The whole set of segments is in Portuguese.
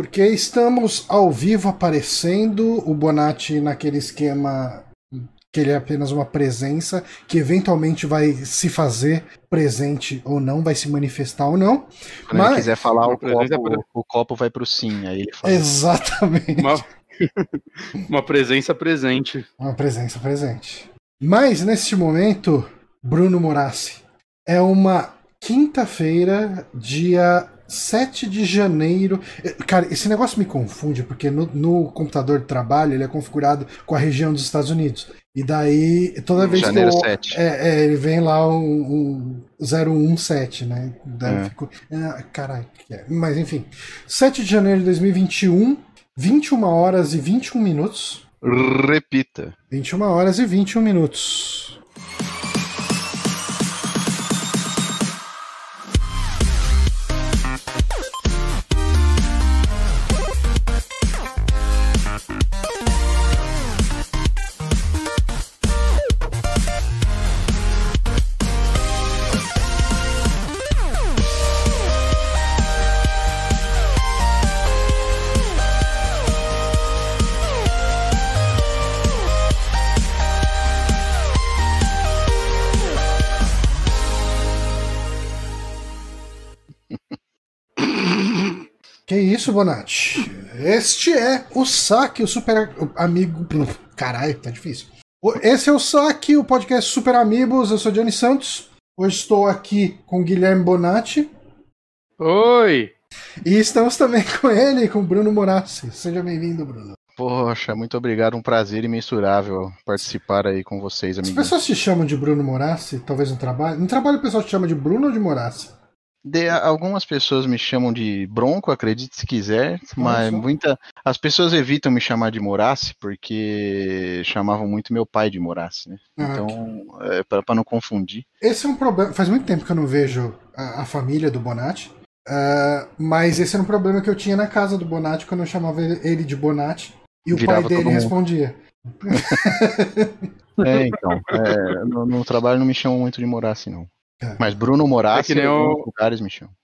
Porque estamos ao vivo aparecendo, o Bonatti naquele esquema que ele é apenas uma presença, que eventualmente vai se fazer presente ou não, vai se manifestar ou não. Quando Mas- ele quiser falar, o copo, o copo vai pro sim. Aí ele fala. Exatamente. Uma, uma presença presente. Uma presença presente. Mas neste momento, Bruno Morassi, é uma quinta-feira, dia 7 de janeiro. Cara, esse negócio me confunde, porque no, no computador de trabalho ele é configurado com a região dos Estados Unidos. E daí, toda vez Janeiro que eu. 7. É, é, ele vem lá um, um 017, né? Daí eu É. fico. Ah, caralho, que é. Mas enfim. 7 de janeiro de 2021, 21 horas e 21 minutos. Repita. 21 horas e 21 minutos. Isso, Bonatti? Este é o Saque, o super amigo. Caralho, tá difícil. Esse é o Saque, o podcast Super Amigos. Eu sou Johnny Santos. Hoje estou aqui com Guilherme Bonatti. Oi! E estamos também com ele, com Bruno Morassi. Seja bem-vindo, Bruno. Poxa, muito obrigado. Um prazer imensurável participar aí com vocês, As amiguinhos. pessoas te chamam de Bruno Morassi, talvez no trabalho. No trabalho o pessoal te chama de Bruno ou de Morassi? De- algumas pessoas me chamam de Bronco, acredite se quiser, mas só. muita. As pessoas evitam me chamar de Morassi porque chamavam muito meu pai de Morassi, né? Ah, Então, é, pra não confundir. Esse é um problema. Faz muito tempo que eu não vejo a, a família do Bonatti. ah, mas esse era um problema que eu tinha na casa do Bonatti quando eu chamava ele de Bonatti. E o Virava pai dele respondia. É, então. é, no, no trabalho não me chamam muito de Morassi, não. É. Mas Bruno Morassi, É que o- lugares chamam.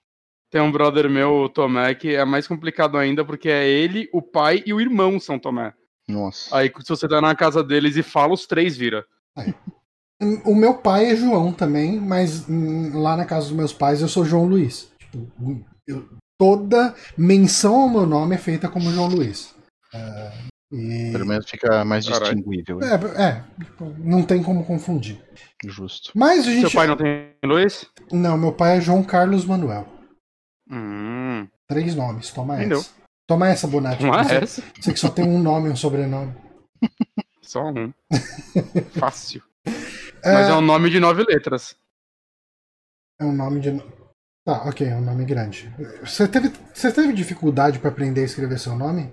Tem um brother meu, o Tomé, que é mais complicado ainda porque é ele, o pai e o irmão São Tomé. Nossa. Aí se você tá na casa deles e fala, os três vira. O meu pai é João também, mas hum, lá na casa dos meus pais eu sou João Luiz. Tipo, eu- toda menção ao meu nome é feita como João Luiz. Ah, e- Pelo menos fica mais Caralho. distinguível. né? É, é, tipo, não tem como confundir. Justo. Mas a gente. Seu pai não tem Luiz? Não, meu pai é João Carlos Manuel. Hum, Três nomes, toma Entendeu. essa. Toma essa, Bonatti. não é você, essa. você que só tem um nome e um sobrenome. Só um. Fácil. Mas É, é um nome de nove letras. é um nome de. Tá, ok, é um nome grande. Você teve, você teve dificuldade pra aprender a escrever seu nome?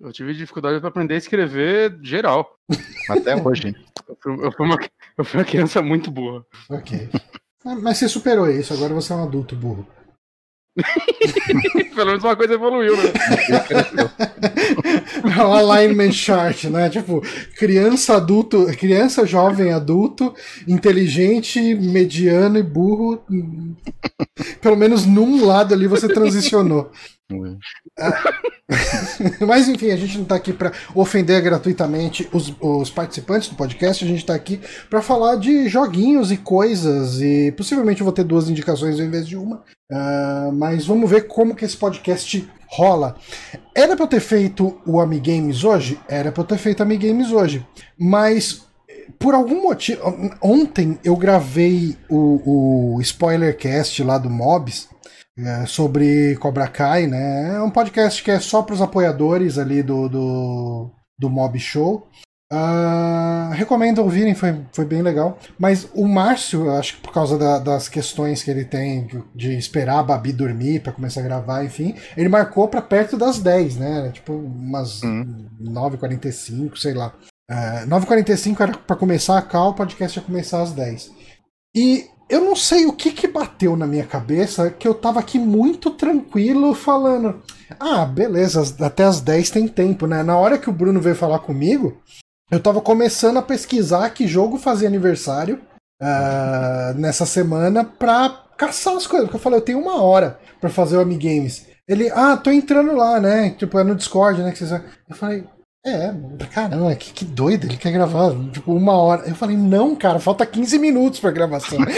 Eu tive dificuldade pra aprender a escrever geral. Até hoje. Eu fui, eu fui uma, eu fui uma criança muito burra. Ok. Mas você superou isso, agora você é um adulto burro. Pelo menos uma coisa evoluiu, né? É um alignment chart, né? Tipo, criança, adulto, criança, jovem, adulto, inteligente, mediano e burro. Pelo menos num lado ali você transicionou. Mas enfim, a gente não tá aqui para ofender gratuitamente os, os participantes do podcast, a gente tá aqui para falar de joguinhos e coisas, e possivelmente eu vou ter duas indicações ao invés de uma. Ah, mas vamos ver como que esse podcast rola. Era pra eu ter feito o Amigames hoje? Era pra eu ter feito Amigames hoje. Mas por algum motivo. Ontem eu gravei o, o spoilercast lá do Mobs é, sobre Cobra Kai, né? É um podcast que é só para os apoiadores ali do, do, do Mob Show. Ah, recomendo ouvirem, foi, foi bem legal. Mas o Márcio, acho que por causa da- das questões que ele tem de esperar a Babi dormir para começar a gravar, enfim, ele marcou para perto das 10, né? Tipo umas Hum. 9h45, sei lá. É, 9h45 era para começar a cal, o podcast ia começar às 10. E eu não sei o que que bateu na minha cabeça que eu tava aqui muito tranquilo falando. Ah, beleza, até as 10 tem tempo, né? Na hora que o Bruno veio falar comigo, eu tava começando a pesquisar que jogo fazia aniversário ah, nessa semana pra caçar as coisas. Porque eu falei, eu tenho uma hora pra fazer o Amigames. Ele, ah, tô entrando lá, né? Tipo, é no Discord, né? Que vocês... Eu falei, é, caramba, que, que doido, ele quer gravar, tipo, uma hora. Eu falei, não, cara, falta 15 minutos pra gravação.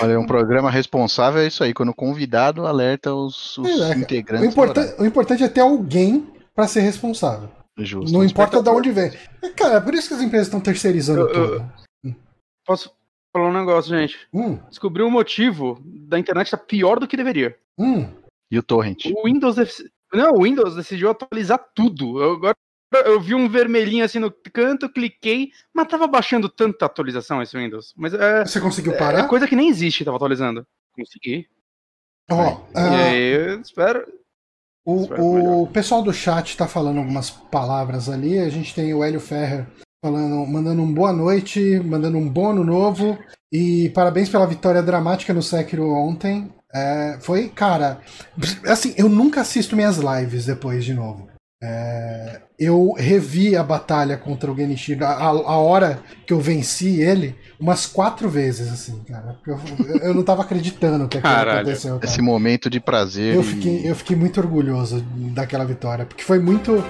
Olha, um programa responsável é isso aí, quando o convidado alerta os, os é, integrantes. O, importan o, importante é ter alguém para ser responsável. Justo. Não importa de onde vem. Cara, é por isso que as empresas estão terceirizando eu, tudo. Eu, posso falar um negócio, gente? Hum. Descobri um motivo da internet tá pior do que deveria. Hum. E o torrent? O Windows não, o Windows decidiu atualizar tudo. Eu, agora eu vi um vermelhinho assim no canto, cliquei, mas tava baixando tanta atualização esse Windows. Mas é, Você conseguiu é, parar? É coisa que nem existe, tava atualizando. Consegui. Ó, oh, e uh... aí, eu espero. O, o pessoal do chat tá falando algumas palavras ali. A gente tem o Hélio Ferrer falando, mandando um boa noite, mandando um bom ano novo. E parabéns pela vitória dramática no Sekiro ontem. É, foi, cara. Assim, eu nunca assisto minhas lives depois de novo. É, eu revi a batalha contra o Genichiro, a, a, hora que eu venci ele, umas quatro vezes, assim, cara. Eu, eu não tava acreditando que aquilo aconteceu. Cara. Esse momento de prazer. Eu fiquei, eu fiquei muito orgulhoso daquela vitória, porque foi muito.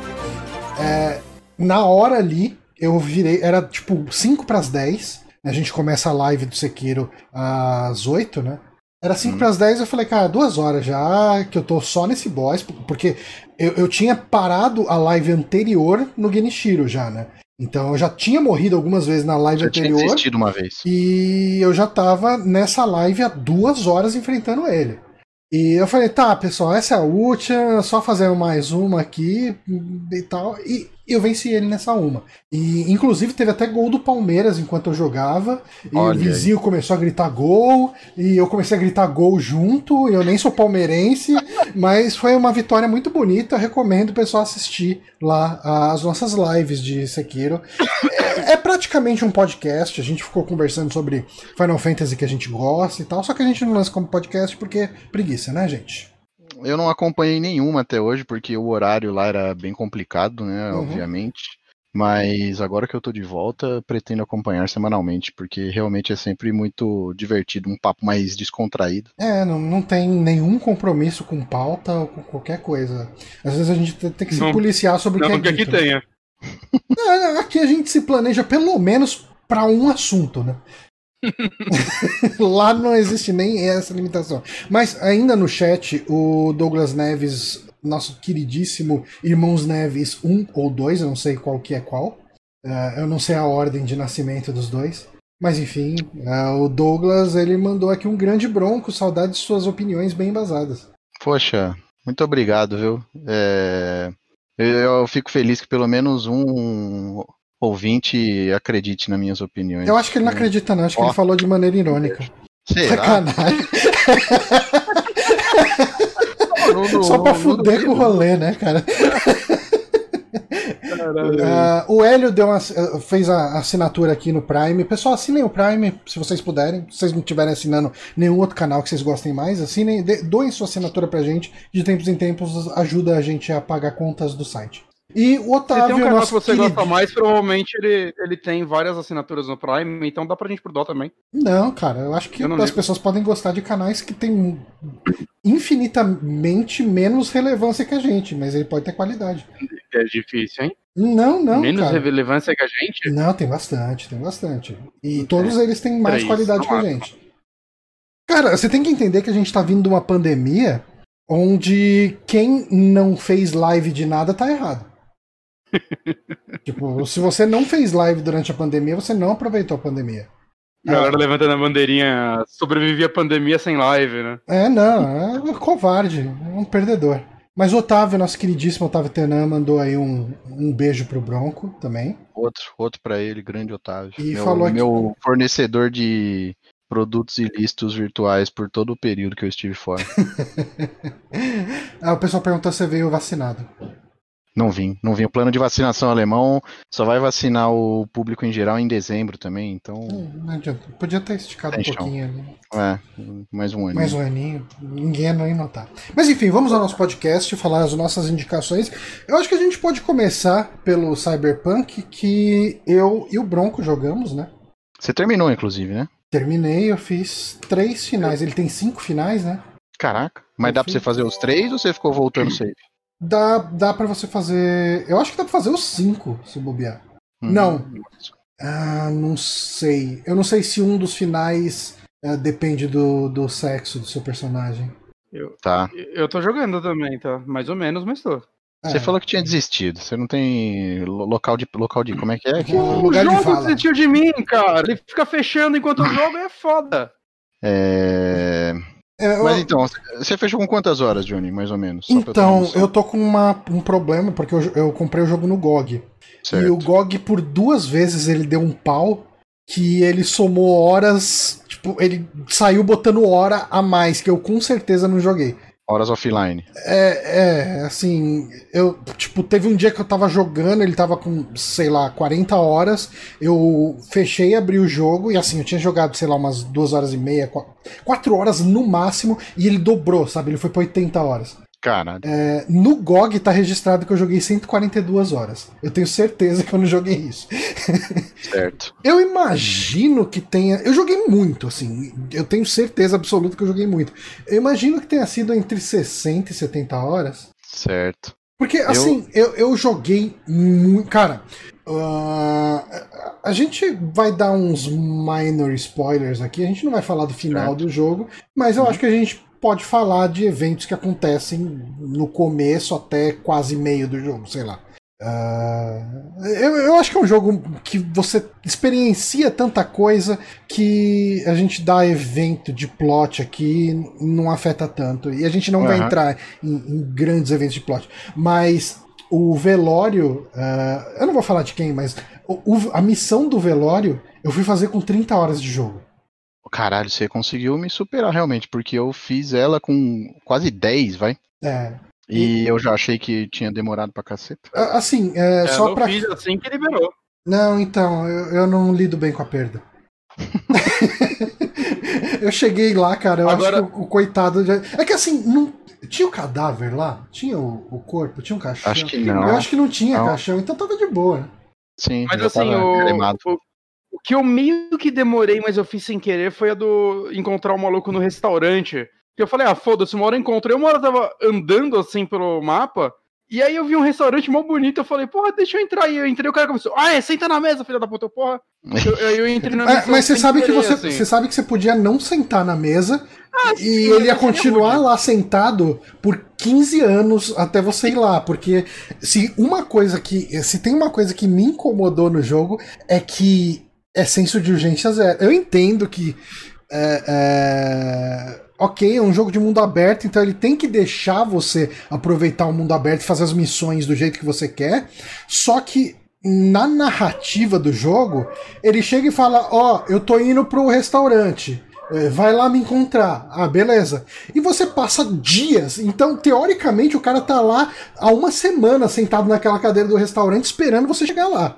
É, na hora ali, eu virei. Era tipo 5 para as 10. A gente começa a live do Sekiro às 8, né? Era 5 hum. para as 10, eu falei, cara, duas horas já que eu tô só nesse boss, porque eu, eu tinha parado a live anterior no Genichiro já, né? Então eu já tinha morrido algumas vezes na live já anterior. Tinha uma vez. E eu já tava nessa live há duas horas enfrentando ele. E eu falei, tá, pessoal, essa é a última, só fazendo mais uma aqui e tal. E eu venci ele nessa uma. E inclusive teve até gol do Palmeiras enquanto eu jogava. E Olha o vizinho aí. começou a gritar gol. E eu comecei a gritar gol junto. Eu nem sou palmeirense, mas foi uma vitória muito bonita. recomendo o pessoal assistir lá as nossas lives de Sekiro. É, é praticamente um podcast. A gente ficou conversando sobre Final Fantasy que a gente gosta e tal. Só que a gente não lança como podcast porque preguiça, né, gente? Eu não acompanhei nenhuma até hoje, porque o horário lá era bem complicado, né? Uhum. Obviamente. Mas agora que eu tô de volta, pretendo acompanhar semanalmente, porque realmente é sempre muito divertido, um papo mais descontraído. É, não, não tem nenhum compromisso com pauta ou com qualquer coisa. Às vezes a gente tem que se não, policiar sobre o que é dito. aqui tenha. É, aqui a gente se planeja pelo menos para um assunto, né? Lá não existe nem essa limitação. Mas ainda no chat, o Douglas Neves, nosso queridíssimo Irmãos Neves 1 ou 2, eu não sei qual que é qual. Uh, eu não sei a ordem de nascimento dos dois. Mas enfim, uh, o Douglas ele mandou aqui um grande bronco, saudade de suas opiniões bem embasadas. Poxa, muito obrigado, viu? É... Eu, eu fico feliz que pelo menos um ouvinte acredite nas minhas opiniões. Eu acho que ele não acredita, não. Acho que ele falou de maneira irônica. Será? Sacanagem. Só pra fuder com o rolê, né, cara? Uh, o Hélio deu uma, fez a assinatura aqui no Prime. Pessoal, assinem o Prime se vocês puderem. Se vocês não estiverem assinando nenhum outro canal que vocês gostem mais, assinem, doem sua assinatura pra gente. De tempos em tempos ajuda a gente a pagar contas do site. E o Otávio. Se tem um canal que você querido... gosta mais, provavelmente ele, ele tem várias assinaturas no Prime, então dá pra gente pro Dó também. Não, cara, eu acho que eu as ligo. pessoas podem gostar de canais que tem infinitamente menos relevância que a gente, mas ele pode ter qualidade. É difícil, hein? Não, não. Menos cara. relevância que a gente? Não, tem bastante, tem bastante. E todos eles têm mais Três, qualidade que a gente. Cara, você tem que entender que a gente tá vindo de uma pandemia onde quem não fez live de nada tá errado tipo, se você não fez live durante a pandemia, você não aproveitou a pandemia. A galera levantando a bandeirinha, sobrevivi à pandemia sem live, né? É, não, é covarde, é um perdedor. Mas o Otávio, nosso queridíssimo Otávio Tenan, mandou aí um, um beijo pro Bronco também. Outro, outro para ele, grande Otávio. E meu, falou meu que... fornecedor de produtos ilícitos virtuais por todo o período que eu estive fora. ah, o pessoal perguntou se você veio vacinado. Não vim, não vim. O plano de vacinação alemão só vai vacinar o público em geral em dezembro também, então. Não adianta. Podia ter esticado um pouquinho ali. É, mais um aninho. Mais um aninho. Ninguém ia notar. Mas enfim, vamos ao nosso podcast, falar as nossas indicações. Eu acho que a gente pode começar pelo Cyberpunk, que eu e o Bronco jogamos, né? Você terminou, inclusive, né? Terminei, eu fiz três finais. Ele tem cinco finais, né? Caraca. Mas dá pra você fazer os três ou você ficou voltando save? Dá, dá pra você fazer. Eu acho que dá pra fazer os cinco, se bobear. Hum, não. Ah, não sei. Eu não sei se um dos finais uh, depende do, do sexo do seu personagem. Eu, tá. Eu tô jogando também, tá? Mais ou menos, mas tô. Você é. falou que tinha desistido. Você não tem local de. local de Como é que é? O, lugar jogo de fala. desistiu de mim, cara. Ele fica fechando enquanto eu jogo é foda. É. É, Mas então, você fechou com quantas horas, Johnny, mais ou menos? Então, eu, eu tô com uma, um problema, porque eu, eu comprei o jogo no GOG. Certo. E o GOG, por duas vezes, ele deu um pau que ele somou horas. Tipo, ele saiu botando hora a mais, que eu com certeza não joguei. Horas offline. É, é, assim, eu, tipo, teve um dia que eu tava jogando, ele tava com, sei lá, 40 horas, eu fechei, abri o jogo, e assim, eu tinha jogado, sei lá, umas 2 horas e meia, 4 horas no máximo, e ele dobrou, sabe? Ele foi pra 80 horas. Caralho. É, no GOG tá registrado que eu joguei 142 horas. Eu tenho certeza que eu não joguei isso. Certo. eu imagino que tenha. Eu joguei muito, assim. Eu tenho certeza absoluta que eu joguei muito. Eu imagino que tenha sido entre 60 e 70 horas. Certo. Porque, assim, eu, eu, eu joguei muito. Cara, uh, a gente vai dar uns minor spoilers aqui. A gente não vai falar do final certo. do jogo, mas eu uhum. acho que a gente pode falar de eventos que acontecem no começo até quase meio do jogo, sei lá. Uh, eu, eu, acho que é um jogo que você experiencia tanta coisa que a gente dá evento de plot aqui não afeta tanto. E a gente não uhum. vai entrar em, em, grandes eventos de plot. Mas o velório. Uh, eu não vou falar de quem, mas o, a missão do velório eu fui fazer com 30 horas de jogo. Caralho, você conseguiu me superar realmente, porque eu fiz ela com quase 10, vai. É. E, e eu já achei que tinha demorado pra caceta. Assim, é, é só pra. fiz assim que liberou. Não, então, eu, eu não lido bem com a perda. eu cheguei lá, cara, eu Agora... acho que o, o coitado já... É que assim, não... tinha o cadáver lá? Tinha o, o, corpo? Tinha um caixão? Acho que não. Eu acho que não tinha não. caixão, então tava de boa. Sim, mas assim, o, o, o que eu meio que demorei, mas eu fiz sem querer, foi a do encontrar o um maluco no restaurante. Que eu falei, ah, foda-se, uma hora eu encontrei. Uma hora eu tava andando assim pelo mapa. E aí eu vi um restaurante mó bonito, eu falei, porra, deixa eu entrar. E eu entrei, o cara começou, ah, é, senta na mesa, filha da puta, porra. Eu, eu, eu entrei na mesa. É, mas você sabe que você, assim. você sabe que você podia não sentar na mesa ah, e sim, ele ia continuar lá sentado por 15 anos até você ir lá. Porque se uma coisa que. Se tem uma coisa que me incomodou no jogo é que é senso de urgência zero. Eu entendo que. É, é, ok, é um jogo de mundo aberto, então ele tem que deixar você aproveitar o mundo aberto e fazer as missões do jeito que você quer. Só que na narrativa do jogo, ele chega e fala: Ó, oh, eu tô indo pro restaurante. É, vai lá me encontrar. Ah, beleza. E você passa dias. Então, teoricamente, o cara tá lá há uma semana sentado naquela cadeira do restaurante esperando você chegar lá.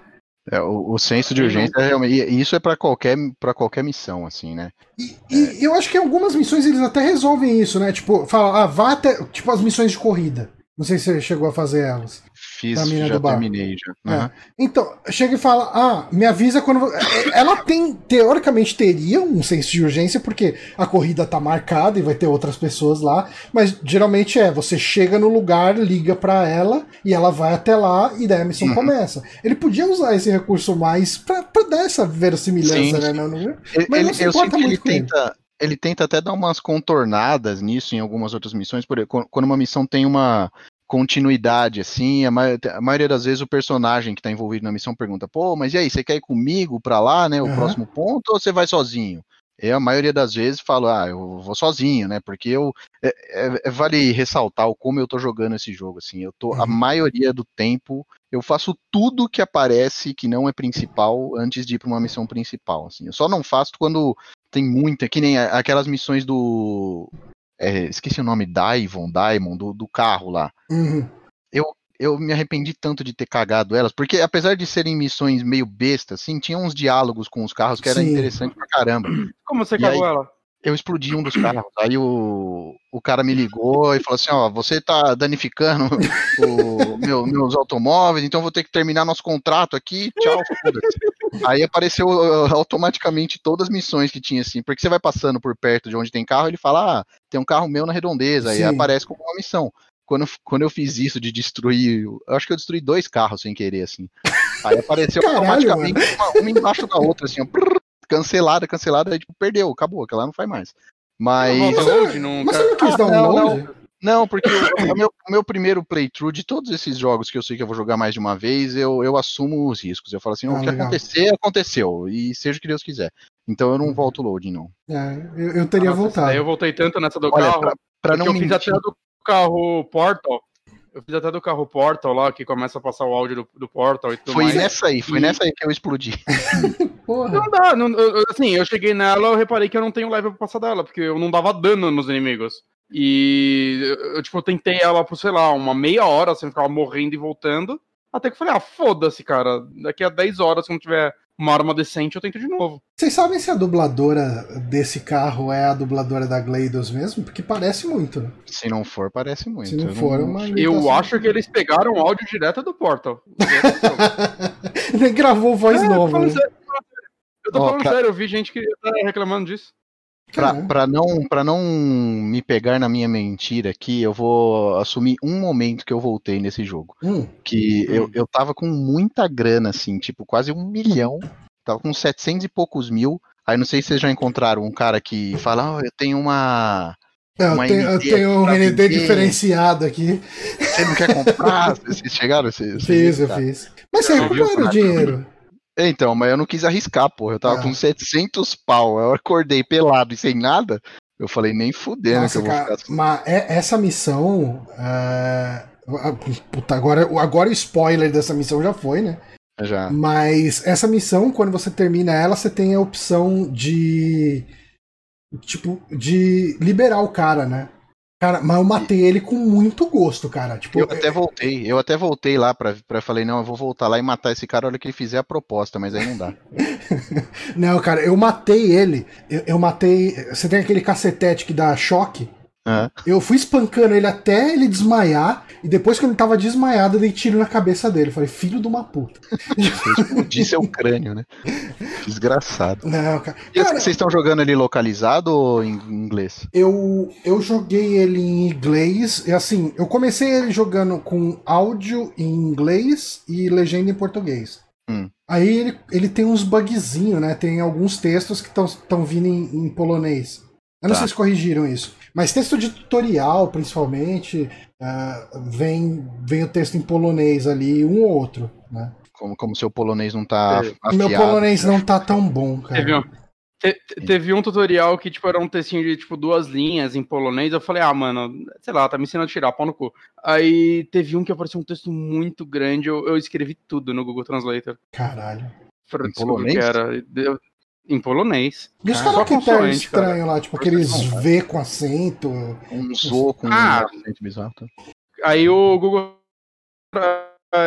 É, o, o, senso de urgência é realmente. Isso é para qualquer, pra qualquer missão, assim, né? E, é. e, eu acho que em algumas missões eles até resolvem isso, né? Tipo, fala, ah, vá até. Tipo as missões de corrida. Não sei se você chegou a fazer elas. Fiz, já terminei já. Uhum. É. Então, chega e fala: Ah, me avisa quando. É, é, ela tem, teoricamente, teria um senso de urgência, porque a corrida tá marcada e vai ter outras pessoas lá. Mas geralmente é: você chega no lugar, liga para ela e ela vai até lá e daí a missão uhum. começa. Ele podia usar esse recurso mais pra, pra dar essa verossimilhança, Sim. né? Não, não, mas ele, não se importa muito ele tenta, ele tenta até dar umas contornadas nisso em algumas outras missões, por quando uma missão tem uma continuidade, assim, a, ma a, maioria das vezes o personagem que está envolvido na missão pergunta, pô, mas e aí, você quer ir comigo para lá, né, o uhum. próximo ponto, ou você vai sozinho? Eu, a maioria das vezes, falo, ah, eu vou sozinho, né, porque eu, é, é, é vale ressaltar o como eu tô jogando esse jogo, assim, eu tô, uhum. a maioria do tempo, eu faço tudo que aparece que não é principal antes de ir para uma missão principal, assim, eu só não faço quando tem muita, que nem aquelas missões do é, esqueci o nome, Daivon, Daimon, do, do carro lá. Uhum. Eu, eu me arrependi tanto de ter cagado elas, porque apesar de serem missões meio bestas, assim, tinha uns diálogos com os carros que era Sim. interessante pra caramba. Como você e cagou aí, ela? Eu explodi um dos carros. Aí o, o cara me ligou e falou assim: Ó, você tá danificando o, meu, meus automóveis, então vou ter que terminar nosso contrato aqui. Tchau, foda-se. Aí apareceu uh, automaticamente todas as missões que tinha, assim, porque você vai passando por perto de onde tem carro, ele fala: Ah, tem um carro meu na redondeza. Aí aparece como uma missão. Quando, quando eu fiz isso de destruir, eu acho que eu destruí dois carros sem querer, assim. Aí apareceu Caralho, automaticamente uma, uma, embaixo da outra, assim, ó, cancelada, cancelada, aí tipo, perdeu, acabou, aquela não faz mais. Mas. Mas, você, não, mas você não quis dar um não, não, não, porque o, meu, meu primeiro playthrough de todos esses jogos que eu sei que eu vou jogar mais de uma vez, eu, eu assumo os riscos. Eu falo assim, ah, o que legal. acontecer, aconteceu. E seja o que Deus quiser. Então eu não uhum. volto loading, não. É, eu, eu teria Nossa, voltado. eu voltei tanto nessa do Olha, carro. Pra, pra não eu mentir. fiz até do carro Portal. Eu fiz até do carro Portal lá, que começa a passar o áudio do, do Portal e tudo foi mais. Foi nessa aí, foi e... nessa aí que eu explodi. não dá, não, assim, eu cheguei nela, eu reparei que eu não tenho level pra passar dela, porque eu não dava dano nos inimigos. E eu, tipo, tentei ela por, sei lá, uma meia hora, assim, ficava morrendo e voltando. Até que eu falei, ah, foda-se, cara. Daqui a 10 horas, se não tiver uma arma decente, eu tento de novo. Vocês sabem se a dubladora desse carro é a dubladora da GLaDOS mesmo? Porque parece muito. Né? Se não for, parece muito. Se não eu for, não... uma Eu acho que eles pegaram o áudio direto do Portal. Nem gravou voz é, nova. Né? Eu tô falando oh, sério, eu vi gente que tá reclamando disso. Pra, pra, não, pra não me pegar na minha mentira aqui, eu vou assumir um momento que eu voltei nesse jogo. Hum. Que hum. Eu, eu tava com muita grana, assim, tipo, quase um milhão. Tava com 700 e poucos mil. Aí não sei se vocês já encontraram um cara que fala, oh, eu tenho uma. É, uma eu, tenho, eu tenho um ND diferenciado aqui. Você não quer comprar? vocês chegaram? Vocês, fiz, eu fiz. Mas você recuperou o dinheiro. Então, mas eu não quis arriscar, pô. Eu tava ah. com 700 pau. Eu acordei pelado e sem nada. Eu falei, nem fudendo Nossa, que eu vou ficar assim. Mas é, essa missão. É... Puta, agora, agora o spoiler dessa missão já foi, né? Já. Mas essa missão, quando você termina ela, você tem a opção de. Tipo, de liberar o cara, né? Cara, mas eu matei ele com muito gosto, cara. Tipo, eu até voltei, eu até voltei lá pra, pra falei, não, eu vou voltar lá e matar esse cara, olha que ele fizer a proposta, mas aí não dá. não, cara, eu matei ele. Eu, eu, matei. Você tem aquele cacetete que dá choque? Uhum. Eu fui espancando ele até ele desmaiar, e depois que ele tava desmaiado, eu dei tiro na cabeça dele. falei, filho de uma puta. Explodir seu crânio, né? Desgraçado. Não, cara. E cara, vocês estão jogando ele localizado ou em inglês? Eu, eu joguei ele em inglês, e assim, eu comecei ele jogando com áudio em inglês e legenda em português. Hum. Aí ele, ele tem uns bugzinhos, né? Tem alguns textos que estão vindo em, em polonês. Eu não tá. sei se corrigiram isso. Mas texto de tutorial, principalmente, uh, vem, vem o texto em polonês ali, um ou outro, né? Como, como seu polonês não tá é. Meu polonês não tá tão bom, cara. Teve um, te, teve um tutorial que, tipo, era um textinho de, tipo, duas linhas em polonês. Eu falei, ah, mano, sei lá, tá me ensinando a tirar, pau no cu. Aí teve um que apareceu um texto muito grande, eu, eu escrevi tudo no Google Translator. Caralho. Em polonês? Que era. Eu, em polonês. E os caras que tá estranho lá, tipo aqueles V com acento. Um Z com ah, acento bizarro. Tá? Aí o Google.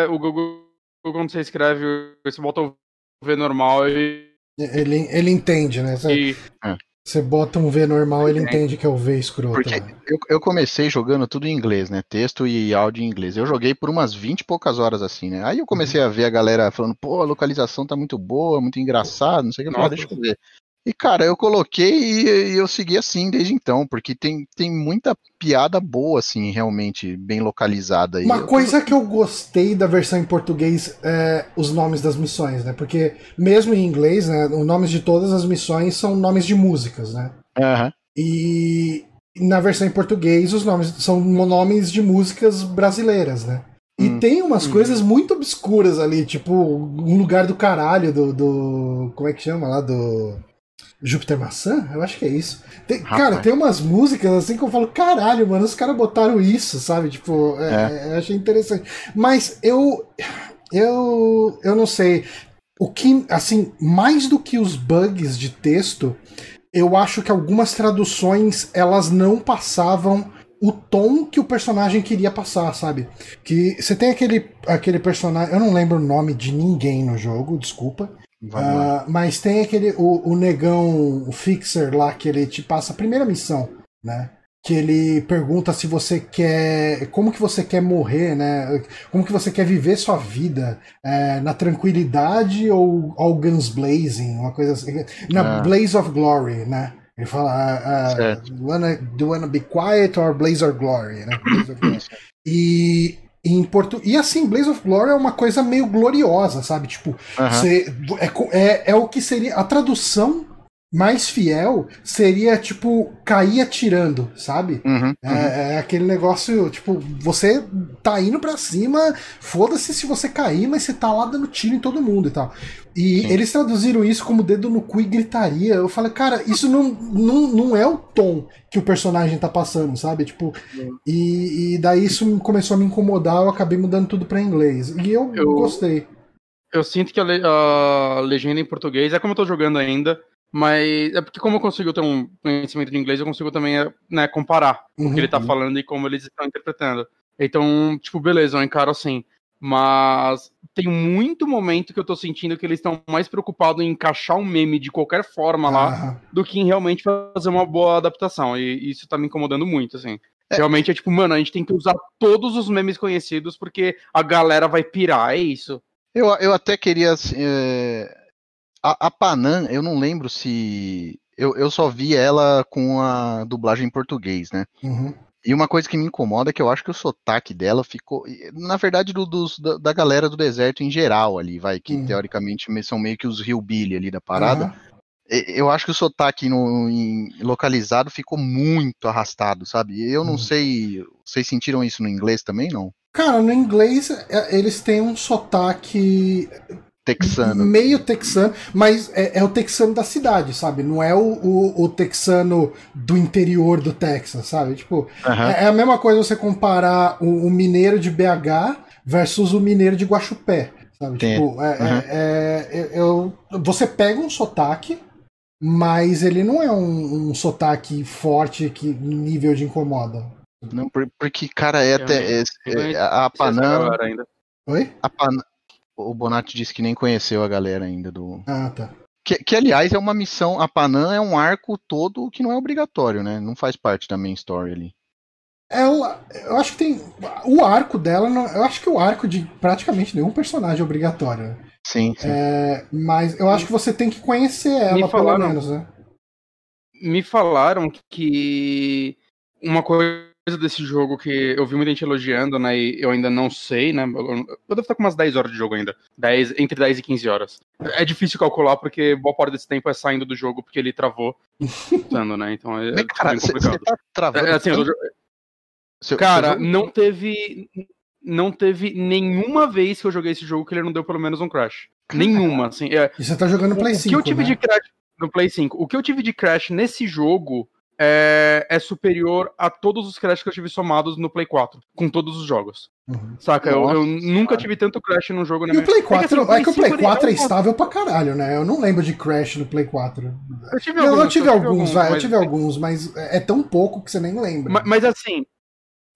O Google, quando você escreve, você bota o V normal e. Ele, ele entende, né? Você, e... É. você bota um V normal, ele entende que é o V escroto. Porque eu, eu comecei jogando tudo em inglês, né? Texto e áudio em inglês. Eu joguei por umas 20 e poucas horas assim, né? Aí eu comecei a ver a galera falando, pô, a localização tá muito boa, muito engraçado, não sei o que. Nossa. Deixa eu ver. E, cara, eu coloquei e, e, eu segui assim desde então, porque tem, tem muita piada boa, assim, realmente, bem localizada. Uma eu... coisa que eu gostei da versão em português é os nomes das missões, né? Porque mesmo em inglês, né, os nomes de todas as missões são nomes de músicas, né? Uhum. E na versão em português os nomes são nomes de músicas brasileiras, né? E hum. tem umas hum. coisas muito obscuras ali, tipo um lugar do caralho do, do. Como é que chama lá? Do. Júpiter Maçã? Eu acho que é isso. Tem, cara, tem umas músicas assim que eu falo, caralho, mano, os caras botaram isso, sabe? Tipo, é, é. eu achei interessante. Mas eu. Eu. Eu não sei. O que, assim, mais do que os bugs de texto, eu acho que algumas traduções elas não passavam o tom que o personagem queria passar, sabe? Que você tem aquele, aquele personagem, eu não lembro o nome de ninguém no jogo, desculpa. Uh, mas tem aquele. O, o negão, o fixer lá, que ele te passa a primeira missão, né? Que ele pergunta se você quer. Como que você quer morrer, né? Como que você quer viver sua vida? É, na tranquilidade ou ao guns blazing? Uma coisa assim. Na ah. Blaze of Glory, né? Ele fala, uh, uh, wanna, do you wanna be quiet or Blaze of Glory, né? Blaze of Glory. e em Porto... E assim, Blaze of Glory é uma coisa meio gloriosa, sabe? Tipo, você, é, é, é o que seria. A tradução mais fiel seria, tipo, cair atirando, sabe? Uhum, uhum. É, é, aquele negócio, tipo, você tá indo pra cima, foda-se se você cair, mas você tá lá dando tiro em todo mundo e tal. E Sim. eles traduziram isso como dedo no cu e gritaria. Eu falei, cara, isso não, não, não é o tom que o personagem tá passando, sabe? Tipo, e, e daí isso começou a me incomodar, eu acabei mudando tudo pra inglês. E eu, eu gostei. Eu sinto que a, le a legenda em português, é como eu tô jogando ainda, mas é porque como eu consigo ter um conhecimento de inglês, eu consigo também né, comparar uhum. o que ele tá uhum. falando e como eles estão interpretando. Então, tipo, beleza, eu encaro assim. Mas tem muito momento que eu tô sentindo que eles estão mais preocupados em encaixar um meme de qualquer forma lá do que em realmente fazer uma boa adaptação. E isso tá me incomodando muito, assim. É. Realmente é tipo, mano, a gente tem que usar todos os memes conhecidos porque a galera vai pirar, é isso. Eu, eu até queria. Assim, é a, a Panam, eu não lembro se. Eu, eu só vi ela com a dublagem em português, né? Uhum. E uma coisa que me incomoda é que eu acho que o sotaque dela ficou. Na verdade, do, da, da, galera do deserto em geral ali, vai, que uhum. teoricamente são meio que os Hillbilly ali da parada. Uhum. Eu acho que o sotaque no, em, localizado ficou muito arrastado, sabe? Eu não uhum. sei. Vocês sentiram isso no inglês também, não? Cara, no inglês é, eles têm um sotaque texano. Meio texano, mas é, é, o texano da cidade, sabe? Não é o, o, o, texano do interior do Texas, sabe? Tipo, uhum. é, é, a mesma coisa você comparar o, o, mineiro de BH versus o mineiro de Guaxupé, sabe? Tem. Tipo, uhum. é, eu, você pega um sotaque, mas ele não é um, um sotaque forte que nível de incomoda. Não, porque, cara, é até. É, a Panam. Oi? A, Pan, o Bonatti disse que nem conheceu a galera ainda do. Ah, tá. Que, que, aliás é uma missão. A Panam é um arco todo que não é obrigatório, né? Não faz parte da main story ali. Ela, eu acho que tem. O arco dela, eu acho que o arco de praticamente nenhum personagem é obrigatório. Né? Sim, sim. É, mas eu acho que você tem que conhecer ela, falaram, pelo menos, né? Me falaram que uma coisa coisa desse jogo que eu vi muita gente elogiando, né? E eu ainda não sei, né? Eu devo estar com umas 10 horas de jogo ainda. 10, entre 10 e 15 horas. É difícil calcular porque boa parte desse tempo é saindo do jogo porque ele travou. Usando, né? Então é, Mas, cara, complicado. Você tá travando. É, assim, eu, cara, não teve. Não teve nenhuma vez que eu joguei esse jogo que ele não deu pelo menos um crash. Nenhuma, assim. É, e você tá jogando Play 5. O que eu tive né? de crash no Play 5? O que eu tive de crash nesse jogo é, é, superior a todos os crashes que eu tive somados no Play 4, com todos os jogos. Uhum. Saca? Eu, eu, nunca tive tanto crash num jogo na minha... E o Play 4, é que, assim, o Play, é que o Play 4 é estável pra caralho, né? Eu não lembro de crash no Play 4. Eu tive alguns, eu, eu tive, alguns, alguns, vai, mas... eu tive alguns, mas é tão pouco que você nem lembra. Mas, mas assim,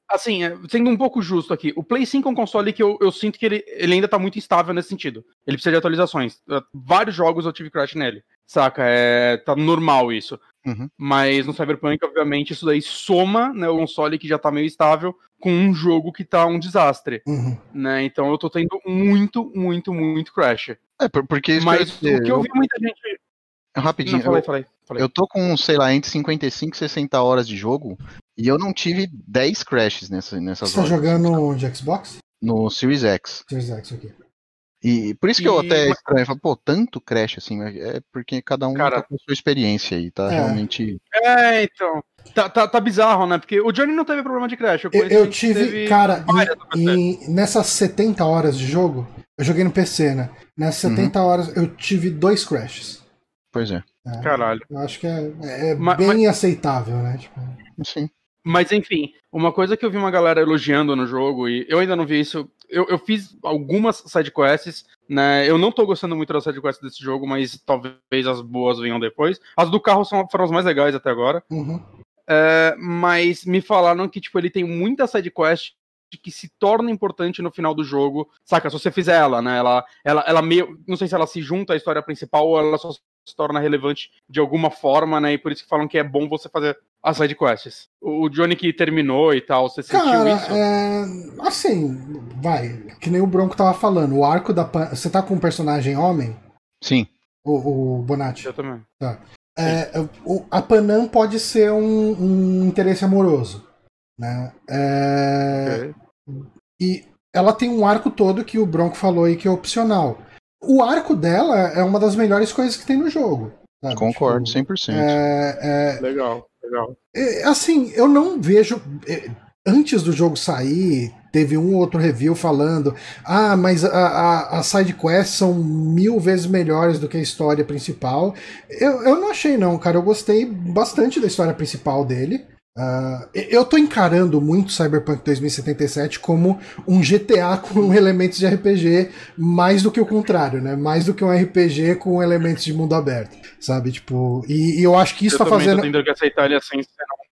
assim, é, sendo um pouco justo aqui, o Play 5 é um console que eu, eu sinto que ele, ele ainda tá muito instável nesse sentido. Ele precisa de atualizações. Vários jogos eu tive crash nele. Saca? É, tá normal isso. Uhum. Mas no Cyberpunk, obviamente, isso daí soma né, o console que já tá meio estável com um jogo que tá um desastre. Uhum. Né? Então eu tô tendo muito, muito, muito crash. É, porque Mas o que eu vi muita gente. Rapidinho, não, falei, eu, falei, falei. eu tô com, sei lá, entre 55 e 60 horas de jogo e eu não tive 10 crashes nessa, nessas Você tá horas. Você tá jogando de Xbox? No Series X. Series X, ok. E por isso que e... eu até estranho, falo, pô, tanto crash assim, é porque cada um Cara, tá com a sua experiência aí, tá é. realmente. É, então. Tá, tá, tá, bizarro, né? Porque o Johnny não teve problema de crash. Eu, eu, eu tive, cara, em, em, nessas 70 horas de jogo, eu joguei no PC, né? Nessas 70 uhum. horas eu tive dois crashes. Pois é. é Caralho. Eu acho que é, é mas, bem mas... aceitável, né? Tipo... Sim. Mas enfim, uma coisa que eu vi uma galera elogiando no jogo, e eu ainda não vi isso, eu, eu fiz algumas sidequests, né? Eu não tô gostando muito das sidequests desse jogo, mas talvez as boas venham depois. As do carro são, foram as mais legais até agora. Uhum. É, mas me falaram que tipo, ele tem muita sidequest que se torna importante no final do jogo, saca? Se você fizer ela, né? Ela, ela, ela meio. Não sei se ela se junta à história principal ou ela só se torna relevante de alguma forma, né? E por isso que falam que é bom você fazer as side quests. O Johnny que terminou e tal, você sentiu Cara, isso? É, assim, vai. Que nem o Bronco tava falando. O arco da. Você tá com um personagem homem? Sim. O, o Bonatti? Eu também. Tá. É, o, a Panam pode ser um, um interesse amoroso. Né? É, okay. E ela tem um arco todo que o Bronco falou aí que é opcional. O arco dela é uma das melhores coisas que tem no jogo. Sabe? Concordo, tipo, 100%. É, é, legal, legal. É, assim, eu não vejo. É, antes do jogo sair, teve um outro review falando: ah, mas a, a, a side quests são mil vezes melhores do que a história principal. Eu, eu não achei, não, cara. Eu gostei bastante da história principal dele. Uh, eu tô encarando muito Cyberpunk 2077 como um GTA com elementos de RPG, mais do que o contrário, né? Mais do que um RPG com elementos de mundo aberto, sabe? Tipo, e, e eu acho que isso eu tá fazendo. Tô tendo que aceitar ele assim,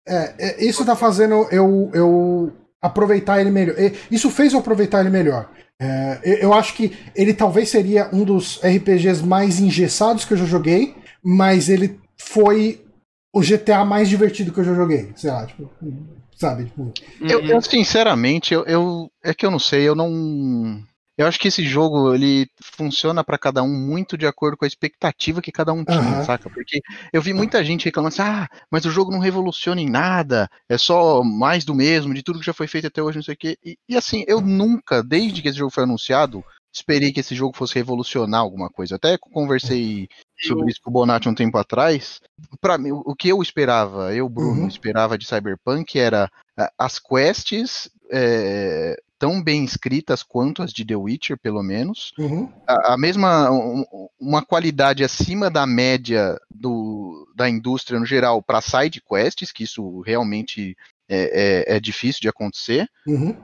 é, é, isso tá fazendo eu, eu aproveitar ele melhor. Isso fez eu aproveitar ele melhor. É, eu acho que ele talvez seria um dos RPGs mais engessados que eu já joguei, mas ele foi o GTA mais divertido que eu já joguei. Sei lá, tipo, sabe? Tipo... Eu, eu, sinceramente, eu, eu, é que eu não sei, eu não. Eu acho que esse jogo ele funciona para cada um muito de acordo com a expectativa que cada um tinha, uhum. saca? Porque eu vi muita gente reclamando assim: ah, mas o jogo não revoluciona em nada, é só mais do mesmo, de tudo que já foi feito até hoje, não sei o quê. E, e assim, eu nunca, desde que esse jogo foi anunciado, esperei que esse jogo fosse revolucionar alguma coisa. Até conversei sobre isso com o Bonatti um tempo atrás. Para mim, o que eu esperava, eu, Bruno, uhum. esperava de Cyberpunk era as quests é, tão bem escritas quanto as de The Witcher, pelo menos. Uhum. A, a, mesma, uma qualidade acima da média do, da indústria no geral para side quests, que isso realmente é, é, é difícil de acontecer. Uhum.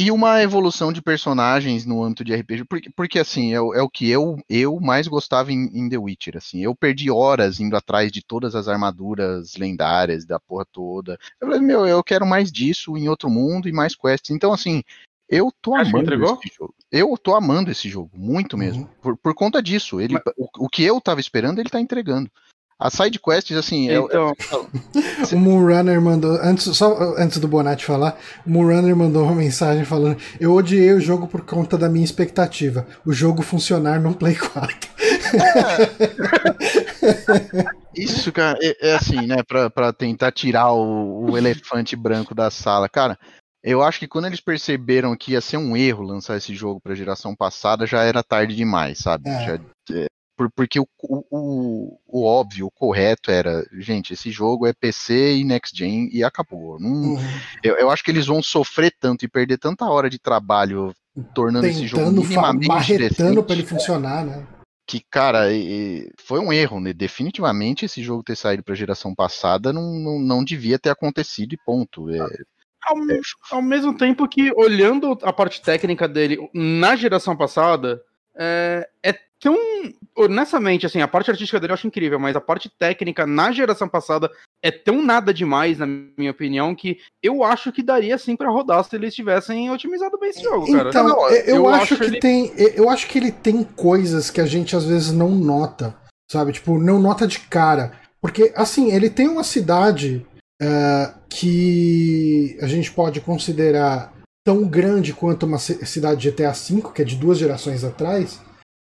E uma evolução de personagens no âmbito de RPG, porque, porque assim, é, é o que eu, eu mais gostava em, em, The Witcher, assim, eu perdi horas indo atrás de todas as armaduras lendárias da porra toda. Eu falei, meu, eu quero mais disso em outro mundo e mais quests. Então, assim, eu tô Acho amando esse jogo. Eu tô amando esse jogo, muito mesmo. Uhum. Por, por conta disso. Ele, Mas... o, o, que eu tava esperando, ele tá entregando. As side quests, assim. Então, é, é, o Moonrunner mandou. Antes, só antes do Bonatti falar, o Moonrunner mandou uma mensagem falando: Eu odiei o jogo por conta da minha expectativa. O jogo funcionar no Play 4. É. Isso, cara, é, é, assim, né? Pra, pra tentar tirar o, o elefante branco da sala. Cara, eu acho que quando eles perceberam que ia ser um erro lançar esse jogo para a geração passada, já era tarde demais, sabe? É. Já, é, por, porque o, o, o, óbvio, o correto era, gente, esse jogo é PC e Next Gen e acabou. Não, uhum. eu, eu, acho que eles vão sofrer tanto e perder tanta hora de trabalho tornando Tentando, esse jogo minimamente marretando para ele funcionar, né? Que, cara, foi um erro, né? Definitivamente esse jogo ter saído para a geração passada não, não, não devia ter acontecido e ponto. É, ao, é. ao, mesmo tempo que, olhando a parte técnica dele na geração passada, é, é tão. Honestamente, assim, a parte artística dele eu acho incrível, mas a parte técnica na geração passada é tão nada demais, na minha opinião, que eu acho que daria sim para rodar se eles tivessem otimizado bem esse jogo, cara. Então, eu, eu, acho, acho que ele... tem. Eu acho que ele tem coisas que a gente às vezes não nota, sabe? Tipo, não nota de cara. Porque, assim, ele tem uma cidade uh, que a gente pode considerar tão grande quanto uma cidade GTA V, que é de duas gerações atrás,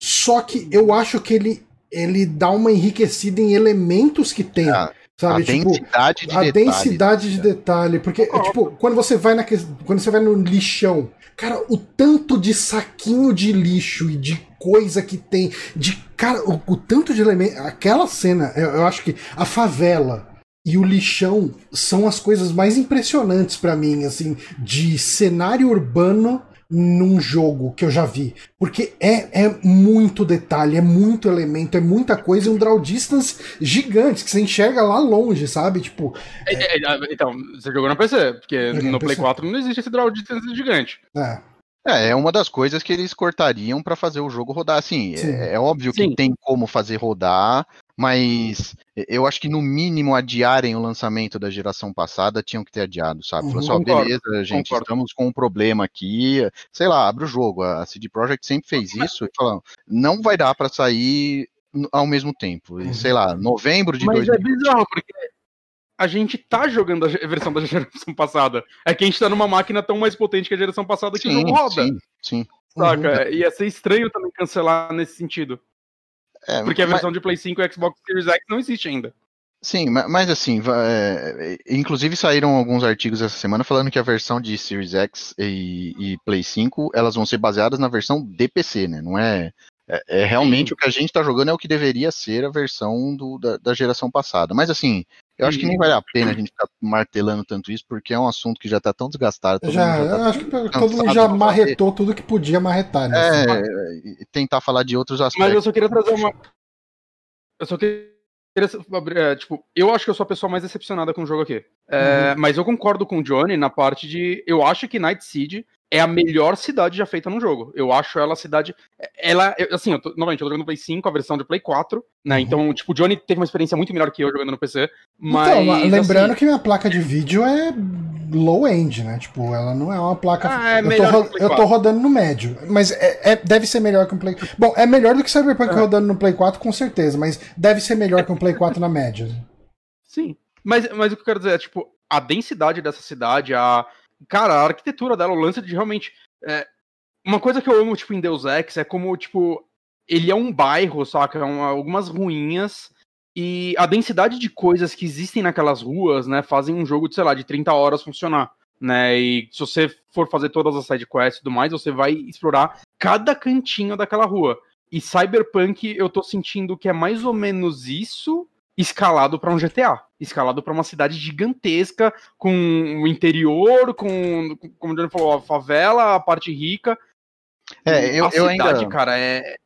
só que eu acho que ele, ele dá uma enriquecida em elementos que tem. Ah, sabe? A tipo, densidade de a detalhe. densidade de detalhe. Porque, oh. tipo, quando você vai na, quando você vai no lixão, cara, o tanto de saquinho de lixo e de coisa que tem. De, cara, o, o tanto de elementos. Aquela cena, eu, eu acho que a favela e o lixão são as coisas mais impressionantes para mim, assim, de cenário urbano num jogo que eu já vi. Porque é, é muito detalhe, é muito elemento, é muita coisa e um draw distance gigante, que você enxerga lá longe, sabe? Tipo. É... É, é, é então, você jogou no PC, porque no Play PC. 4 não existe esse draw distance gigante. É. É, é uma das coisas que eles cortariam para fazer o jogo rodar. Assim, é, é, óbvio Sim. que tem como fazer rodar, mas eu acho que no mínimo adiarem o lançamento da geração passada tinham que ter adiado, sabe? Uhum, Falou assim, beleza, gente, concordo. estamos com um problema aqui, sei lá, abre o jogo. A CD Projekt sempre fez isso e falou, não vai dar para sair ao mesmo tempo. E, sei lá, novembro de Mas 2020. é bizarro, porque a gente tá jogando a versão da geração passada. É que a gente tá numa máquina tão mais potente que a geração passada que sim, o jogo roda. Sim, sim. Saca? Uhum. Ia ser estranho também cancelar nesse sentido. É, Porque a versão mas... de Play 5 e Xbox Series X não existe ainda. Sim, mas assim, é, inclusive saíram alguns artigos essa semana falando que a versão de Series X e, e Play 5 elas vão ser baseadas na versão de PC, né? Não é é, é realmente Sim. o que a gente está jogando é o que deveria ser a versão do, da, da, geração passada. Mas assim, eu acho que nem vale a pena a gente ficar martelando tanto isso, porque é um assunto que já está tão desgastado. Já, já tá eu acho que todo mundo já marretou tudo que podia marretar. Né? É, tentar falar de outros aspectos. Mas eu só queria trazer uma. Eu só queria. É, tipo, eu acho que eu sou a pessoa mais decepcionada com o jogo aqui. É, uhum. Mas eu concordo com o Johnny na parte de. Eu acho que Night Seed é a melhor cidade já feita num jogo. Eu acho ela a cidade. Ela, assim, eu tô, novamente, eu tô jogando no Play 5, a versão de Play 4, né? Uhum. Então, tipo, o Johnny teve uma experiência muito melhor que eu jogando no PC. Mas. Então, lembrando assim, que minha placa de vídeo é low-end, né? Tipo, ela não é uma placa. Ah, é eu, tô, eu tô rodando no médio. Mas é, é, deve ser melhor que um Play. Bom, é melhor do que Cyberpunk é. rodando no Play 4, com certeza, mas deve ser melhor que um Play 4 na média. Sim. Mas, mas o que eu quero dizer é, tipo, a densidade dessa cidade, a cara, a arquitetura dela, o lance de realmente. É, uma coisa que eu amo, tipo, em Deus Ex é como, tipo, ele é um bairro, saca? É um, algumas ruínas. E a densidade de coisas que existem naquelas ruas, né, fazem um jogo de, sei lá, de 30 horas funcionar. Né, e se você for fazer todas as side quests e tudo mais, você vai explorar cada cantinho daquela rua. E Cyberpunk, eu tô sentindo que é mais ou menos isso, escalado para um GTA, escalado para uma cidade gigantesca, com o interior, com, como o Johnny falou, a favela, a parte rica. É, eu, a eu cidade, ainda... cara, é,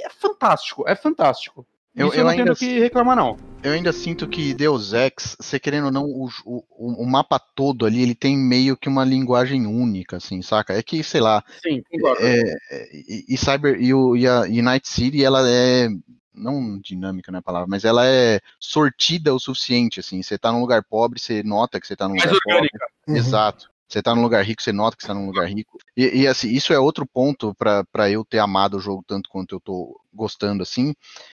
é, fantástico, é fantástico. Eu, eu, eu não ainda, tenho que reclamar, não. Eu ainda sinto que Deus Ex, você querendo ou não, o, o, o, mapa todo ali, ele tem meio que uma linguagem única, assim, saca? É que, sei lá. Sim, concordo. É, é e, e, Cyber, e, o, e a Night City, ela é não dinâmica não é a palavra, mas ela é sortida o suficiente, assim, você tá num lugar pobre, você nota que você tá num lugar pobre. Uhum. Exato. Você tá num lugar rico, você nota que você tá num lugar rico. E, e assim, isso é outro ponto para eu ter amado o jogo tanto quanto eu tô gostando, assim,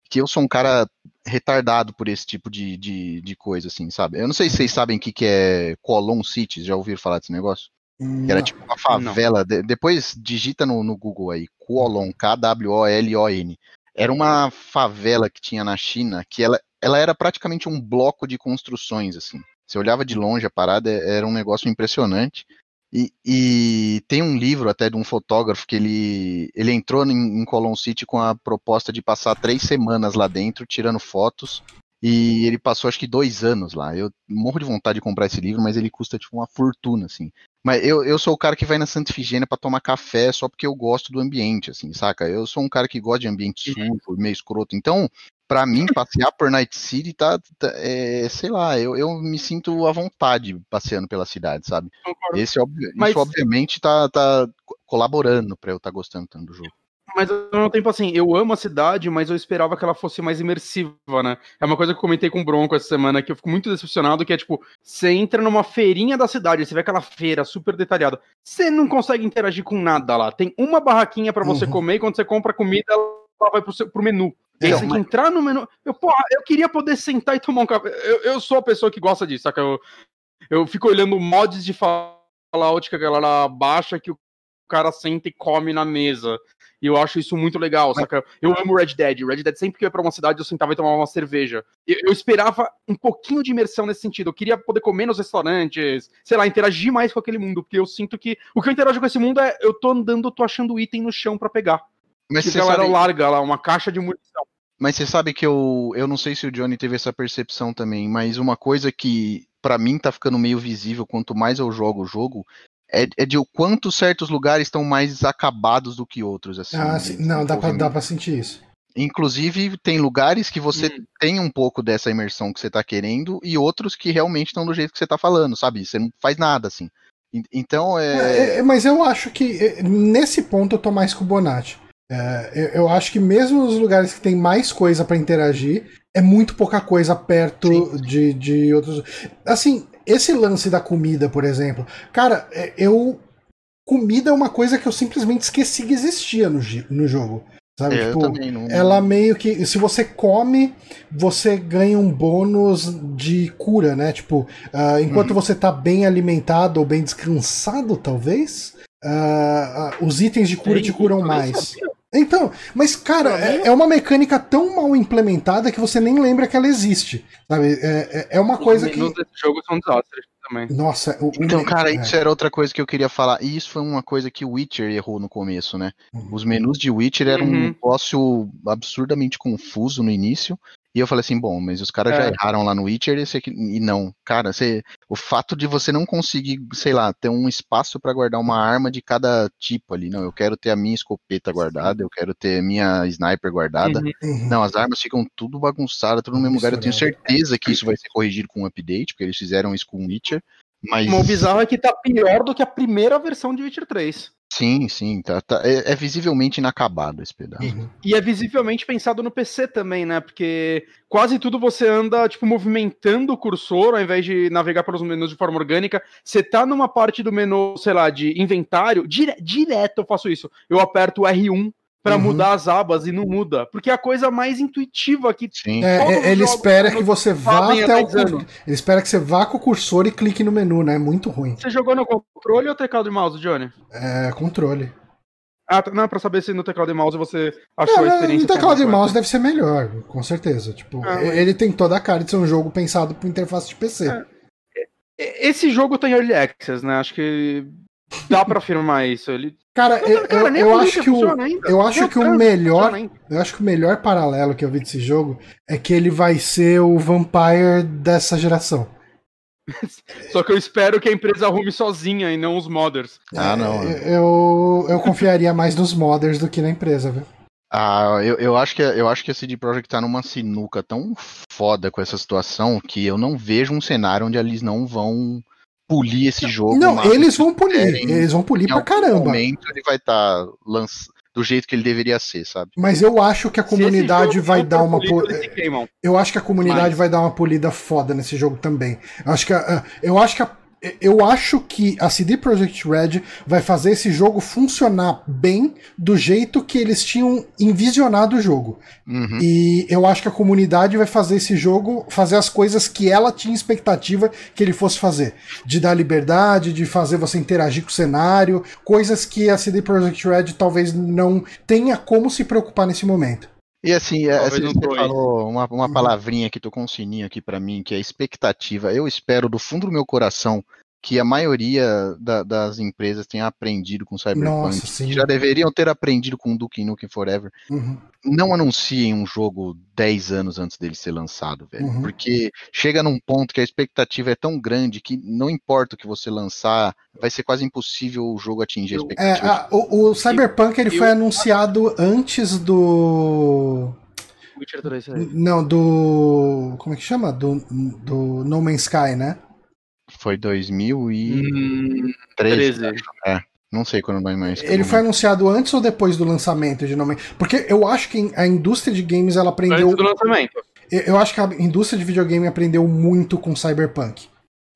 que eu sou um cara retardado por esse tipo de, de, de coisa, assim, sabe? Eu não sei se vocês sabem o que, que é Colon Cities, já ouviram falar desse negócio? Não. Que era tipo uma favela. De, depois digita no, no Google aí, Colon, K-W-O-L-O-N era uma favela que tinha na China que ela, ela era praticamente um bloco de construções, assim. Você olhava de longe a parada, é, era um negócio impressionante. E, e, tem um livro até de um fotógrafo que ele, ele entrou em, em Colon City com a proposta de passar três semanas lá dentro, tirando fotos, e ele passou acho que dois anos lá. Eu morro de vontade de comprar esse livro, mas ele custa tipo uma fortuna, assim. Mas eu, eu sou o cara que vai na Santa Ifigênia para tomar café só porque eu gosto do ambiente, assim, saca? Eu sou um cara que gosta de ambiente uhum. sujo, meio escroto. Então, para mim, passear por Night City tá, tá é, sei lá, eu, eu me sinto à vontade passeando pela cidade, sabe? Esse, Mas... Isso, obviamente, tá, tá colaborando para eu estar tá gostando tanto do jogo. Mas ao mesmo tempo, assim, eu amo a cidade, mas eu esperava que ela fosse mais imersiva, né? É uma coisa que eu comentei com o Bronco essa semana, que eu fico muito decepcionado, que é tipo, você entra numa feirinha da cidade, você vê aquela feira super detalhada, você não consegue interagir com nada lá. Tem uma barraquinha para você uhum. comer, e quando você compra comida, ela vai pro, seu, pro menu. E você tem que entrar no menu. Eu, porra, eu queria poder sentar e tomar um café. Eu, eu sou a pessoa que gosta disso, saca? Eu, eu fico olhando mods de Fallout que a galera baixa que o cara senta e come na mesa. E eu acho isso muito legal, saca? Eu amo Red Dead. Red Dead, sempre que eu ia pra uma cidade, eu sentava e tomava uma cerveja. Eu, eu, esperava um pouquinho de imersão nesse sentido. Eu queria poder comer nos restaurantes, sei lá, interagir mais com aquele mundo. Porque eu sinto que. O que eu interajo com esse mundo é eu tô andando, eu tô achando item no chão para pegar. Mas que a galera sabe... larga lá, uma caixa de munição. Mas você sabe que eu. Eu não sei se o Johnny teve essa percepção também, mas uma coisa que para mim tá ficando meio visível quanto mais eu jogo o jogo é, é, de o quanto certos lugares estão mais acabados do que outros. Assim, ah, sim. Não, dá pra, dá pra sentir isso. Inclusive, tem lugares que você hum. tem um pouco dessa imersão que você tá querendo e outros que realmente estão do jeito que você tá falando, sabe? Você não faz nada, assim. Então é... é... é mas eu acho que é, nesse ponto eu tô mais com o Bonatti. É, eu acho que mesmo nos lugares que tem mais coisa para interagir, é muito pouca coisa perto de, de outros. Assim, esse lance da comida, por exemplo, cara, eu. Comida é uma coisa que eu simplesmente esqueci que existia no, no jogo. Sabe? É, tipo, não... ela meio que. Se você come, você ganha um bônus de cura, né? Tipo, uh, enquanto uhum. você tá bem alimentado ou bem descansado, talvez, uh, uh, os itens de cura te curam mais. Então, mas cara, é, é, uma mecânica tão mal implementada que você nem lembra que ela existe. Sabe? É, é, é uma coisa que. Os desse jogo são desastres também. Nossa, o, então, cara, é. isso era outra coisa que eu queria falar. E isso foi uma coisa que o Witcher errou no começo, né? Uhum. Os menus de Witcher eram uhum. um negócio absurdamente confuso no início. E eu falei assim, bom, mas os caras é. já erraram lá no Witcher esse aqui, e não. Cara, você, o fato de você não conseguir, sei lá, ter um espaço para guardar uma arma de cada tipo ali, não, eu quero ter a minha escopeta guardada, eu quero ter a minha sniper guardada. Uhum. uhum. Não, as armas ficam tudo bagunçadas, tudo no mesmo lugar. Eu tenho certeza que isso vai ser corrigido com um update, porque eles fizeram isso com o Witcher. Mas... O bizarro é que tá pior do que a primeira versão de Witcher 3. Sim, sim, tá, tá é, é, visivelmente inacabado esse pedaço. Uhum. E é visivelmente pensado no PC também, né? Porque quase tudo você anda, tipo, movimentando o cursor ao invés de navegar pelos menus de forma orgânica. Você tá numa parte do menu, sei lá, de inventário, dire direto eu faço isso. Eu aperto o R1 para uhum. mudar as abas e não muda, porque é a coisa mais intuitiva que Sim. É, ele espera que você vá até o cursor. Ele espera que você vá com o cursor e clique no menu, né? É muito ruim. Você jogou no controle ou teclado e mouse, Johnny? É, controle. Ah, tá, não, pra saber se no teclado e mouse você achou a experiência. No teclado e mouse deve ser melhor, com certeza. Tipo, ah, ele tem toda a cara de ser um jogo pensado para interface de PC. É. Esse jogo tem early access, né? Acho que dá para afirmar isso. Ele Cara, eu, cara, eu, eu acho que o, eu acho que o melhor, eu acho que o melhor paralelo que eu vi desse jogo é que ele vai ser o Vampire dessa geração. Só que eu espero que a empresa arrume sozinha e não os modders. Ah, não. É, eu, eu confiaria mais nos modders do que na empresa, viu? Ah, eu, eu, acho que, eu acho que a CD Projekt tá numa sinuca tão foda com essa situação que eu não vejo um cenário onde eles não vão polir esse jogo. Não, eles vão polir. Eles vão polir pra caramba. momento ele vai estar tá lançando do jeito que ele deveria ser, sabe? Mas eu acho que a comunidade vai dar uma eu acho que a comunidade Mas... vai dar uma polida foda nesse jogo também. Eu acho que a, eu acho que a eu acho que a CD Projekt Red vai fazer esse jogo funcionar bem do jeito que eles tinham envisionado o jogo. Uhum. E eu acho que a comunidade vai fazer esse jogo fazer as coisas que ela tinha expectativa que ele fosse fazer. De dar liberdade, de fazer você interagir com o cenário, coisas que a CD Projekt Red talvez não tenha como se preocupar nesse momento. E assim, é, assim você falou uma, uma uhum. palavrinha que tocou um sininho aqui para mim, que é expectativa. Eu espero do fundo do meu coração que a maioria da, das empresas tenha aprendido com Cyberpunk. Nossa, já deveriam ter aprendido com Duke Nukem Forever. Uhum. Não anunciem um jogo 10 anos antes dele ser lançado, velho. Uhum. Porque chega num ponto que a expectativa é tão grande que não importa o que você lançar, vai ser quase impossível o jogo atingir a é, expectativa. É, a, o, o, Cyberpunk ele eu, foi anunciado antes do. Não, do. Como é que chama? Do, do No Man's Sky, né? Foi 2013. Hum, é. Não sei quando vai mais. Ele foi anunciado antes ou depois do lançamento de nome? Porque eu acho que a indústria de games ela aprendeu. Antes do lançamento. Eu acho que a indústria de videogame aprendeu muito com Cyberpunk.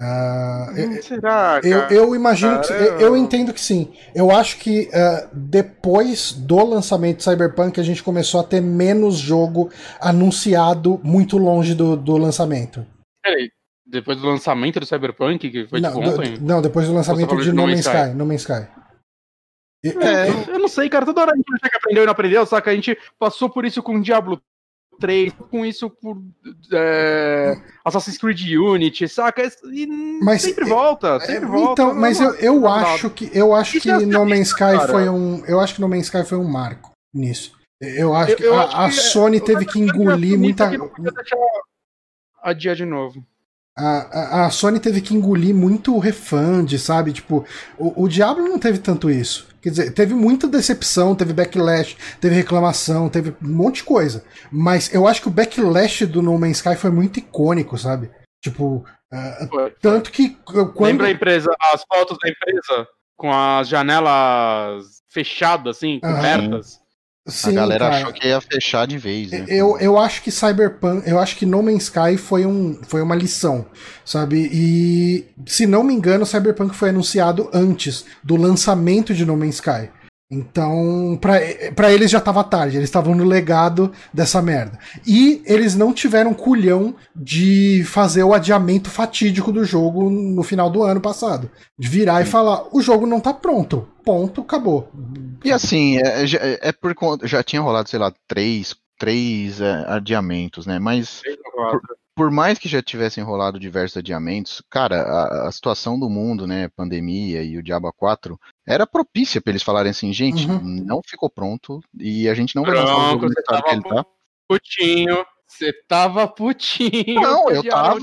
Uh, será? Eu, eu imagino que. Eu... eu entendo que sim. Eu acho que uh, depois do lançamento de Cyberpunk a gente começou a ter menos jogo anunciado muito longe do, do lançamento. Peraí, depois do lançamento do Cyberpunk, que foi não, tipo ontem? não, depois do lançamento de, No Man's Sky. Sky. No Man's Sky. É, eu, eu não sei, cara. Toda hora a gente acha que aprendeu e não aprendeu, só que a gente passou por isso com Diablo 3, com isso por é, Assassin's Creed Unity, saca? E mas, sempre volta, sempre é, volta. Então, mas eu, eu acho que eu acho que No Man's Sky cara. foi um, eu acho que No Man's Sky foi um marco nisso. Eu acho eu, que eu a, acho a Sony teve que engolir muita. Adiar de novo. A, a, Sony teve que engolir muito refund, sabe? Tipo, o, o Diablo não teve tanto isso. Quer dizer, teve muita decepção, teve backlash, teve reclamação, teve um monte de coisa. Mas eu acho que o backlash do No Man's Sky foi muito icônico, sabe? Tipo, Uh, tanto que quando... Lembra a empresa, as fotos da empresa com as janelas fechadas, assim, cobertas? Sim, a galera cara. achou que ia fechar de vez. Né? Eu, eu acho que Cyberpunk, eu acho que No Man's Sky foi, um, foi uma lição, sabe? E se não me engano, Cyberpunk foi anunciado antes do lançamento de No Man's Sky. Então, para eles já tava tarde, eles estavam no legado dessa merda. E eles não tiveram culhão de fazer o adiamento fatídico do jogo no final do ano passado. De virar e falar: o jogo não tá pronto. Ponto, acabou. E assim, é, é, é por conta. Já tinha rolado, sei lá, três, três é, adiamentos, né? Mas. Por, por mais que já tivessem rolado diversos adiamentos, cara, a, a, situação do mundo, né, pandemia e o Diabo 4, era propícia para eles falarem assim, gente, uhum. não ficou pronto e a gente não vai lançar o jogo no estado que ele tá. Putinho, você tava putinho. Não, eu tava.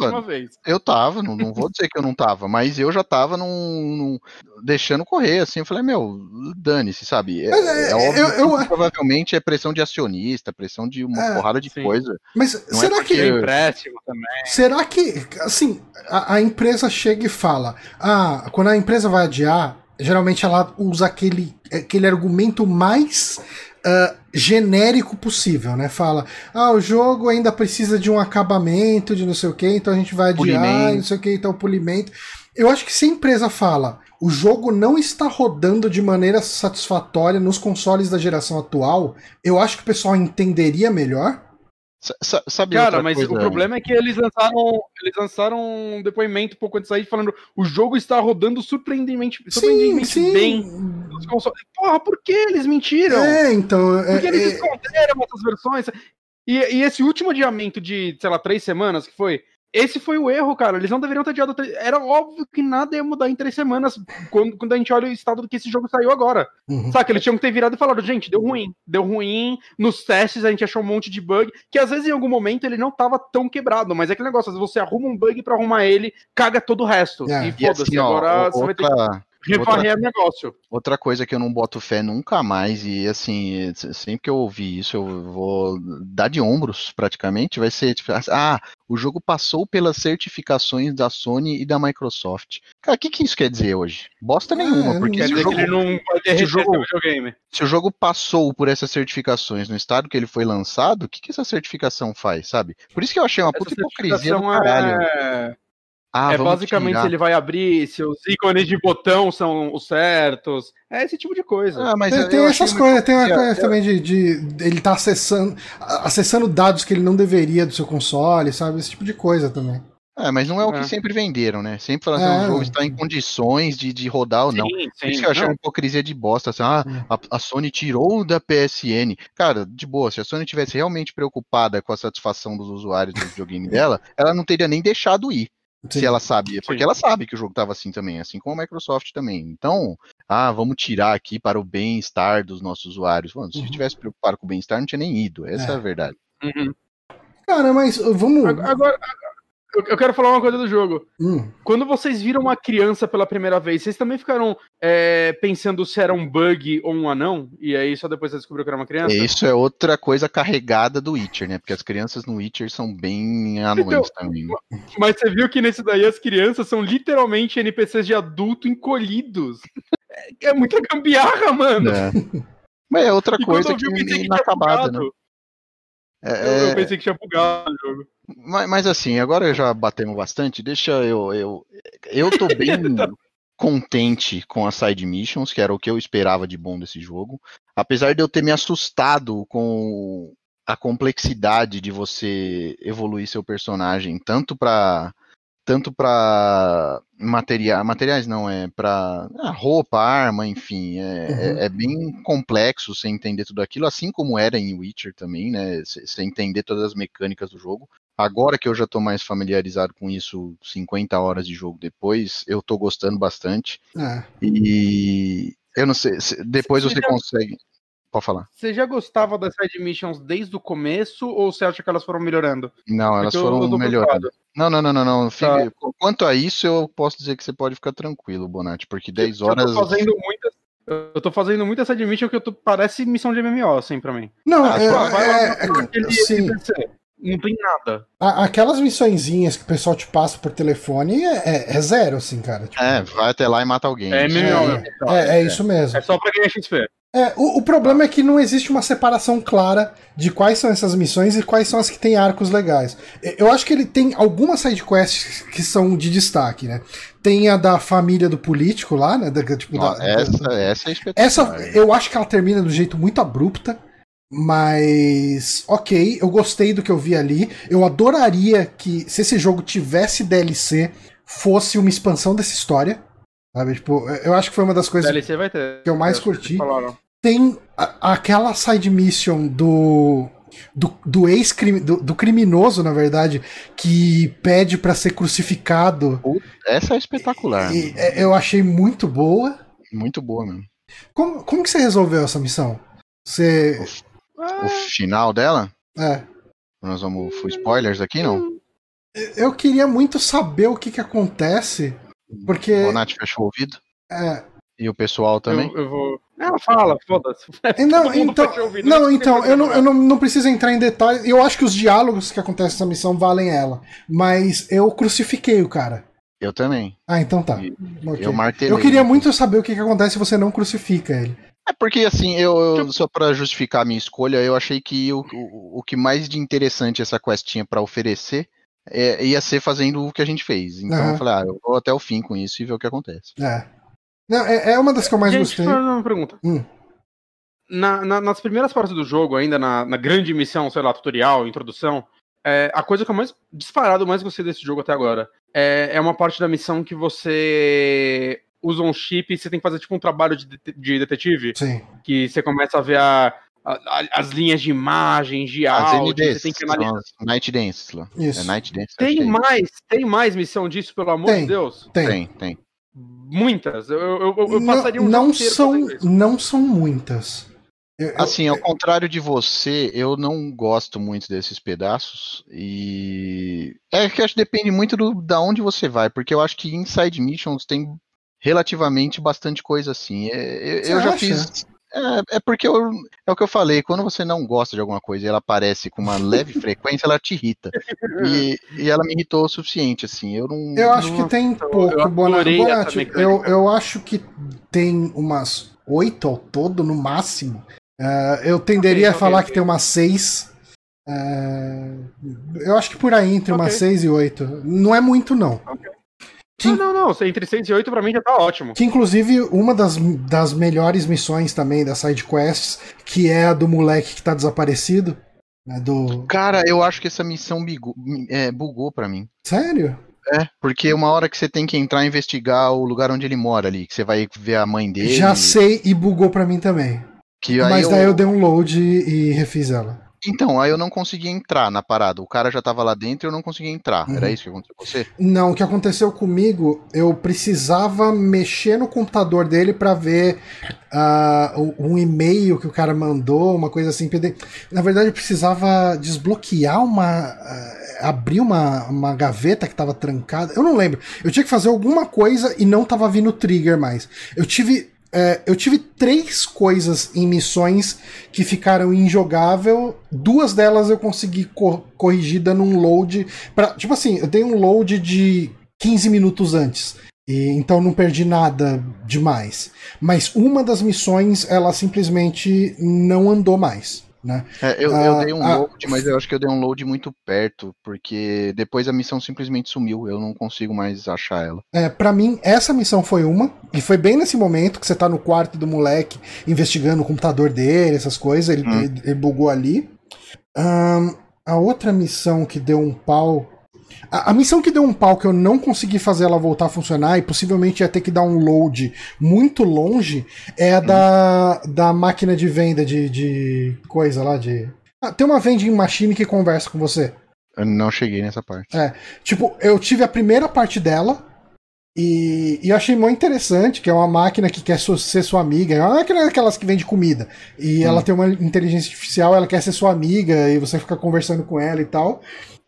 Eu tava, não, não vou dizer que eu não tava, mas eu já tava num, num deixando correr, assim. Eu falei, meu, dane-se, sabe? É, é, é óbvio eu, eu... provavelmente é pressão de acionista, pressão de uma é, porrada de sim. coisa. Mas não é será é que. empréstimo também. Será que, assim, a, a empresa chega e fala: ah, quando a empresa vai adiar, geralmente ela usa aquele, aquele argumento mais uh, genérico possível, né? Fala, ah, o jogo ainda precisa de um acabamento, de não sei o que, então a gente vai adiar, não sei o que, então polimento. Eu acho que se a empresa fala, o jogo não está rodando de maneira satisfatória nos consoles da geração atual, eu acho que o pessoal entenderia melhor. Sabe Cara, mas coisa? o problema é que eles lançaram, eles lançaram um depoimento pouco antes aí falando o jogo está rodando surpreendentemente, surpreendentemente sim, sim. bem. Porra, por que eles mentiram? É, então. É, Porque eles é... esconderam outras versões. E, e, esse último adiamento de, sei lá, três semanas que foi, esse foi o erro, cara. Eles não deveriam ter adiado. Era óbvio que nada ia mudar em três semanas quando, quando a gente olha o estado do que esse jogo saiu agora. Uhum. Saca? Eles tinham que ter virado e falado, gente, deu ruim. Deu ruim. Nos testes a gente achou um monte de bug. Que às vezes em algum momento ele não tava tão quebrado. Mas é aquele negócio, às vezes você arruma um bug para arrumar ele, caga todo o resto. É. E foda-se. Assim, agora ó, você outra... vai ter que revarrer outra, negócio. Outra coisa que eu não boto fé nunca mais, e assim, sempre que eu ouvir isso, eu vou dar de ombros praticamente, vai ser tipo, ah, o jogo passou pelas certificações da Sony e da Microsoft. Cara, o que, que isso quer dizer hoje? Bosta nenhuma, é, porque se o, jogo, não se, o jogo, se o jogo passou por essas certificações no estado que ele foi lançado, o que, que essa certificação faz, sabe? Por isso que eu achei uma puta hipocrisia do caralho. É... Ah, é basicamente tirar. ele vai abrir se os ícones de botão são os certos. É esse tipo de coisa. Ah, mas tem, tem essas coisas, tem uma coisa também de, de, ele tá acessando, acessando dados que ele não deveria do seu console, sabe? Esse tipo de coisa também. É, mas não é o que é. sempre venderam, né? Sempre falando assim, é. o jogo está em condições de, de rodar ou não. Sim, sim. Isso que eu achei uma hipocrisia de bosta, assim, ah, hum. a, a, Sony tirou da PSN. Cara, de boa, se a Sony tivesse realmente preocupada com a satisfação dos usuários do videogame dela, ela não teria nem deixado ir. Sim. Se ela sabia, porque Sim. ela sabe que o jogo estava assim também, assim como a Microsoft também. Então, ah, vamos tirar aqui para o bem-estar dos nossos usuários. Mano, se uhum. tivesse preocupado com o bem-estar, não tinha nem ido. Essa é, é a verdade. Uhum. Cara, mas vamos. Agora, eu quero falar uma coisa do jogo. Hum. Quando vocês viram uma criança pela primeira vez, vocês também ficaram é, pensando se era um bug ou um anão? E aí só depois você descobriu que era uma criança? Isso é outra coisa carregada do Witcher, né? Porque as crianças no Witcher são bem anões então, também. Mas você viu que nesse daí as crianças são literalmente NPCs de adulto encolhidos. É, é muita gambiarra, mano. É. Mas é outra coisa que, que inacabada, né? É, eu, eu, pensei que tinha bugado o jogo. Mas, mas, assim, agora já batemos bastante. Deixa eu. Eu, eu tô bem contente com as side missions, que era o que eu esperava de bom desse jogo. Apesar de eu ter me assustado com a complexidade de você evoluir seu personagem, tanto para tanto para materiais, materiais não, é para ah, roupa, arma, enfim, é, é, uhum. é, é, bem complexo você entender tudo aquilo, assim como era em Witcher também, né, você entender todas as mecânicas do jogo. Agora que eu já estou mais familiarizado com isso, 50 horas de jogo depois, eu estou gostando bastante. É. E eu não sei, depois você, você já... consegue. Pode falar. Você já gostava das side missions desde o começo ou você acha que elas foram melhorando? Não, elas Porque foram melhorando. Não, não, não, não, não. Tá. Quanto a isso, eu posso dizer que você pode ficar tranquilo, Bonatti, porque 10 horas. Eu tô fazendo muitas. Eu tô fazendo muita side mission que eu tô... parece missão de MMO, assim, pra mim. Não, ah, é, é, é, aquele sim. Não tem nada. Aquelas missõezinhas que o pessoal te passa por telefone é, é, é zero, assim, cara. Tipo, é, vai até lá e mata alguém. É, é, é, é, isso mesmo. É só pra ganhar XP. É, o, o, problema é que não existe uma separação clara de quais são essas missões e quais são as que têm arcos legais. Eu acho que ele tem algumas sidequests que são de destaque, né? Tem a da família do político lá, né? Da, tipo, da, essa, da, essa é espetacular. Essa, eu acho que ela termina do jeito muito abrupta. Mas, ok, eu gostei do que eu vi ali. Eu adoraria que, se esse jogo tivesse DLC, fosse uma expansão dessa história. Sabe? Tipo, eu acho que foi uma das coisas que eu mais eu curti. Tem a, aquela side mission do. Do, do ex do, do, criminoso, na verdade, que pede para ser crucificado. Essa é espetacular. E, é, eu achei muito boa. Muito boa mesmo. Como, como que você resolveu essa missão? Você o final dela? É. Nós vamos. Foi spoilers aqui, não? Eu queria muito saber o que que acontece. Porque. O Bonatti fechou o ouvido. É. E o pessoal também? Eu, eu vou. Ah, fala, foda-se. Não, então, não, então eu, não, eu não, não preciso entrar em detalhes. Eu acho que os diálogos que acontecem nessa missão valem ela. Mas eu crucifiquei o cara. Eu também. Ah, então tá. Okay. Eu martelei. Eu queria muito saber o que, que acontece se você não crucifica ele. É porque, assim, eu, eu só para justificar a minha escolha, eu achei que o, o, o que mais de interessante essa quest tinha para oferecer é, ia ser fazendo o que a gente fez. Então uhum. eu falei, ah, eu vou até o fim com isso e ver o que acontece. É. Não, é, é uma das que eu mais gente, gostei. uma pergunta. Hum. Na, na, nas primeiras partes do jogo, ainda na, na grande missão, sei lá, tutorial, introdução, é, a coisa que eu mais disparado mais gostei desse jogo até agora é, é uma parte da missão que você usa um chip e você tem que fazer tipo um trabalho de, de detetive. Sim. Que você começa a ver a, a, as linhas de imagens, de as áudio, NDs, você tem que analisar. Night Dance. Isso. É Night Dance. Tem é mais, tem mais missão disso, pelo amor tem, de Deus? Tem, tem. tem. Muitas. Eu, eu, eu não, passaria um não são, não são muitas. Eu, assim, ao contrário de você, eu não gosto muito desses pedaços e é que acho que depende muito do, da onde você vai, porque eu acho que Inside Missions tem relativamente bastante coisa assim. É, eu, eu já fiz. É, é porque eu, é o que eu falei, quando você não gosta de alguma coisa e ela aparece com uma leve frequência, ela te irrita. E, e ela me irritou o suficiente, assim. Eu não. Eu acho não, que tem pouco, Bonatti. Eu, eu acho que tem umas oito ao todo, no máximo. Uh, eu tenderia okay, a falar okay, que tem umas seis. Uh, eu acho que por aí, entre umas seis e oito. Não é muito, não. Okay. Que... Não, não, não. Entre 6 e 8 pra mim já tá ótimo. Que inclusive uma das, das melhores missões também das side quests, que é a do moleque que tá desaparecido. Né, do... Cara, eu acho que essa missão bugou, é, bugou pra mim. Sério? É, porque uma hora que você tem que entrar e investigar o lugar onde ele mora ali, que você vai ver a mãe dele. Já sei e bugou pra mim também. Que Mas daí eu... eu dei um load e refiz ela. Então, aí eu não conseguia entrar na parada. O cara já tava lá dentro e eu não conseguia entrar. Uhum. Era isso que aconteceu com você? Não, o que aconteceu comigo, eu precisava mexer no computador dele para ver uh, um e-mail que o cara mandou, uma coisa assim. Na verdade, eu precisava desbloquear uma. Uh, abrir uma, uma gaveta que tava trancada. Eu não lembro. Eu tinha que fazer alguma coisa e não tava vindo trigger mais. Eu tive é, eu tive três coisas em missões que ficaram injogável. Duas delas eu consegui cor corrigir dando um load. Pra, tipo assim, eu dei um load de 15 minutos antes. E, então não perdi nada demais. Mas uma das missões, ela simplesmente não andou mais. Né? É, eu, eu ah, dei um ah, load, mas eu acho que eu dei um load muito perto, porque depois a missão simplesmente sumiu, eu não consigo mais achar ela. É, para mim, essa missão foi uma, e foi bem nesse momento que você tá no quarto do moleque investigando o computador dele, essas coisas, ele, hum. ele, ele bugou ali. Um, a outra missão que deu um pau a, a, missão que deu um pau que eu não consegui fazer ela voltar a funcionar e possivelmente ia ter que dar um load muito longe é a da, da máquina de venda de, de coisa lá de. Ah, tem uma vending machine que conversa com você. Eu não cheguei nessa parte. É. Tipo, eu tive a primeira parte dela. E, e eu achei muito interessante, que é uma máquina que quer ser sua amiga. É uma máquina daquelas que vende comida. E hum. ela tem uma inteligência artificial, ela quer ser sua amiga, e você fica conversando com ela e tal.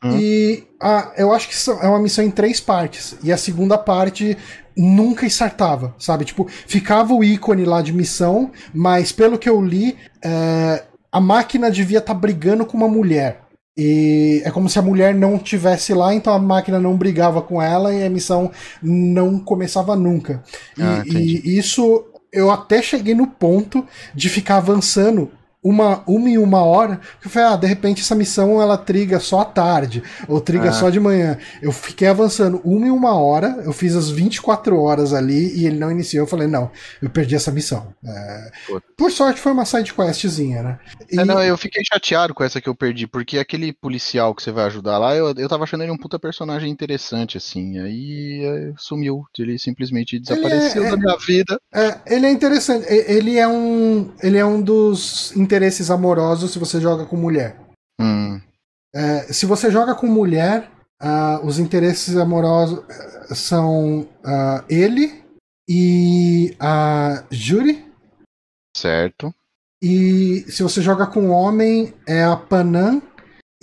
Hum. E a, eu acho que é uma missão em três partes. E a segunda parte nunca startava, sabe? Tipo, ficava o ícone lá de missão, mas pelo que eu li, é, a máquina devia estar tá brigando com uma mulher. E é como se a mulher não tivesse lá, então a máquina não brigava com ela e a missão não começava nunca. E, Ah, entendi. e isso eu até cheguei no ponto de ficar avançando uma, uma e uma hora, que eu falei, ah, de repente essa missão ela triga só à tarde, ou triga Ah. só de manhã. Eu fiquei avançando uma e uma hora, eu fiz as 24 horas ali e ele não iniciou. Eu falei, não, eu perdi essa missão. É, por sorte foi uma side questzinha, né? E- É, não, eu fiquei chateado com essa que eu perdi, porque aquele policial que você vai ajudar lá, eu, eu tava achando ele um puta personagem interessante, assim. Aí é, sumiu, ele simplesmente desapareceu é- da minha vida. É, ele é interessante. Ele é um, ele é um dos interesses amorosos se você joga com mulher. Hum, É, se você joga com mulher, ah, os interesses amorosos eh, são ah, ele e a Juri. certo. E se você joga com homem, é a Panam.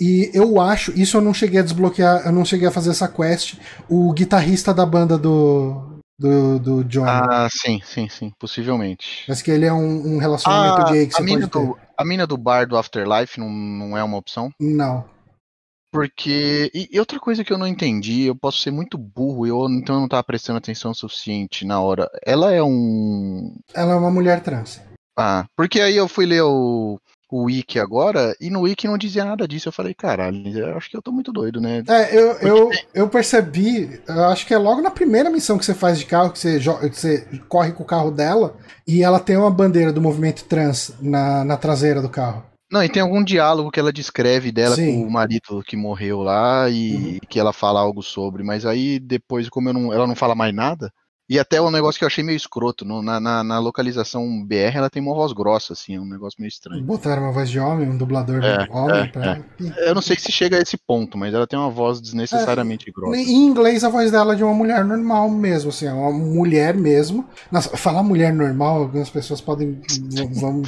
E eu acho, isso eu não cheguei a desbloquear, eu não cheguei a fazer essa quest. O guitarrista da banda do, do, do Johnny. Ah, sim, sim, sim, possivelmente. Mas que ele é um, um relacionamento Ah, gay que a, mina do, a mina do bar do Afterlife não, não é uma opção? Não. Porque. E, e outra coisa que eu não entendi, eu posso ser muito burro, eu, então eu não tava prestando atenção o suficiente na hora. Ela é um. Ela é uma mulher trans. Ah, porque aí eu fui ler o, o Wiki agora, e no Wiki não dizia nada disso. Eu falei, caralho, eu acho que eu tô muito doido, né? É, eu, eu, eu percebi, eu acho que é logo na primeira missão que você faz de carro, que você, que você corre com o carro dela, e ela tem uma bandeira do movimento trans na, na traseira do carro. Não, e tem algum diálogo que ela descreve dela Sim. com o marido que morreu lá e Uhum. que ela fala algo sobre, mas aí depois, como não, ela não fala mais nada, e até um negócio que eu achei meio escroto, no- na, na, na localização BR ela tem uma voz grossa, assim, é um negócio meio estranho. Botaram uma voz de homem, um dublador É, homem é, pra. Eu não sei se chega a esse ponto, mas ela tem uma voz desnecessariamente grossa. Em inglês, a voz dela é de uma mulher normal mesmo, assim, é uma mulher mesmo. Nossa, falar mulher normal, algumas pessoas podem vão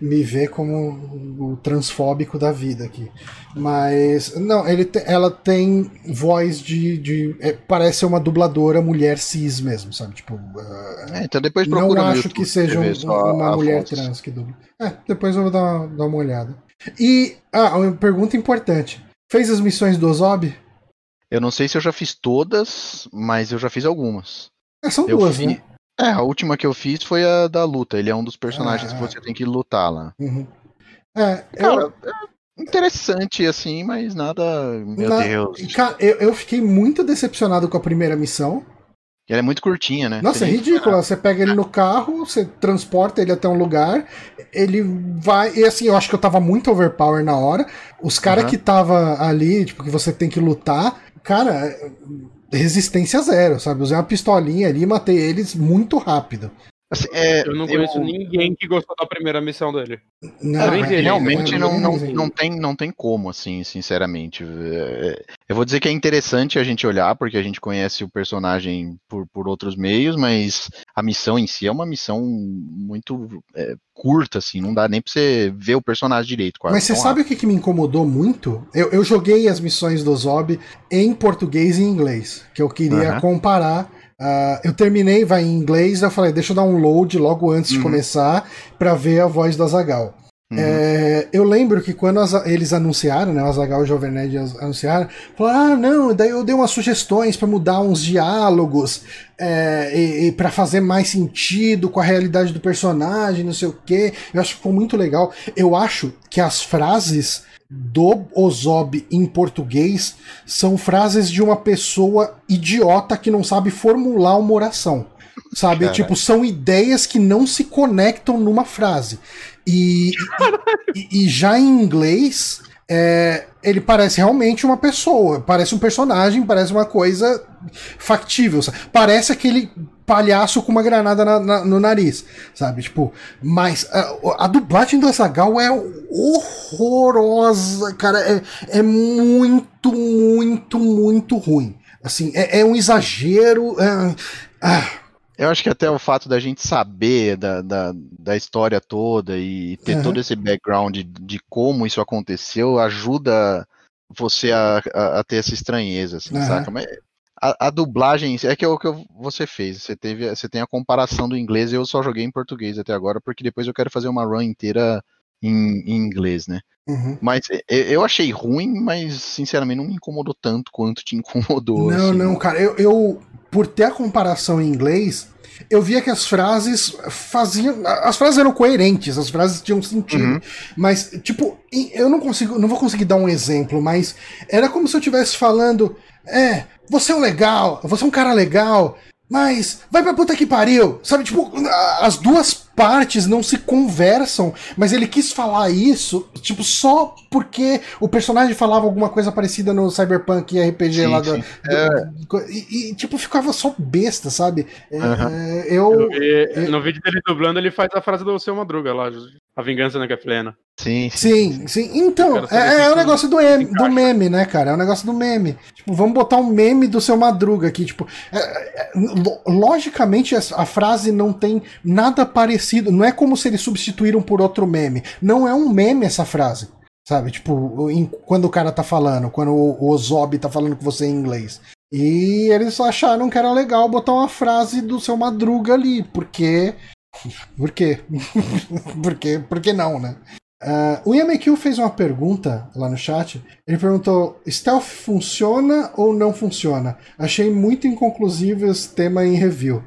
me ver como o transfóbico da vida aqui. Mas, não, ele te- ela tem voz de. de é, parece ser uma dubladora mulher cis mesmo, sabe? Tipo. ah, É, então depois não procura no acho YouTube que seja um- uma mulher trans que dubla. É, depois eu vou dar uma, dar uma olhada. E. Ah, uma pergunta importante. Fez as missões do Ozob? Eu não sei se eu já fiz todas, mas eu já fiz algumas. É, são Eu duas, fi- né? É, a última que eu fiz foi a da luta. Ele é um dos personagens Ah. que você tem que lutar lá. Uhum. É, eu, Cara, é interessante assim, mas nada. Meu Na- Deus. cara, eu, eu fiquei muito decepcionado com a primeira missão. E ela é muito curtinha, né? Nossa, Você é ridículo. Você pega ele no carro, você transporta ele até um lugar, ele vai. E assim, eu acho que eu tava muito overpower na hora. Os caras Aham. que tava ali, tipo, que você tem que lutar, cara, resistência zero, sabe? Usei uma pistolinha ali e matei eles muito rápido. Assim, é, Eu não conheço ninguém que gostou da primeira missão dele. Não, É, é- realmente é- não, é- não, é- não, tem, não tem como, assim, sinceramente. É, Eu vou dizer que é interessante a gente olhar, porque a gente conhece o personagem por, por outros meios, mas a missão em si é uma missão muito é, curta, assim, não dá nem pra você ver o personagem direito. Quase, Mas você tão sabe o que, que me incomodou muito? Eu, eu joguei as missões do Zob em português e em inglês, que eu queria comparar. Ah, eu terminei, vai em inglês, eu falei, deixa eu dar um load logo antes de Uhum. começar pra ver a voz do Azagal. Uhum. É, eu lembro que quando as- eles anunciaram, né, o Azagal e o Jovem Nerd anunciaram, falaram, ah, não, daí eu dei umas sugestões pra mudar uns diálogos é, e, e para fazer mais sentido com a realidade do personagem, não sei o quê. Eu acho que ficou muito legal. Eu acho que as frases do Ozob em português são frases de uma pessoa idiota que não sabe formular uma oração. Sabe? Tipo, são ideias que não se conectam numa frase. E, e, e já em inglês, é, ele parece realmente uma pessoa, parece um personagem, parece uma coisa factível. sabe? Parece aquele palhaço com uma granada na- na- no nariz, sabe? Tipo, mas a, a dublagem do Azagal é horrorosa, cara. É, é muito, muito, muito ruim. Assim, é, é um exagero. é- ah, Eu acho que até o fato da gente saber da, da, da história toda e ter Aham. todo esse background de, de como isso aconteceu ajuda você a, a, a ter essa estranheza, assim, Aham. saca? Mas a, a dublagem é que é o que você fez. Você teve, você tem a comparação do inglês eu só joguei em português até agora, porque depois eu quero fazer uma run inteira em, em inglês, né? Uhum. Mas eu achei ruim, mas sinceramente não me incomodou tanto quanto te incomodou. Não, assim. não, cara, eu, eu, por ter a comparação em inglês, eu via que as frases faziam. As frases eram coerentes, as frases tinham sentido. Uhum. Mas, tipo, eu não consigo. Não vou conseguir dar um exemplo, mas era como se eu estivesse falando. É, você é um legal, você é um cara legal, mas vai pra puta que pariu! Sabe, tipo, as duas partes não se conversam, mas ele quis falar isso, tipo, só porque o personagem falava alguma coisa parecida no Cyberpunk RPG sim, lá do. do, é. do e, e, tipo, ficava só besta, sabe? Uhum. É, eu, eu, vi, eu, No vídeo dele dublando, ele faz a frase do seu Madruga lá, a vingança é plena. Sim, sim, sim. Então, é, é o negócio do, em, do meme, né, cara? É o negócio do meme. Tipo, vamos botar um meme do seu Madruga aqui. Tipo, é, é, logicamente a frase não tem nada parecido. Não é como se eles substituíram por outro meme. Não é um meme essa frase. Sabe? Tipo, em, quando o cara tá falando, quando o, o Ozob tá falando com você em inglês. E eles acharam que era legal botar uma frase do seu Madruga ali, porque por quê? por quê? Por que não, né? Uh, o Yamekiu fez uma pergunta lá no chat. Ele perguntou: stealth funciona ou não funciona? Achei muito inconclusivo esse tema em review.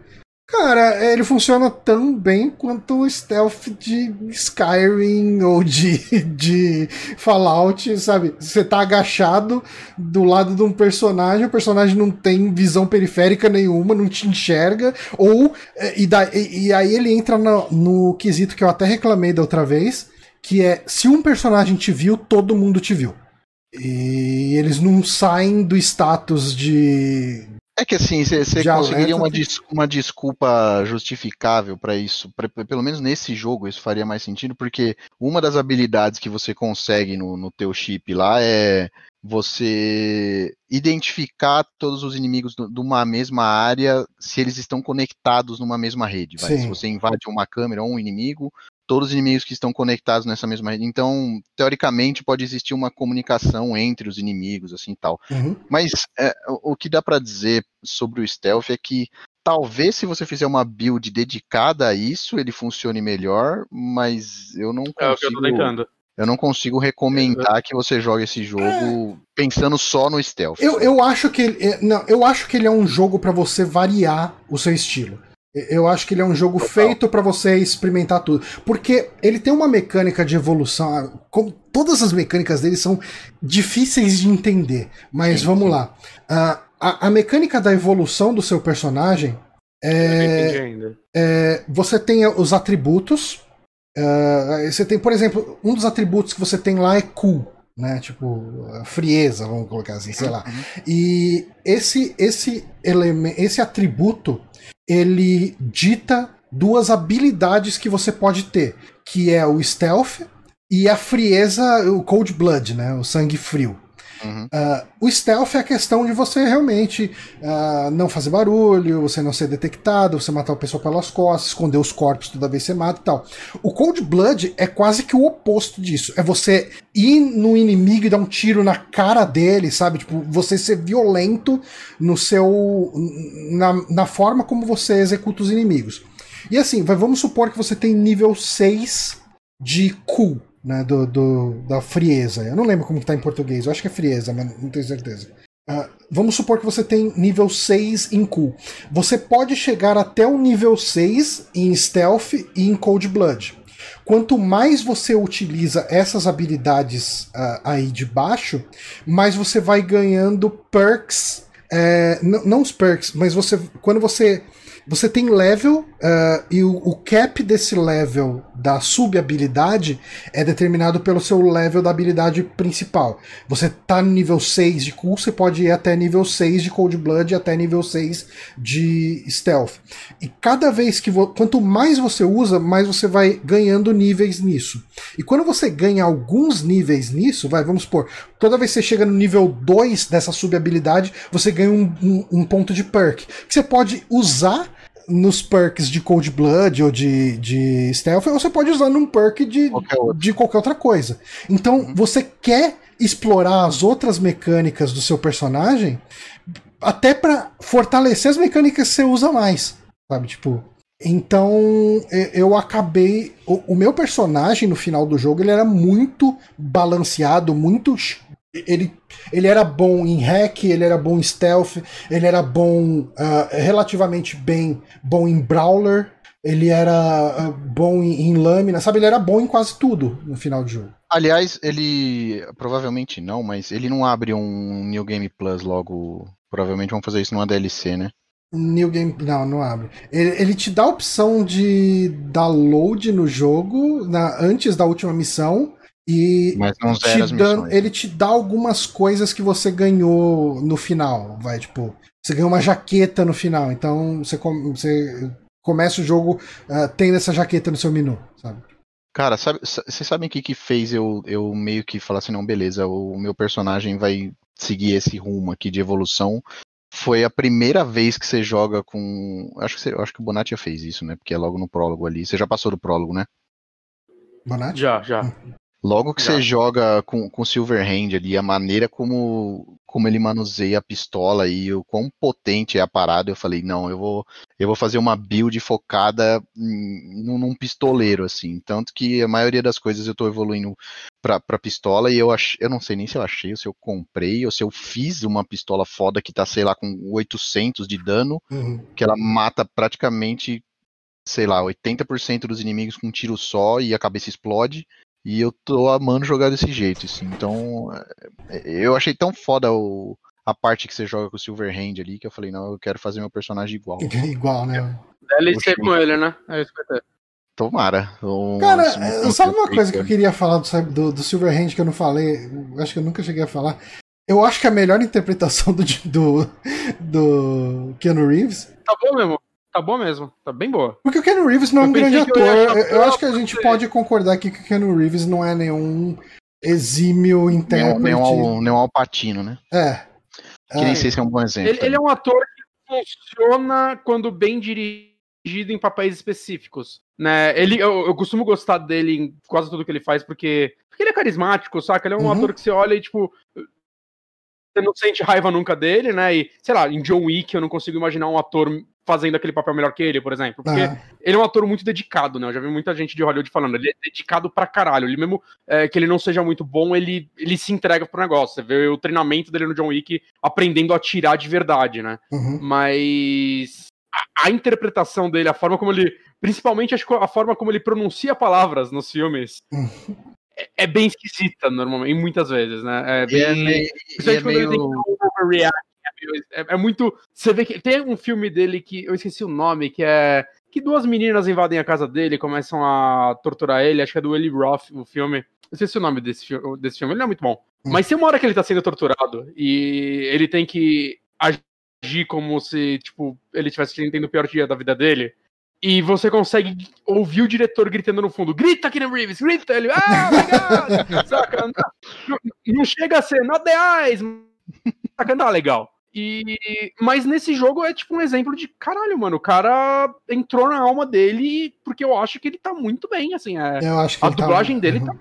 Cara, ele funciona tão bem quanto o stealth de Skyrim ou de, de Fallout, sabe? Você tá agachado do lado de um personagem, o personagem não tem visão periférica nenhuma, não te enxerga, ou. E, da, e, e aí ele entra no, no quesito que eu até reclamei da outra vez, que é se um personagem te viu, todo mundo te viu. E eles não saem do status de, é que assim, você conseguiria uma, des uma desculpa justificável para isso. Pra, pelo menos nesse jogo isso faria mais sentido, porque uma das habilidades que você consegue no, no teu chip lá é você identificar todos os inimigos de uma mesma área se eles estão conectados numa mesma rede. Se você invade uma câmera ou um inimigo, todos os inimigos que estão conectados nessa mesma rede. Então, teoricamente, pode existir uma comunicação entre os inimigos, assim tal. Uhum. Mas é, o que dá para dizer sobre o stealth é que talvez se você fizer uma build dedicada a isso, ele funcione melhor, mas eu não consigo. É o que eu tô tentando. Eu não consigo recomendar que você jogue esse jogo é. pensando só no stealth. Eu, eu acho que ele, é, não, eu acho que ele é um jogo para você variar o seu estilo. Eu acho que ele é um jogo Total. feito para você experimentar tudo. Porque ele tem uma mecânica de evolução. Como todas as mecânicas dele são difíceis de entender. Mas sim, vamos sim. lá. Uh, a, a, mecânica da evolução do seu personagem é. é você tem os atributos. Uh, você tem, por exemplo, um dos atributos que você tem lá é cool. Né, tipo, frieza, vamos colocar assim, sei lá. Uhum. E esse esse elemento, esse atributo ele dita duas habilidades que você pode ter, que é o stealth e a frieza, o cold blood, né, o sangue frio. Uhum. Uh, o stealth é a questão de você realmente uh, não fazer barulho, você não ser detectado, você matar a pessoa pelas costas, esconder os corpos toda vez que você mata e tal. O Cold Blood é quase que o oposto disso. É você ir no inimigo e dar um tiro na cara dele, sabe? Tipo, você ser violento no seu. na, na forma como você executa os inimigos. E assim, vamos supor que você tem nível 6 de cool né, do, do, da frieza. Eu não lembro como está em português, eu acho que é frieza, mas não tenho certeza. Uh, vamos supor que você tem nível 6 em Cool. Você pode chegar até o nível 6 em Stealth e em Cold Blood. Quanto mais você utiliza essas habilidades uh, aí de baixo, mais você vai ganhando perks. É, não os perks, mas você quando você você tem level uh, e o, o, cap desse level da sub-habilidade é determinado pelo seu level da habilidade principal. Você tá no nível 6 de Cool, você pode ir até nível 6 de Cold Blood e até nível 6 de Stealth. E cada vez que quanto mais você usa, mais você vai ganhando níveis nisso. E quando você ganha alguns níveis nisso, vai, vamos supor, toda vez que você chega no nível 2 dessa sub-habilidade, você ganha um, um, um ponto de perk que você pode usar nos perks de Cold Blood ou de, de Stealth, ou você pode usar num perk de qualquer, de qualquer outra coisa. Então, uhum. você quer explorar as outras mecânicas do seu personagem até para fortalecer as mecânicas que você usa mais. Sabe, tipo. Então eu acabei. O, o, meu personagem no final do jogo ele era muito balanceado, muito. Ele, ele era bom em hack, ele era bom em stealth, ele era bom uh, relativamente bem bom em brawler, ele era uh, bom em, em lâmina, sabe? Ele era bom em quase tudo no final do jogo. Aliás, ele. Provavelmente não, mas ele não abre um New Game Plus logo. Provavelmente vão fazer isso numa DLC, né? New Game. Não, não abre. Ele, ele te dá a opção de download no jogo na, antes da última missão. E Mas não zera te dá, ele te dá algumas coisas que você ganhou no final. Vai, tipo, você ganhou uma jaqueta no final. Então você, você começa o jogo uh, tendo essa jaqueta no seu menu, sabe? Cara, sabe, vocês sabem o que, que fez eu, eu meio que falar assim, não, beleza, o meu personagem vai seguir esse rumo aqui de evolução. Foi a primeira vez que você joga com. Acho que, você, acho que o Bonatti já fez isso, né? Porque é logo no prólogo ali. Você já passou do prólogo, né? Bonatti? Já, já. Logo que Já. você joga com, com Silverhand ali, a maneira como, como ele manuseia a pistola e o quão potente é a parada, eu falei, não, eu vou, eu vou fazer uma build focada em, num pistoleiro, assim. Tanto que a maioria das coisas eu tô evoluindo pra, pra pistola e eu ach, eu não sei nem se eu achei, ou se eu comprei, ou se eu fiz uma pistola foda que tá, sei lá, com 800 de dano, uhum. que ela mata praticamente sei lá, 80% dos inimigos com um tiro só e a cabeça explode. E eu tô amando jogar desse jeito, assim. Então, é, eu achei tão foda o, a parte que você joga com o Silverhand ali, que eu falei, não, eu quero fazer meu personagem igual. igual, né? DLC com ele, né? É isso que eu Tomara. Um, Cara, um, sabe uma coisa que eu queria falar do, do, do Silverhand que eu não falei? Acho que eu nunca cheguei a falar. Eu acho que a melhor interpretação do, do, do Keanu Reeves. Tá bom mesmo. Tá boa mesmo, tá bem boa. Porque o Ken Reeves não é um grande ator. Eu, eu, acho que a gente pode concordar aqui que o Ken Reeves não é nenhum exímio intérprete. Nenhum, nenhum Alpatino, né? É. Que nem é. sei se é um bom exemplo. Ele, ele, é um ator que funciona quando bem dirigido em papéis específicos. Né? Ele, eu, eu, costumo gostar dele em quase tudo que ele faz, porque, porque ele é carismático, saca? Ele é um uhum. ator que você olha e, tipo, você não sente raiva nunca dele, né? E, sei lá, em John Wick eu não consigo imaginar um ator fazendo aquele papel melhor que ele, por exemplo. Porque ah. ele é um ator muito dedicado, né? Eu já vi muita gente de Hollywood falando. Ele é dedicado pra caralho. Ele mesmo é, que ele não seja muito bom, ele, ele se entrega pro negócio. Você vê o treinamento dele no John Wick aprendendo a atirar de verdade, né? Uhum. Mas a, a, interpretação dele, a forma como ele. Principalmente acho a forma como ele pronuncia palavras nos filmes. Uhum. É, é, bem esquisita, normalmente, muitas vezes, né? É bem. É, é, é meio... ele tem que overreact é, é, muito. Você vê que tem um filme dele que eu esqueci o nome, que é que duas meninas invadem a casa dele, começam a torturar ele, acho que é do Eli Roth, o filme. Eu esqueci o nome desse, desse filme, ele não é muito bom. Hum. Mas tem uma hora que ele tá sendo torturado e ele tem que agir como se, tipo, ele estivesse tendo o pior dia da vida dele. E você consegue ouvir o diretor gritando no fundo: grita no Reeves, grita! Ele, ah, legal! Saca? Não, não, chega a ser the eyes, saca? Não, legal. E, mas nesse jogo é tipo um exemplo de caralho, mano. O cara entrou na alma dele porque eu acho que ele tá muito bem, assim. É, eu acho que a tá dublagem tá... dele uhum. tá.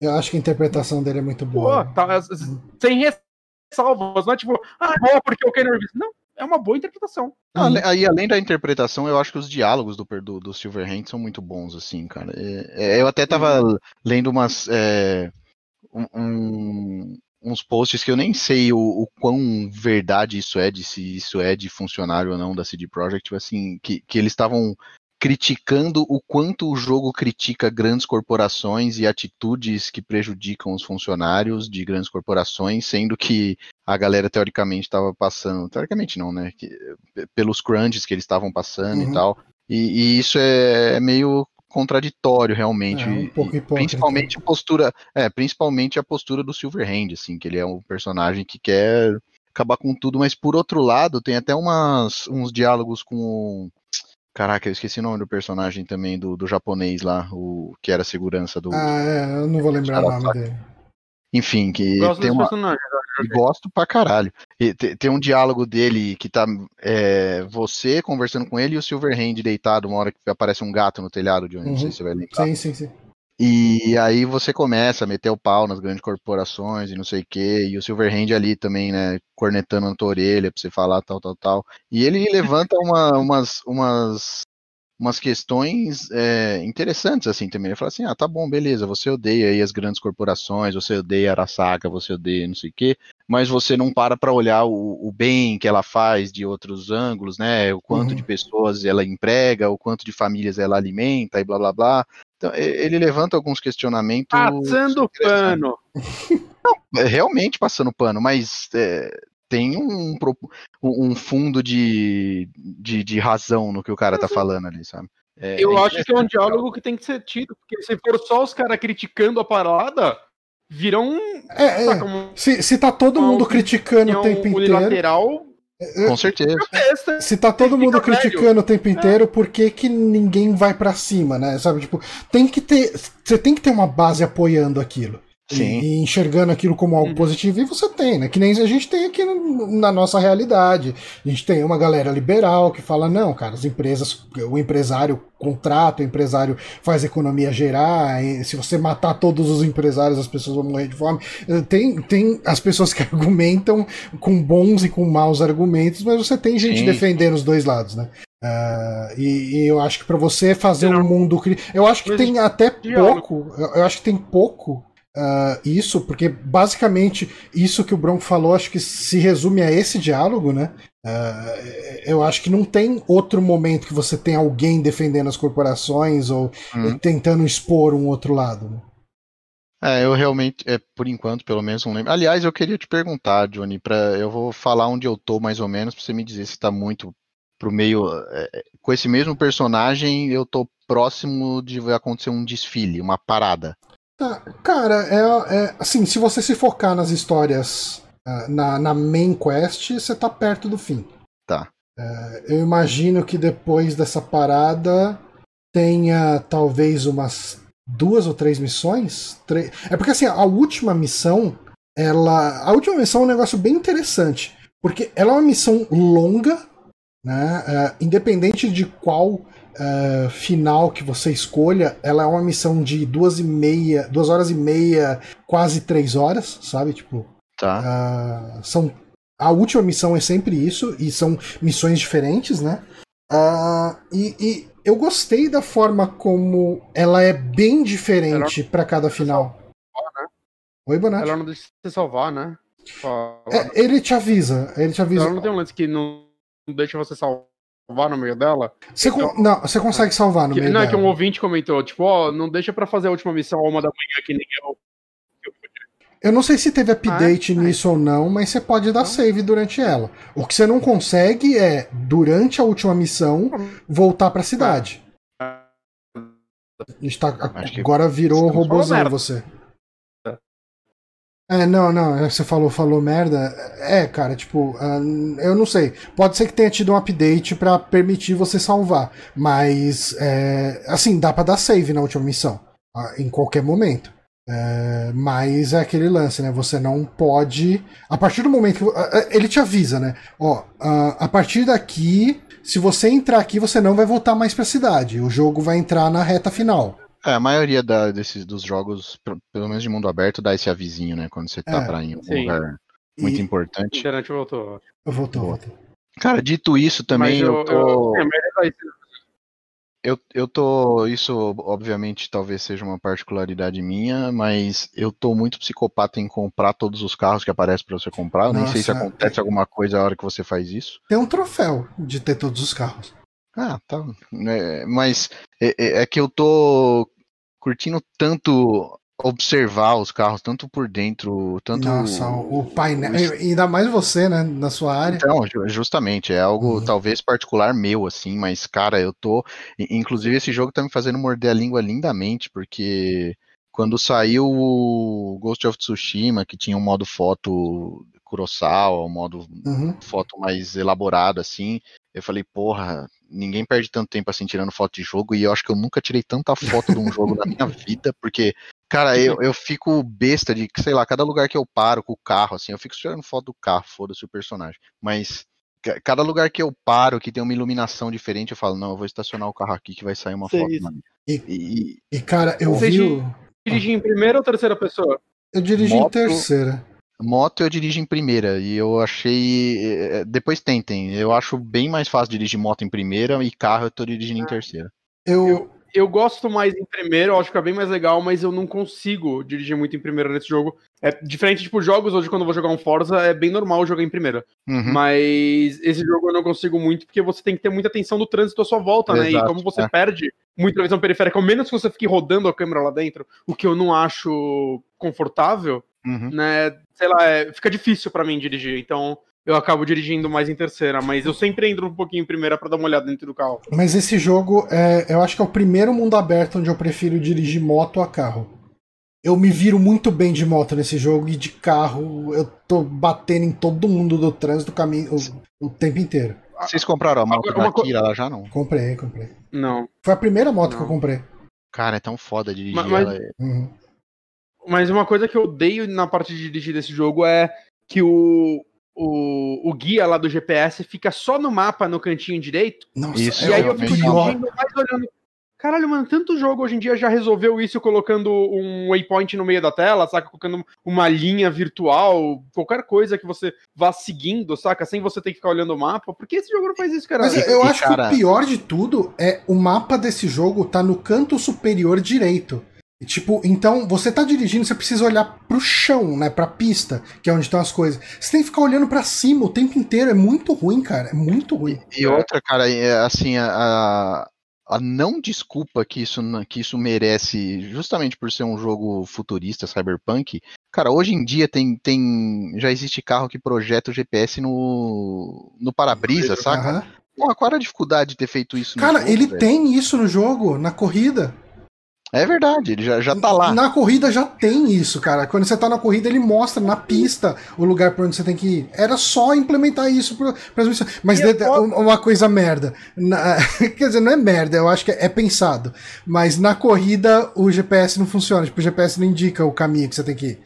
Eu acho que a interpretação dele é muito boa. Pô, tá, uhum. Sem ressalvas, não é tipo, ah, é boa porque o Ken Reeves. Não, é uma boa interpretação. Aí, além da interpretação, eu acho que os diálogos do, do, do Silverhand são muito bons, assim, cara. É, é, eu até tava uhum. lendo umas. É, um, uns posts que eu nem sei o, o, quão verdade isso é, de se isso é de funcionário ou não da CD Projekt, tipo assim, que, que eles estavam criticando o quanto o jogo critica grandes corporações e atitudes que prejudicam os funcionários de grandes corporações, sendo que a galera teoricamente estava passando, teoricamente não, né, que, pelos crunches que eles estavam passando uhum. e tal. E, e, isso é, é meio contraditório realmente, é, um pouco principalmente a postura, é, principalmente a postura do Silverhand, assim, que ele é um personagem que quer acabar com tudo, mas por outro lado, tem até umas, uns diálogos com Caraca, eu esqueci o nome do personagem também do, do japonês lá, o que era segurança do. Ah, é, eu não vou lembrar o nome dele. Enfim, que tem uma. E gosto pra caralho. E tem um diálogo dele que tá é, você conversando com ele e o Silverhand deitado, uma hora que aparece um gato no telhado de onde, uhum. não sei uhum. se você vai lembrar. Sim, sim, sim. E aí você começa a meter o pau nas grandes corporações e não sei o quê, e o Silverhand ali também, né, cornetando na tua orelha pra você falar tal, tal, tal. E ele levanta uma, umas, umas umas questões é, interessantes assim também. Ele fala assim: ah, tá bom, beleza, você odeia aí as grandes corporações, você odeia a Arasaka, você odeia não sei o quê, mas você não para para olhar o, o, bem que ela faz de outros ângulos, né? O quanto uhum. de pessoas ela emprega, o quanto de famílias ela alimenta e blá blá blá. Então, ele levanta alguns questionamentos. Passando pano. Não, é, realmente passando pano, mas é, tem um, um fundo de, de, de, razão no que o cara tá falando ali, sabe? É, eu é acho que é um diálogo que tem que ser tido, porque se for só os caras criticando a parada, viram um. É, é. Um, se, se tá todo mundo criticando o tempo inteiro. É, Com certeza. Se tá todo mundo criticando velho. o tempo inteiro, é. por que, que ninguém vai para cima, né? Sabe, tipo, tem que ter. Você tem que ter uma base apoiando aquilo. Sim. E, enxergando aquilo como algo uhum. positivo, e você tem, né? Que nem a gente tem aqui na nossa realidade. A gente tem uma galera liberal que fala: não, cara, as empresas, o empresário contrata, o empresário faz a economia gerar, se você matar todos os empresários, as pessoas vão morrer de fome. Tem, tem as pessoas que argumentam com bons e com maus argumentos, mas você tem gente Sim. defendendo os dois lados, né? Uh, e, e, eu acho que para você fazer um mundo. Eu acho que tem até pouco. Eu acho que tem pouco uh, isso, porque basicamente isso que o Bronco falou, acho que se resume a esse diálogo, né? Uh, eu acho que não tem outro momento que você tem alguém defendendo as corporações ou uhum. tentando expor um outro lado. Né? É, eu realmente, é, por enquanto, pelo menos não lembro. Aliás, eu queria te perguntar, Johnny, pra, eu vou falar onde eu tô mais ou menos, pra você me dizer se tá muito pro meio. É, é com esse mesmo personagem, eu tô próximo de acontecer um desfile, uma parada. Tá, cara, é, é, assim, se você se focar nas histórias uh, na, na main quest, você tá perto do fim. Tá. Uh, eu imagino que depois dessa parada tenha talvez umas duas ou três missões. É porque assim, a última missão, ela. A última missão é um negócio bem interessante. Porque ela é uma missão longa, né? Uh, independente de qual uh, final que você escolha, ela é uma missão de duas e meia, duas horas e meia, quase três horas, sabe? Tipo, tá. Uh, são a última missão é sempre isso e são missões diferentes, né? Uh, e, e, eu gostei da forma como ela é bem diferente para cada final. Salvar, né? Oi, Bonatti. Ela não deixa você salvar, né? É, ele te avisa, ele te avisa. Ela não tem um lance que não deixa você salvar salvar no meio dela? Você então, não, você consegue salvar no que, meio não, dela. Não, é que um ouvinte comentou, tipo, ó, oh, não deixa para fazer a última missão a uma da manhã que nem eu. Eu não sei se teve update ah, nisso ou não, mas você pode dar save durante ela. O que você não consegue é, durante a última missão, voltar para a cidade. A gente tá, agora virou robôzão você. É, não, não, é, você falou, falou merda. É, cara, tipo, uh, eu não sei. Pode ser que tenha tido um update para permitir você salvar, mas, é, assim, dá para dar save na última missão, uh, em qualquer momento. É, mas é aquele lance, né? Você não pode. A partir do momento que. Uh, ele te avisa, né? Ó, a partir daqui, se você entrar aqui, você não vai voltar mais pra cidade. O jogo vai entrar na reta final. É, a maioria da, desses, dos jogos, pelo menos de mundo aberto, dá esse avisinho, né? Quando você tá é, pra ir em um sim. lugar muito e... importante. A internet voltou. Voltou, voltou. Cara, dito isso também, eu, eu tô. Eu, eu, eu tô. Isso, obviamente, talvez seja uma particularidade minha, mas eu tô muito psicopata em comprar todos os carros que aparecem para você comprar. Eu nem sei se acontece é... alguma coisa a hora que você faz isso. Tem um troféu de ter todos os carros. Ah, tá. É, mas é, é, é, que eu tô curtindo tanto observar os carros, tanto por dentro, tanto. Nossa, o painel. O... Ainda mais você, né? Na sua área. Então, justamente, é algo uhum. talvez particular meu, assim, mas, cara, eu tô. Inclusive, esse jogo tá me fazendo morder a língua lindamente, porque quando saiu o Ghost of Tsushima, que tinha um modo foto Kurosawa, um modo uhum. foto mais elaborado, assim, eu falei, porra, ninguém perde tanto tempo assim tirando foto de jogo e eu acho que eu nunca tirei tanta foto de um jogo na minha vida, porque, cara, eu, eu fico besta de, sei lá, cada lugar que eu paro com o carro, assim, eu fico tirando foto do carro, foda-se o personagem. Mas cada lugar que eu paro, que tem uma iluminação diferente, eu falo, não, eu vou estacionar o carro aqui que vai sair uma Sei foto. E, e, e, cara, eu Você vi. Dirige em primeira ou terceira pessoa? Eu dirigi Moto... em terceira. Moto eu dirijo em primeira e eu achei. Eh, depois tentem. Eu acho bem mais fácil dirigir moto em primeira e carro eu tô dirigindo em Ah. terceira. Eu, Eu, eu gosto mais em primeiro, eu acho que é bem mais legal, mas eu não consigo dirigir muito em primeira nesse jogo. É diferente, tipo, jogos hoje, quando eu vou jogar um Forza, é bem normal jogar em primeira. Uhum. Mas esse jogo eu não consigo muito, porque você tem que ter muita atenção no trânsito à sua volta, né? E como você é. perde muita visão periférica, ao menos que você fique rodando a câmera lá dentro, o que eu não acho confortável, Uhum. né? Sei lá, é- fica difícil pra mim dirigir. Então eu acabo dirigindo mais em terceira, mas eu sempre entro um pouquinho em primeira pra dar uma olhada dentro do carro. mas esse jogo, é, eu acho que é o primeiro mundo aberto onde eu prefiro dirigir moto a carro. Eu me viro muito bem de moto nesse jogo e de carro eu tô batendo em todo mundo do trânsito o caminho o, o tempo inteiro. Vocês compraram a moto Agora, da Kira lá já não? Comprei, comprei. Não. Foi a primeira moto que eu Não. comprei. Cara, é tão foda dirigir Mas- mas- ela. Uhum. Mas uma coisa que eu odeio na parte de dirigir desse jogo é que o, o, o guia lá do GPS fica só no mapa, no cantinho direito. Nossa, Isso, e é aí o eu fico pior. dirigindo mais olhando. Caralho, mano, tanto jogo hoje em dia já resolveu isso colocando um waypoint no meio da tela, saca? Colocando uma linha virtual, qualquer coisa que você vá seguindo, saca? Sem você ter que ficar olhando o mapa. Por que esse jogo não faz isso, cara? Mas eu e, acho cara- que o pior de tudo é o mapa desse jogo tá no canto superior direito. E, Tipo, então você tá dirigindo, você precisa olhar pro chão, né, pra pista, que é onde estão as coisas. Você tem que ficar olhando pra cima o tempo inteiro, é muito ruim, cara, é muito ruim. E outra, cara, é assim, a, a- não desculpa que isso, que isso merece, justamente por ser um jogo futurista, cyberpunk, cara, hoje em dia tem, tem já existe carro que projeta o GPS no, no para-brisa, saca? Pô, qual era a dificuldade de ter feito isso no Cara, jogo, ele velho? tem isso no jogo, na corrida. É verdade, ele já, já tá lá. Na corrida já tem isso, cara. Quando você tá na corrida, ele mostra na pista o lugar pra onde você tem que ir. Era só implementar isso pra, pras missões. Mas de- uma coisa merda. Na- quer dizer, não é merda, eu acho que é, é pensado. Mas na corrida o GPS não funciona. Tipo, o GPS não indica o caminho que você tem que ir.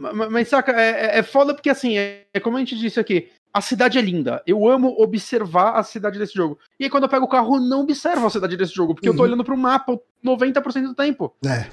Mas, mas, saca, é, é- é foda porque assim, é, é como a gente disse aqui, a cidade é linda. Eu amo observar a cidade desse jogo. E aí quando eu pego o carro, eu não observo a cidade desse jogo, porque eu tô Uhum. olhando pro mapa 90% do tempo. É.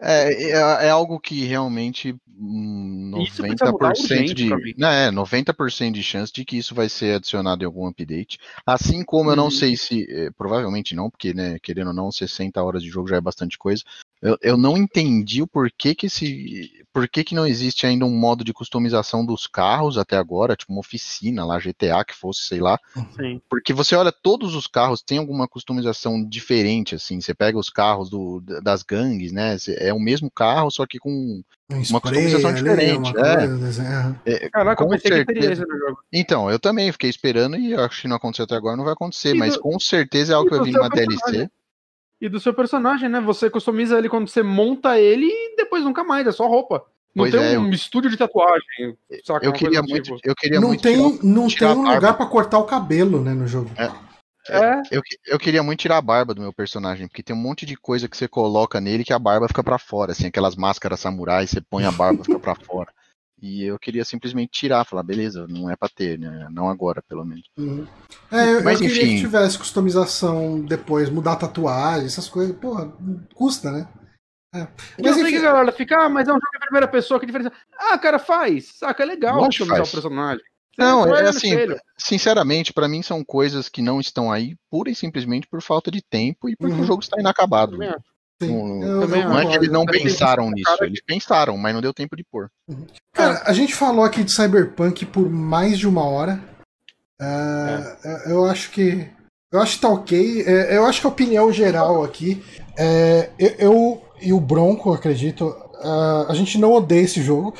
É, é, é algo que realmente hum, Isso precisa mudar 90% urgente de, né, 90% de chance de que isso vai ser adicionado em algum update. Assim como eu não Uhum. sei se, eh, provavelmente não, porque, né, querendo ou não, 60 horas de jogo já é bastante coisa. Eu, eu não entendi o porquê que esse, por que que não existe ainda um modo de customização dos carros até agora, tipo uma oficina lá, GTA que fosse, sei lá. Sim. Porque você olha, todos os carros têm alguma customização diferente, assim. Você pega os carros do, das gangues, né? É o mesmo carro, só que com. Um Uma customização ali, diferente, uma é. é, Caraca, eu Com teria certeza. isso no jogo. Então, eu também fiquei esperando e acho que não aconteceu até agora, não vai acontecer, E mas do- com certeza é algo e que eu vi numa DLC. E do seu personagem, né? Você customiza ele quando você monta ele e depois nunca mais, é só roupa. Não Pois tem é, um estúdio de tatuagem, saca? Eu queria muito, tipo. eu queria Não muito tem, tirar- não tirar tem um lugar pra cortar o cabelo, né, no jogo. É, Eu, que- eu queria muito tirar a barba do meu personagem, porque tem um monte de coisa que você coloca nele que a barba fica pra fora, assim, aquelas máscaras samurais, você põe a barba fica pra fora. E eu queria simplesmente tirar, falar, beleza, não é pra ter, né? Não agora, pelo menos. Uhum. É, eu, Mas, eu queria enfim. que tivesse customização depois, mudar a tatuagem, essas coisas. Porra, custa, né? É. Mas sei que enfim, a galera fica, ah, mas é um jogo em primeira pessoa, que diferença? Ah, cara, faz. Saca, é legal customizar o faz. personagem. Não, Você é assim, espelho. sinceramente, pra mim são coisas que não estão aí pura e simplesmente por falta de tempo e porque Uhum. o jogo está inacabado. Não- eu- eu Não é que eles não pensaram nisso, eles pensaram, mas não deu tempo de pôr. Cara, a gente falou aqui de Cyberpunk por mais de uma hora. É, Eu acho que. Eu acho que tá ok. É, Eu acho que a opinião geral aqui. é, eu, eu e o Bronco, acredito. Ah, a gente não odeia esse jogo.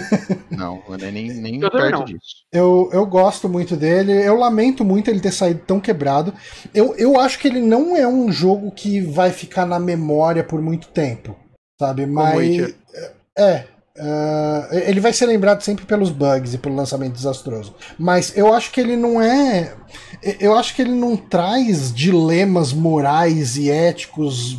Não, nem, nem Eu perto não. disso. Eu, eu gosto muito dele. Eu lamento muito ele ter saído tão quebrado. Eu, eu acho que ele não é um jogo que vai ficar na memória por muito tempo. Sabe? Mas. É. ah, ele vai ser lembrado sempre pelos bugs e pelo lançamento desastroso. Mas eu acho que ele não é. Eu acho que ele não traz dilemas morais e éticos.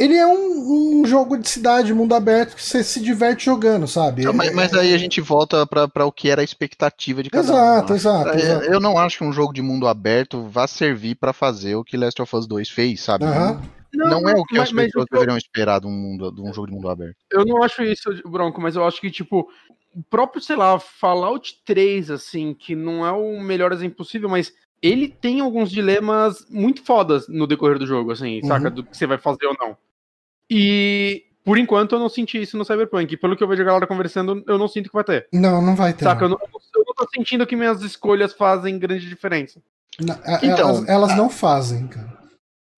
Ele é um, um jogo de cidade, mundo aberto, que você se diverte jogando, sabe? Não, mas, mas aí a gente volta pra pra o que era a expectativa de cada um. Exato, né? exato, É, exato. Eu não acho que um jogo de mundo aberto vá servir pra fazer o que Last of Us 2 fez, sabe? Aham. Não, é o que mas- as pessoas o que eu- deveriam esperar de um, mundo, de um jogo de mundo aberto. Eu não acho isso, Bronco, mas eu acho que, tipo, o próprio, sei lá, Fallout 3, assim, que não é o melhor exemplo possível, mas ele tem alguns dilemas muito fodas no decorrer do jogo, assim, uhum. saca? Do que você vai fazer ou não. E por enquanto eu não senti isso no Cyberpunk. Pelo que eu vejo a galera conversando, eu não sinto que vai ter. Não, não vai ter. Saca? Eu não, eu não tô sentindo que minhas escolhas fazem grande diferença. Não, é, então, elas, elas não fazem, cara.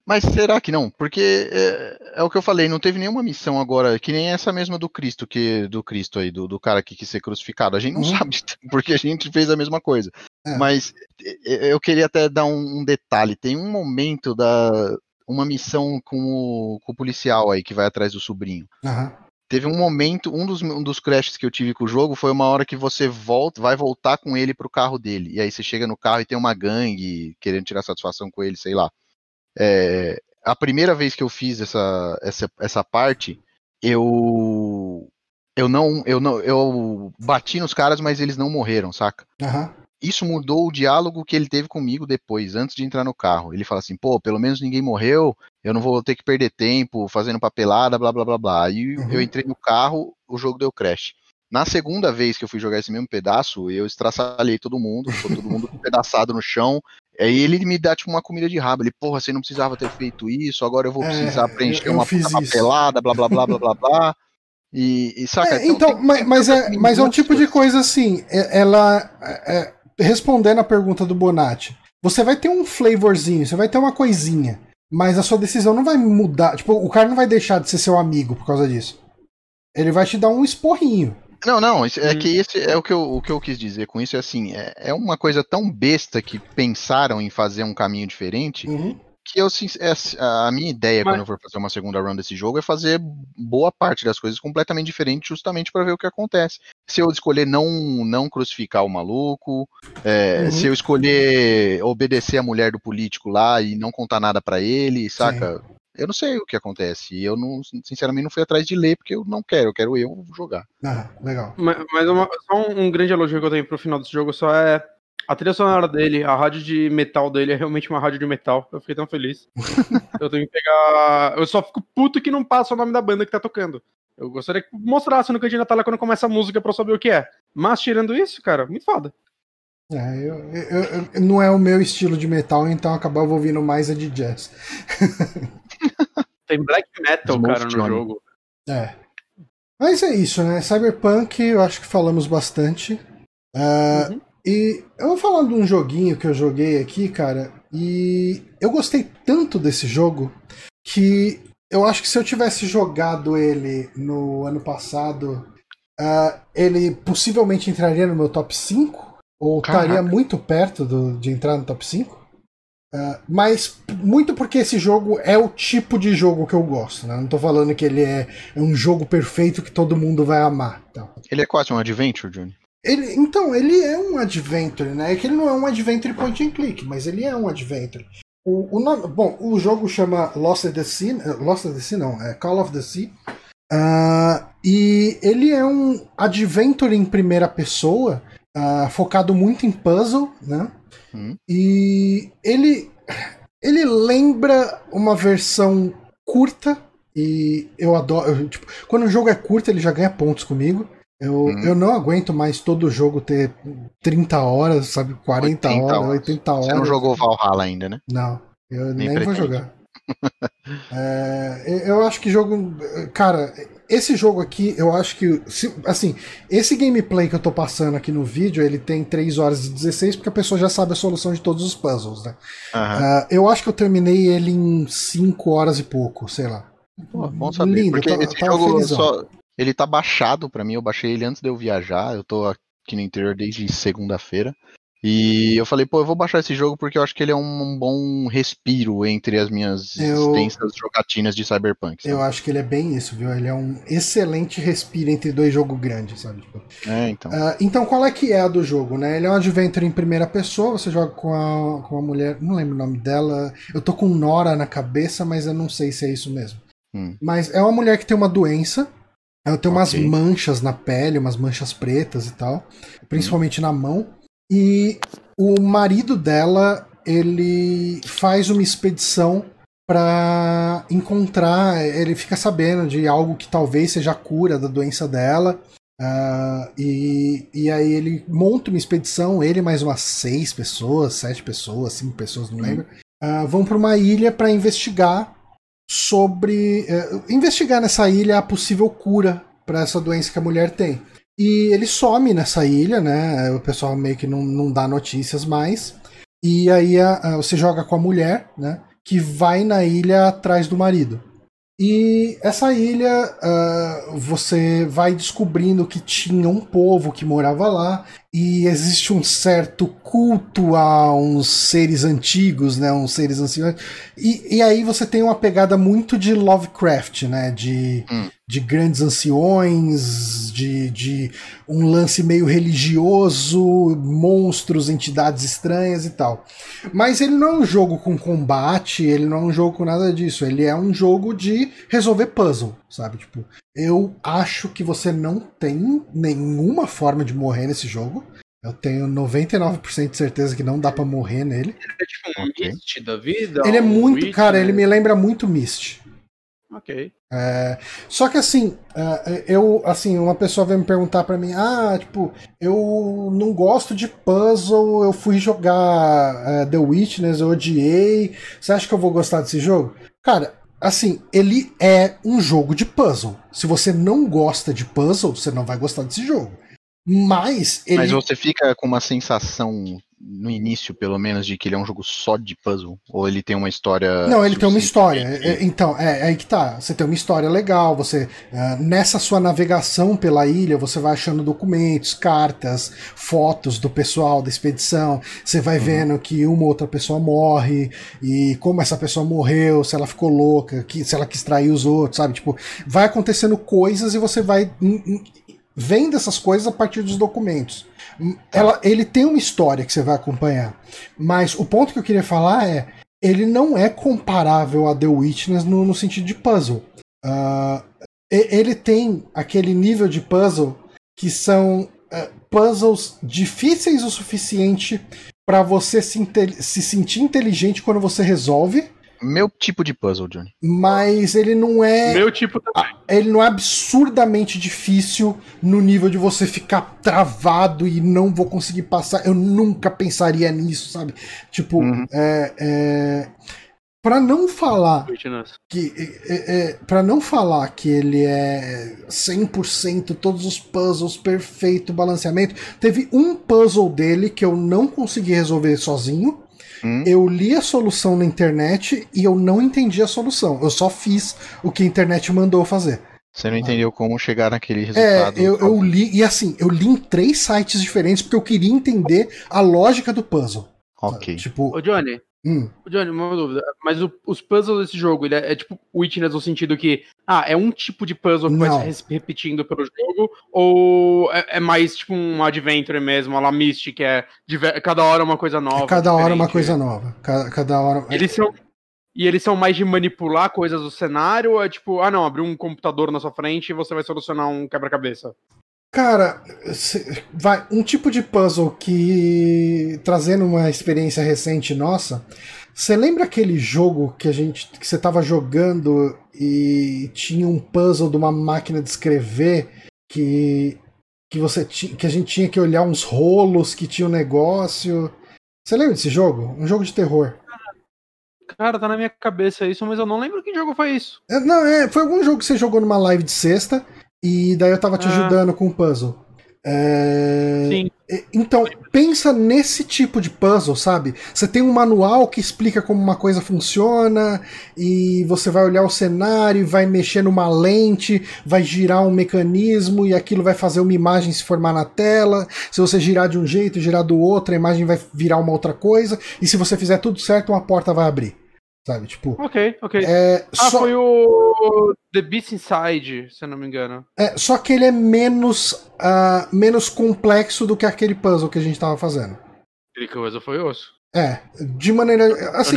Mas será que não? Porque é, é, o que eu falei, não teve nenhuma missão agora, que nem essa mesma do Cristo, que do Cristo aí, do, do cara que quis ser crucificado. A gente não uhum. sabe, porque a gente fez a mesma coisa. É. Mas eu queria até dar um, um, detalhe. Tem um momento da uma missão com o, com o policial aí que vai atrás do sobrinho. Uhum. Teve um momento, um dos, um dos crashes que eu tive com o jogo foi uma hora que você volta, vai voltar com ele pro carro dele. E aí você chega no carro e tem uma gangue querendo tirar satisfação com ele, sei lá. É, a primeira vez que eu fiz essa, essa, essa parte, eu eu não eu não eu bati nos caras, mas eles não morreram, saca? Uhum. Isso mudou o diálogo que ele teve comigo depois, antes de entrar no carro. Ele fala assim: pô, pelo menos ninguém morreu, eu não vou ter que perder tempo fazendo papelada, blá blá blá blá. Aí uhum. eu entrei no carro, o jogo deu crash. Na segunda vez que eu fui jogar esse mesmo pedaço, eu estraçalhei todo mundo, ficou todo mundo pedaçado no chão. Aí ele me dá tipo uma comida de rabo. Ele, porra, você não precisava ter feito isso, agora eu vou é, precisar é, preencher eu, eu uma papelada, blá blá blá blá blá blá. E, e saca? É, então, então mas, mas, é, mas é um tipo de coisa assim, é, ela. É, respondendo a pergunta do Bonatti, você vai ter um flavorzinho, você vai ter uma coisinha, mas a sua decisão não vai mudar. Tipo, o cara não vai deixar de ser seu amigo por causa disso. Ele vai te dar um esporrinho. Não, não, é hum. que esse é o que, eu, o que eu quis dizer com isso, é assim, é, é uma coisa tão besta que pensaram em fazer um caminho diferente, uhum. Que eu, é, a minha ideia Mas... quando eu for fazer uma segunda round desse jogo é fazer boa parte das coisas completamente diferente, justamente para ver o que acontece. Se eu escolher não, não crucificar o maluco, é, uhum. se eu escolher obedecer a mulher do político lá e não contar nada para ele, saca? Sim. Eu não sei o que acontece. Eu não, sinceramente, não fui atrás de ler porque eu não quero. Eu quero eu jogar. Ah, legal. Mas, mas uma, só um, um, grande elogio que eu tenho pro final desse jogo só é a trilha sonora dele, a rádio de metal dele é realmente uma rádio de metal. Eu fiquei tão feliz. eu tenho que pegar. Eu só fico puto que não passa o nome da banda que tá tocando. Eu gostaria que mostrasse no cantinho da tela quando começa a música pra eu saber o que é. Mas tirando isso, cara, muito foda. É, eu, eu, eu, não é o meu estilo de metal, então acabava ouvindo mais a de jazz. Tem black metal, cara, no jogo. É. Mas é isso, né? Cyberpunk, eu acho que falamos bastante. Uh, uhum. E eu vou falar de um joguinho que eu joguei aqui, cara, e eu gostei tanto desse jogo que eu acho que se eu tivesse jogado ele no ano passado, uh, ele possivelmente entraria no meu top 5 ou Caraca. estaria muito perto do, de entrar no top 5. Uh, ah, mas muito porque esse jogo é o tipo de jogo que eu gosto, né? Não tô falando que ele é, é um jogo perfeito que todo mundo vai amar. Então. Ele é quase um adventure, Johnny. Ele, então, ele é um adventure, né? É que ele não é um adventure point and click, mas ele é um adventure. O, o nome, bom, o jogo chama Lost at the Sea, eh, Lost at the Sea não, é Call of the Sea. Uh, e ele é um adventure em primeira pessoa uh, focado muito em puzzle, né? Hum. E ele, ele lembra uma versão curta e eu adoro. Tipo, quando o jogo é curto, ele já ganha pontos comigo. Eu, hum. eu não aguento mais todo jogo ter 30 horas, sabe? 40 horas, horas, 80 horas. Você não jogou Valhalla ainda, né? Não, eu nem, nem vou jogar. é, eu acho que jogo. Cara, esse jogo aqui, eu acho que. Assim, esse gameplay que eu tô passando aqui no vídeo, ele tem 3 horas e 16, porque a pessoa já sabe a solução de todos os puzzles, né? Uhum. Uh, eu acho que eu terminei ele em 5 horas e pouco, sei lá. Pô, bom saber, Lindo, porque tá, esse tá jogo só, ele tá baixado para mim, eu baixei ele antes de eu viajar, eu tô aqui no interior desde segunda-feira. E eu falei, pô, eu vou baixar esse jogo porque eu acho que ele é um bom respiro entre as minhas eu... extensas jogatinas de Cyberpunk. Sabe? Eu acho que ele é bem isso, viu? Ele é um excelente respiro entre dois jogos grandes, sabe? Tipo, é, então. Uh, então, qual é que é a do jogo, né? Ele é um adventure em primeira pessoa, você joga com a, com a mulher, não lembro o nome dela. Eu tô com Nora na cabeça, mas eu não sei se é isso mesmo. Hum. Mas é uma mulher que tem uma doença. Ela tem umas okay. manchas na pele, umas manchas pretas e tal. Principalmente hum. na mão. E o marido dela, ele faz uma expedição para encontrar, ele fica sabendo de algo que talvez seja a cura da doença dela. Uh, e, e aí ele monta uma expedição, ele mais umas seis pessoas, sete pessoas, cinco pessoas, não lembro, uh, vão para uma ilha para investigar sobre. Uh, investigar nessa ilha a possível cura para essa doença que a mulher tem. E ele some nessa ilha, né? O pessoal meio que não, não dá notícias mais. E aí você joga com a mulher, né? Que vai na ilha atrás do marido. E essa ilha uh, você vai descobrindo que tinha um povo que morava lá e existe um certo culto a uns seres antigos, né, uns seres anciões. E, e aí você tem uma pegada muito de Lovecraft, né, de, hum. de grandes anciões, de, de um lance meio religioso, monstros, entidades estranhas e tal. Mas ele não é um jogo com combate, ele não é um jogo com nada disso. Ele é um jogo de resolver puzzle, sabe? Tipo, eu acho que você não tem nenhuma forma de morrer nesse jogo. Eu tenho 99% de certeza que não dá para morrer nele. Ele é tipo um okay. Mist da vida? Ele é muito, Witch, cara, né? ele me lembra muito Mist. Ok. É, só que assim, é, eu, assim, uma pessoa veio me perguntar para mim, ah, tipo, eu não gosto de puzzle, eu fui jogar uh, The Witness, eu odiei, você acha que eu vou gostar desse jogo? Cara, assim, ele é um jogo de puzzle. Se você não gosta de puzzle, você não vai gostar desse jogo. Mas ele... Mas você fica com uma sensação no início, pelo menos, de que ele é um jogo só de puzzle? Ou ele tem uma história. Não, ele tem uma história. É, então, é, é, aí que tá. Você tem uma história legal. Você uh, Nessa sua navegação pela ilha, você vai achando documentos, cartas, fotos do pessoal da expedição. Você vai uhum. vendo que uma outra pessoa morre e como essa pessoa morreu, se ela ficou louca, que, se ela quis trair os outros, sabe? Tipo, vai acontecendo coisas e você vai vendo essas coisas a partir dos documentos. Ela, ele tem uma história que você vai acompanhar. Mas o ponto que eu queria falar é: ele não é comparável a The Witness no, no sentido de puzzle. Uh, ele tem aquele nível de puzzle que são uh, puzzles difíceis o suficiente para você se, se sentir inteligente quando você resolve meu tipo de puzzle, Johnny. Mas ele não é. Meu tipo também. Ele não é absurdamente difícil no nível de você ficar travado e não vou conseguir passar. Eu nunca pensaria nisso, sabe? Tipo, uhum. é, é... Para não falar que é, é, para não falar que ele é 100% todos os puzzles perfeito balanceamento, teve um puzzle dele que eu não consegui resolver sozinho Hum? Eu li a solução na internet e eu não entendi a solução. Eu só fiz o que a internet mandou fazer. Você não entendeu ah. como chegar naquele é, resultado? É, eu, eu li, e assim, eu li em três sites diferentes porque eu queria entender a lógica do puzzle. Ok. Tipo. Ô, Johnny, Hum. Johnny, uma dúvida. Mas o, os puzzles desse jogo, ele é, é, tipo Witness no sentido que, ah, é um tipo de puzzle que Não. vai se repetindo pelo jogo, ou é, é, mais tipo um adventure mesmo, a la Mystic, que é cada hora uma coisa nova. É cada hora uma coisa nova. Cada, cada hora. Eles são. E eles são mais de manipular coisas do cenário, ou é tipo, ah não, abrir um computador na sua frente e você vai solucionar um quebra-cabeça? Cara, vai um tipo de puzzle que trazendo uma experiência recente nossa. Você lembra aquele jogo que a gente que você tava jogando e tinha um puzzle de uma máquina de escrever que que você que a gente tinha que olhar uns rolos que tinha um negócio. Você lembra desse jogo? Um jogo de terror. Cara, tá na minha cabeça isso, mas eu não lembro que jogo foi isso. É, não, é, foi algum jogo que você jogou numa live de sexta e daí eu tava te ah. ajudando com o puzzle. É... Sim. Então, pensa nesse tipo de puzzle, sabe? Você tem um manual que explica como uma coisa funciona, e você vai olhar o cenário, vai mexer numa lente, vai girar um mecanismo, e aquilo vai fazer uma imagem se formar na tela. Se você girar de um jeito, girar do outro, a imagem vai virar uma outra coisa, e se você fizer tudo certo, uma porta vai abrir. Sabe, tipo. Ok, ok. É, ah, só... foi o The Beast Inside, se eu não me engano. É, só que ele é menos, uh, menos complexo do que aquele puzzle que a gente tava fazendo. Aquele puzzle foi osso. É, de maneira. Assim,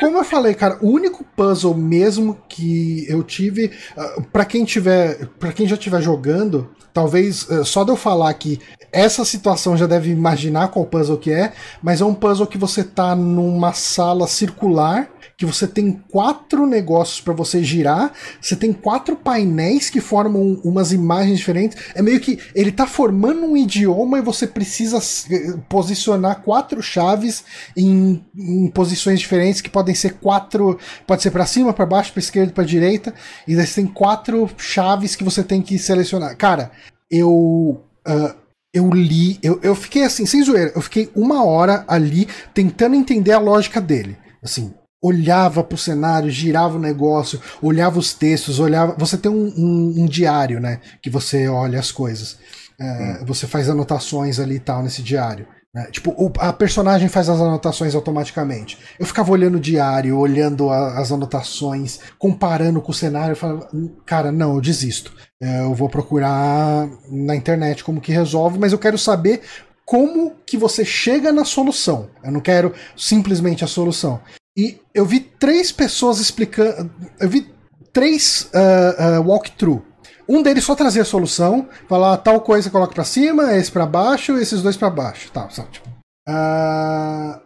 como eu falei, cara, o único puzzle mesmo que eu tive. Uh, para quem tiver. para quem já estiver jogando, talvez uh, só de eu falar que essa situação já deve imaginar qual puzzle que é, mas é um puzzle que você tá numa sala circular que você tem quatro negócios para você girar, você tem quatro painéis que formam umas imagens diferentes. É meio que ele tá formando um idioma e você precisa eh, posicionar quatro chaves em, em posições diferentes que podem ser quatro, pode ser para cima, para baixo, para esquerda, para direita, e você tem quatro chaves que você tem que selecionar. Cara, eu uh, eu li, eu, eu fiquei assim, sem zoeira, eu fiquei uma hora ali tentando entender a lógica dele. Assim, olhava pro cenário, girava o negócio, olhava os textos, olhava. Você tem um, um, um diário, né? Que você olha as coisas. É, hum. Você faz anotações ali e tal nesse diário. Né? Tipo, o, a personagem faz as anotações automaticamente. Eu ficava olhando o diário, olhando a, as anotações, comparando com o cenário, eu falava, cara, não, eu desisto. É, eu vou procurar na internet como que resolve, mas eu quero saber como que você chega na solução. Eu não quero simplesmente a solução. E eu vi três pessoas explicando. Eu vi três uh, uh, walkthrough um deles só trazia a solução, falar tal coisa coloca para cima, esse para baixo, esses dois para baixo, tá, sabe? Tipo, uh,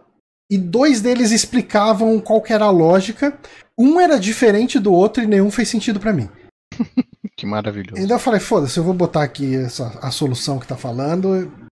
e dois deles explicavam qual era a lógica. Um era diferente do outro e nenhum fez sentido para mim. que maravilhoso. Então eu falei, foda-se, eu vou botar aqui essa, a solução que tá falando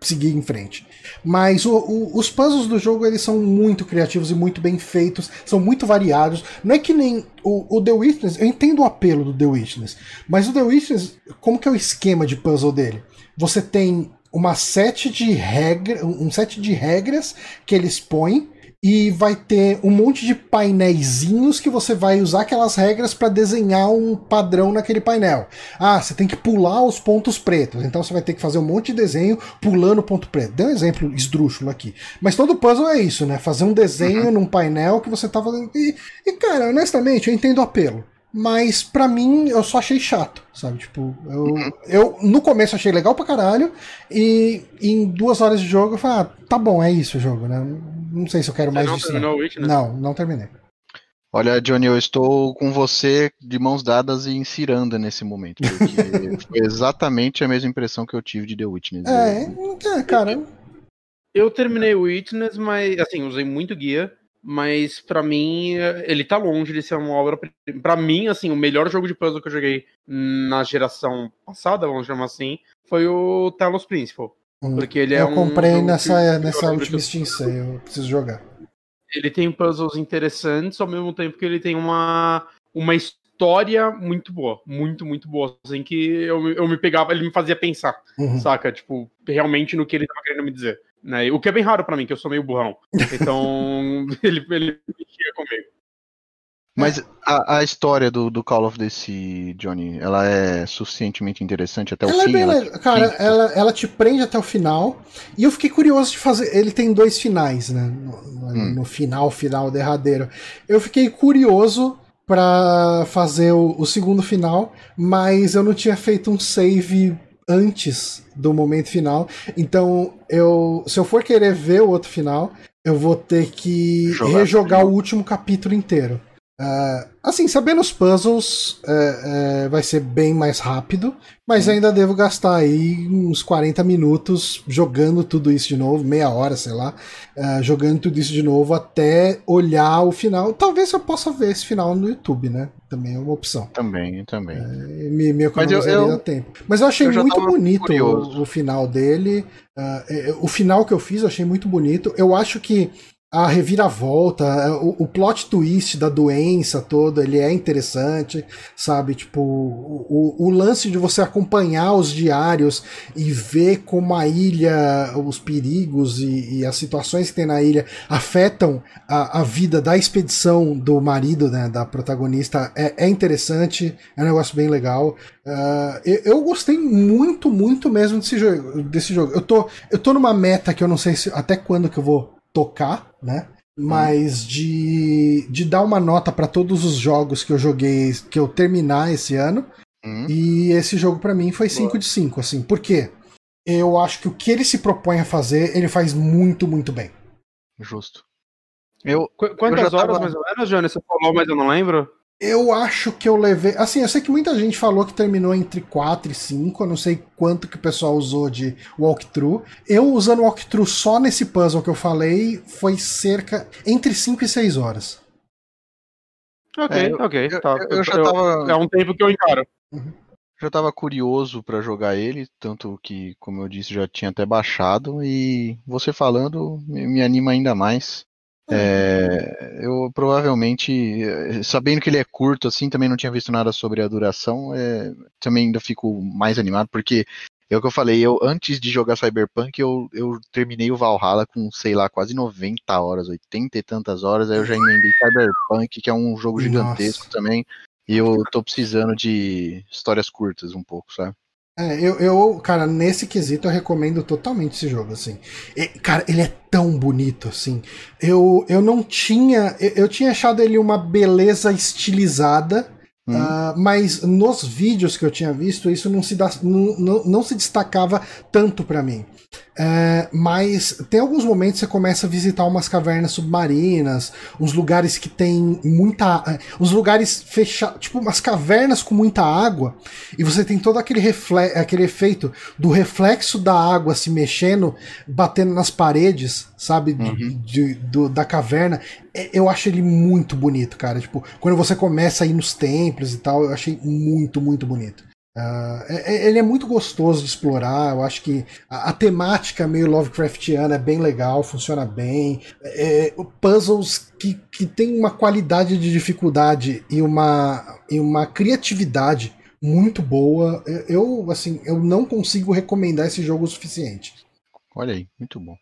seguir em frente. Mas o, o, os puzzles do jogo eles são muito criativos e muito bem feitos, são muito variados. Não é que nem o, o, The Witness, eu entendo o apelo do The Witness, mas o The Witness, como que é o esquema de puzzle dele? Você tem uma set de regras, um set de regras que eles põem e vai ter um monte de painéisinhos que você vai usar aquelas regras para desenhar um padrão naquele painel. Ah, você tem que pular os pontos pretos, então você vai ter que fazer um monte de desenho pulando o ponto preto. Deu um exemplo esdrúxulo aqui. Mas todo puzzle é isso, né? Fazer um desenho uhum. num painel que você tá fazendo. E, e, cara, honestamente, eu entendo o apelo. Mas para mim eu só achei chato, sabe? Tipo, eu, uhum. eu no começo achei legal pra caralho, e em duas horas de jogo eu falei, ah, tá bom, é isso o jogo, né? Não sei se eu quero Você mais não disso. Não. não, não terminei. Olha, Johnny, eu estou com você de mãos dadas e em ciranda nesse momento. Porque foi exatamente a mesma impressão que eu tive de The Witness. É, é cara. Eu terminei o Witness, mas assim, usei muito guia mas para mim ele tá longe de ser uma obra para mim assim o melhor jogo de puzzle que eu joguei na geração passada vamos chamar assim foi o Talos Principal hum. porque ele é eu comprei nessa nessa última Steam Sale eu preciso jogar ele tem puzzles interessantes ao mesmo tempo que ele tem uma uma história muito boa muito muito boa assim que eu, eu me pegava ele me fazia pensar uhum. saca tipo realmente no que ele tava querendo me dizer né? O que é bem raro para mim, que eu sou meio burrão. Então, ele, ele mexia comigo. Mas a, a história do, do, Call of Duty, Johnny, ela é suficientemente interessante até o ela é fim? É bem, ela, cara, ela, ela te prende até o final. E eu fiquei curioso de fazer. Ele tem dois finais, né? No, no, hum. no final, final, derradeiro. Eu fiquei curioso para fazer o, o, segundo final, mas eu não tinha feito um save antes do momento final. Então, eu, se eu for querer ver o outro final, eu vou ter que Jogar rejogar o último capítulo inteiro. Uh, assim, sabendo os puzzles, uh, uh, vai ser bem mais rápido, mas ainda devo gastar aí uns 40 minutos jogando tudo isso de novo, meia hora, sei lá, uh, jogando tudo isso de novo até olhar o final. Talvez eu possa ver esse final no YouTube, né? Também é uma opção. Também, também. Uh, me, me economizaria eu, eu, tempo. Mas eu achei eu muito bonito o, o, final dele. o final que eu fiz eu achei muito bonito. Eu acho que a reviravolta, o, o, plot twist da doença toda, ele é interessante, sabe? Tipo, o, o, lance de você acompanhar os diários e ver como a ilha, os perigos e, e as situações que tem na ilha afetam a, a, vida da expedição do marido, né, da protagonista, é, é interessante, é um negócio bem legal. Uh, eu, eu, gostei muito, muito mesmo desse jogo, desse jogo. Eu tô, eu tô numa meta que eu não sei se, até quando que eu vou tocar, né? Mas de, de dar uma nota para todos os jogos que eu joguei, que eu terminar esse ano. Hum. E esse jogo para mim foi 5 de 5, assim. Por quê? Eu acho que o que ele se propõe a fazer, ele faz muito, muito bem. Justo. Eu, Qu quantas eu horas tava... mais ou menos, Johnny? Você falou, mas eu não lembro. Eu acho que eu levei. Assim, eu sei que muita gente falou que terminou entre 4 e 5. Eu não sei quanto que o pessoal usou de walkthrough. Eu usando walkthrough só nesse puzzle que eu falei, foi cerca entre 5 e 6 horas. Ok, é, ok. Eu, tá. eu, eu já tava... É um tempo que eu encaro. Uhum. Já tava curioso para jogar ele, tanto que, como eu disse, já tinha até baixado, e você falando me, me anima ainda mais. É, eu provavelmente, sabendo que ele é curto assim, também não tinha visto nada sobre a duração, é, também ainda fico mais animado, porque é o que eu falei, eu antes de jogar Cyberpunk, eu, eu terminei o Valhalla com, sei lá, quase 90 horas, 80 e tantas horas, aí eu já emendei Cyberpunk, que é um jogo gigantesco Nossa. também, e eu tô precisando de histórias curtas um pouco, sabe? É, eu, eu, cara, nesse quesito eu recomendo totalmente esse jogo, assim. E, cara, ele é tão bonito, assim. Eu, eu não tinha. Eu, eu tinha achado ele uma beleza estilizada, Uh, mas nos vídeos que eu tinha visto, isso não se, da, não, não, não se destacava tanto para mim. É, mas tem alguns momentos que você começa a visitar umas cavernas submarinas, uns lugares que tem muita. É, uns lugares fechados, tipo umas cavernas com muita água, e você tem todo aquele, refle aquele efeito do reflexo da água se mexendo, batendo nas paredes, sabe? Uhum. De, de, do, da caverna. É, eu acho ele muito bonito, cara. Tipo, quando você começa a ir nos templos e tal, eu achei muito, muito bonito. Uh, ele é muito gostoso de explorar. Eu acho que a, a temática meio Lovecraftiana é bem legal, funciona bem. É, puzzles que, que tem uma qualidade de dificuldade e uma, e uma criatividade muito boa. Eu, assim, eu não consigo recomendar esse jogo o suficiente. Olha aí, muito bom.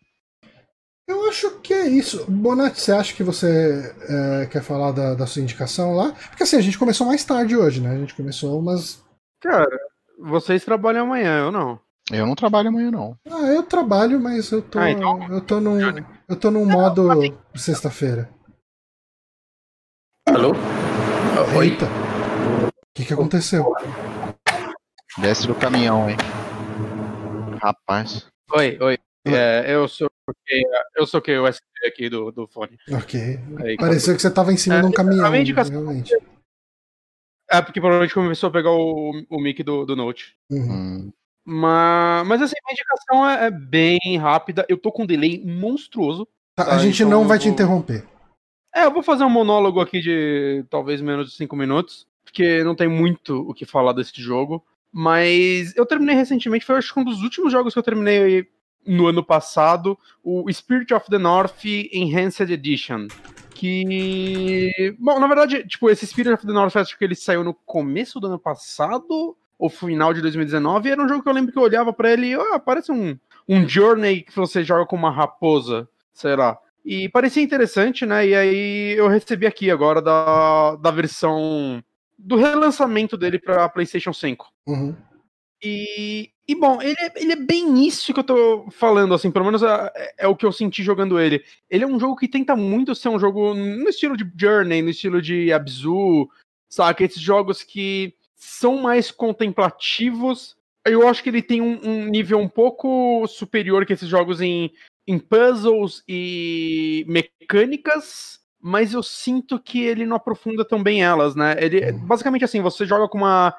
Eu acho que é isso. Bonatti, você acha que você é, quer falar da, da sua indicação lá? Porque assim, a gente começou mais tarde hoje, né? A gente começou umas Cara, vocês trabalham amanhã, eu não. Eu não trabalho amanhã, não. Ah, eu trabalho, mas eu tô. Ah, então... Eu tô num. Eu tô num modo sexta-feira. Alô? Eita! O que, que aconteceu? Desce do caminhão, hein? Rapaz. Oi, oi. É, eu sou eu sou que o USB aqui do, do fone. Ok. Aí, Pareceu que você tava em cima é, de um caminhão. A minha indicação, realmente. É, porque provavelmente começou a pegar o, o mic do, do Note. Uhum. Hum. Mas, mas assim, a indicação é, é, bem rápida. Eu tô com um delay monstruoso. Tá, tá? A gente então não vai vou... te interromper. É, eu vou fazer um monólogo aqui de talvez menos de 5 minutos, porque não tem muito o que falar desse jogo. Mas eu terminei recentemente, foi acho que um dos últimos jogos que eu terminei no ano passado, o Spirit of the North Enhanced Edition que. Bom, na verdade, tipo, esse Spirit of the North acho que ele saiu no começo do ano passado, ou final de 2019, e era um jogo que eu lembro que eu olhava para ele e, ah, parece um, um Journey que você joga com uma raposa, sei lá. E parecia interessante, né? E aí eu recebi aqui agora da, da versão do relançamento dele para PlayStation 5. Uhum. E, e bom, ele é, ele é bem isso que eu tô falando, assim, pelo menos é, é, o que eu senti jogando ele. Ele é um jogo que tenta muito ser um jogo no estilo de Journey, no estilo de Abzu, sabe? Esses jogos que são mais contemplativos. Eu acho que ele tem um, um nível um pouco superior que esses jogos em, em puzzles e mecânicas, mas eu sinto que ele não aprofunda tão bem elas, né? Ele, uhum. basicamente assim, você joga com uma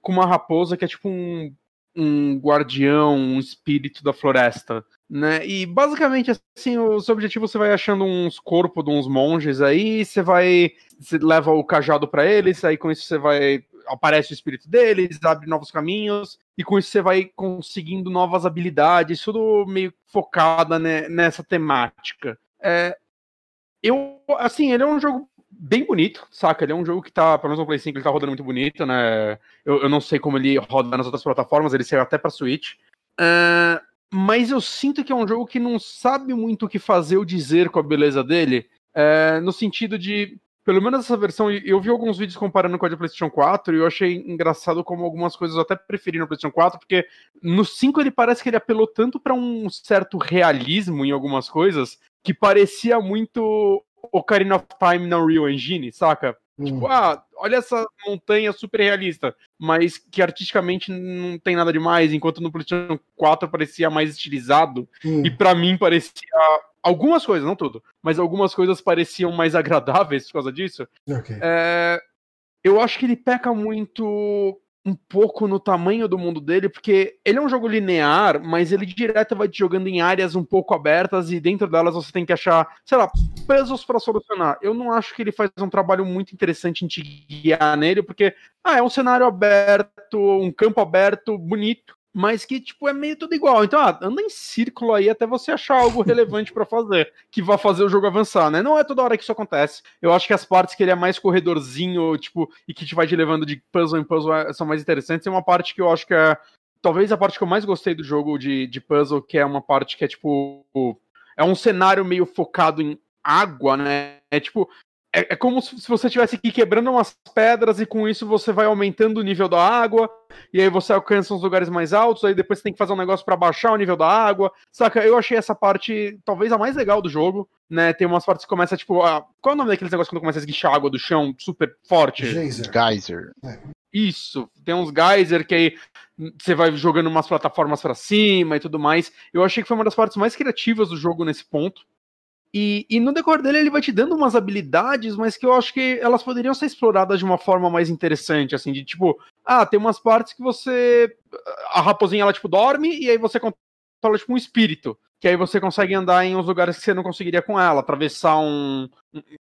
com uma raposa que é tipo um, um guardião, um espírito da floresta, né? E basicamente assim, o seu objetivo você vai achando uns corpos de uns monges aí, você vai você leva o cajado para eles, aí com isso você vai aparece o espírito deles, abre novos caminhos, e com isso você vai conseguindo novas habilidades, tudo meio focada né, nessa temática. É, eu, assim, ele é um jogo bem bonito, saca? Ele é um jogo que tá, pelo menos no Play 5, ele tá rodando muito bonito, né? Eu, eu não sei como ele roda nas outras plataformas, ele saiu até pra Switch. Uh, mas eu sinto que é um jogo que não sabe muito o que fazer ou dizer com a beleza dele, uh, no sentido de, pelo menos essa versão, eu vi alguns vídeos comparando com a de PlayStation 4 e eu achei engraçado como algumas coisas eu até preferi no PlayStation 4, porque no 5 ele parece que ele apelou tanto para um certo realismo em algumas coisas que parecia muito Ocarina of Time na Unreal Engine, saca? Hum. Tipo, ah, olha essa montanha super realista, mas que artisticamente não tem nada demais, enquanto no PlayStation 4 parecia mais estilizado, hum. e para mim parecia algumas coisas, não tudo, mas algumas coisas pareciam mais agradáveis por causa disso. Okay. É, eu acho que ele peca muito um pouco no tamanho do mundo dele, porque ele é um jogo linear, mas ele direto vai te jogando em áreas um pouco abertas e dentro delas você tem que achar, sei lá, puzzles para solucionar. Eu não acho que ele faz um trabalho muito interessante em te guiar nele, porque ah, é um cenário aberto, um campo aberto, bonito, mas que, tipo, é meio tudo igual. Então, ah, anda em círculo aí até você achar algo relevante para fazer, que vai fazer o jogo avançar, né? Não é toda hora que isso acontece. Eu acho que as partes que ele é mais corredorzinho, tipo, e que te vai te levando de puzzle em puzzle é, são mais interessantes. Tem uma parte que eu acho que é, talvez a parte que eu mais gostei do jogo de, de puzzle, que é uma parte que é, tipo, é um cenário meio focado em água, né? É tipo, é, é, como se você estivesse aqui quebrando umas pedras e com isso você vai aumentando o nível da água, e aí você alcança uns lugares mais altos, aí depois você tem que fazer um negócio para baixar o nível da água. Saca? Eu achei essa parte talvez a mais legal do jogo, né? Tem umas partes que começa tipo, a... qual é o nome daqueles negócios quando começa a esguichar água do chão super forte? Geyser. Geyser. É. Isso, tem uns geyser que aí você vai jogando umas plataformas para cima e tudo mais. Eu achei que foi uma das partes mais criativas do jogo nesse ponto. E, e, no decorrer dele ele vai te dando umas habilidades, mas que eu acho que elas poderiam ser exploradas de uma forma mais interessante, assim, de tipo, ah, tem umas partes que você. A raposinha ela tipo dorme e aí você controla tipo um espírito. Que aí você consegue andar em uns lugares que você não conseguiria com ela, atravessar um,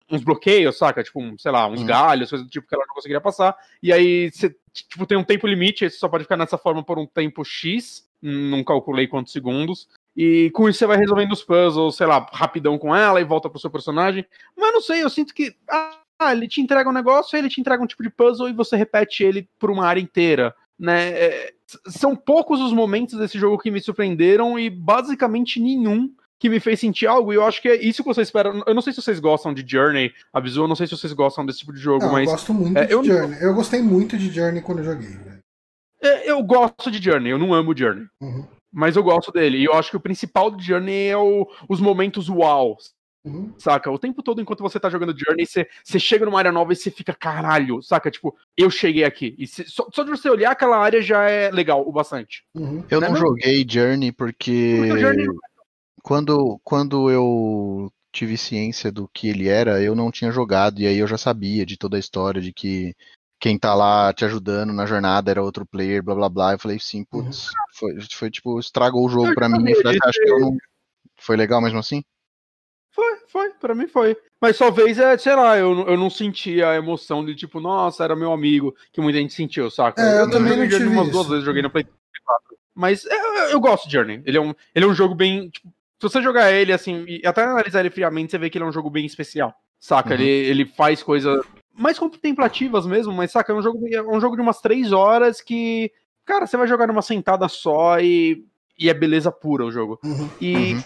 uns bloqueios, saca? Tipo, um, sei lá, uns uhum. galhos, coisas do tipo que ela não conseguiria passar. E aí você, tipo, tem um tempo limite, você só pode ficar nessa forma por um tempo X. Não calculei quantos segundos. E com isso você vai resolvendo os puzzles, sei lá, rapidão com ela e volta pro seu personagem. Mas não sei, eu sinto que. Ah, ele te entrega um negócio, ele te entrega um tipo de puzzle e você repete ele por uma área inteira. Né? É, são poucos os momentos desse jogo que me surpreenderam e basicamente nenhum que me fez sentir algo, e eu acho que é isso que vocês esperam. Eu não sei se vocês gostam de Journey, avisou, eu não sei se vocês gostam desse tipo de jogo, não, mas. Eu gosto muito é, de eu Journey. Eu gostei muito de Journey quando eu joguei. É, eu gosto de Journey, eu não amo Journey. Uhum mas eu gosto dele. E eu acho que o principal do Journey é o, os momentos wow. Uhum. Saca? O tempo todo, enquanto você tá jogando Journey, você, você chega numa área nova e você fica, caralho, saca? Tipo, eu cheguei aqui. E cê, só, só, de você olhar aquela área já é legal o bastante. Uhum. Eu não, não é joguei Journey porque. porque Journey... É quando, quando eu tive ciência do que ele era, eu não tinha jogado, e aí eu já sabia de toda a história, de que quem tá lá te ajudando na jornada era outro player, blá blá blá. Eu falei, sim, uhum. putz, foi, foi tipo, estragou o jogo para mim. Eu falei, acho que eu não. Foi legal mesmo assim? Foi, foi, pra mim foi. Mas talvez é, sei lá, eu, eu não senti a emoção de tipo, nossa, era meu amigo, que muita gente sentiu, saca? É, eu, eu também não tive umas isso. duas vezes, joguei no Play 4. Mas é, eu, eu, gosto de Journey. Ele é um, ele é um jogo bem. Tipo, se você jogar ele, assim, e até analisar ele friamente, você vê que ele é um jogo bem especial. Saca? Uhum. Ele, ele faz coisa mais contemplativas mesmo, mas saca, é um jogo, é um jogo de umas três horas que, cara, você vai jogar numa sentada só e, e é beleza pura o jogo. Uhum, e uhum.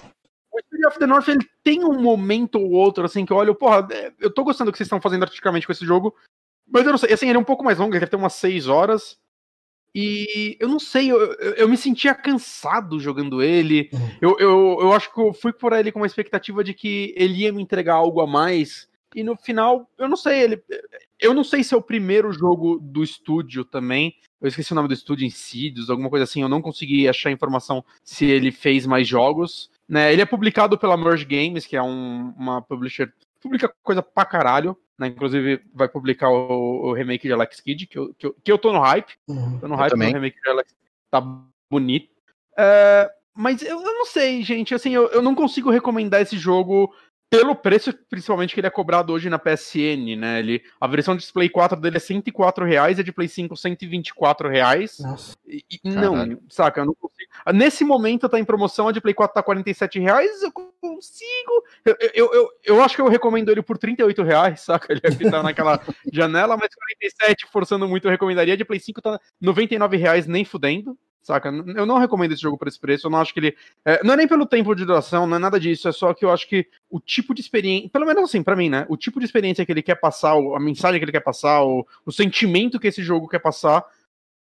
o Spirit of the North ele tem um momento ou outro assim que eu olho, porra, é, eu tô gostando do que vocês estão fazendo artisticamente com esse jogo, mas eu não sei, assim, ele é um pouco mais longo, ele deve ter umas seis horas. E eu não sei, eu, eu, eu me sentia cansado jogando ele. Uhum. Eu, eu, eu acho que eu fui por ele com uma expectativa de que ele ia me entregar algo a mais. E no final, eu não sei, ele. Eu não sei se é o primeiro jogo do estúdio também. Eu esqueci o nome do estúdio, Insidious, alguma coisa assim. Eu não consegui achar informação se ele fez mais jogos. Né? Ele é publicado pela Merge Games, que é um, uma publisher. Publica coisa pra caralho. Né? Inclusive, vai publicar o, o remake de Alex Kidd, que eu, que, eu, que eu tô no hype. Uhum, tô no hype do remake de Alex Tá bonito. É, mas eu, eu, não sei, gente. Assim, eu, eu não consigo recomendar esse jogo pelo preço, principalmente, que ele é cobrado hoje na PSN, né? Ele, a versão de Play 4 dele é 104 reais, a de Play 5 124 reais. Nossa. E, não, saca, eu não consigo. Nesse momento tá em promoção, a de Play 4 tá 47 reais, eu consigo. Eu, eu, eu, eu acho que eu recomendo ele por 38 reais, saca? Ele tá naquela janela, mas 47, forçando muito, eu recomendaria. A de Play 5 tá 99 reais, nem fudendo saca? Eu não recomendo esse jogo por esse preço, eu não acho que ele... É, não é nem pelo tempo de duração, não é nada disso, é só que eu acho que o tipo de experiência, pelo menos assim, para mim, né? O tipo de experiência que ele quer passar, a mensagem que ele quer passar, o, o sentimento que esse jogo quer passar,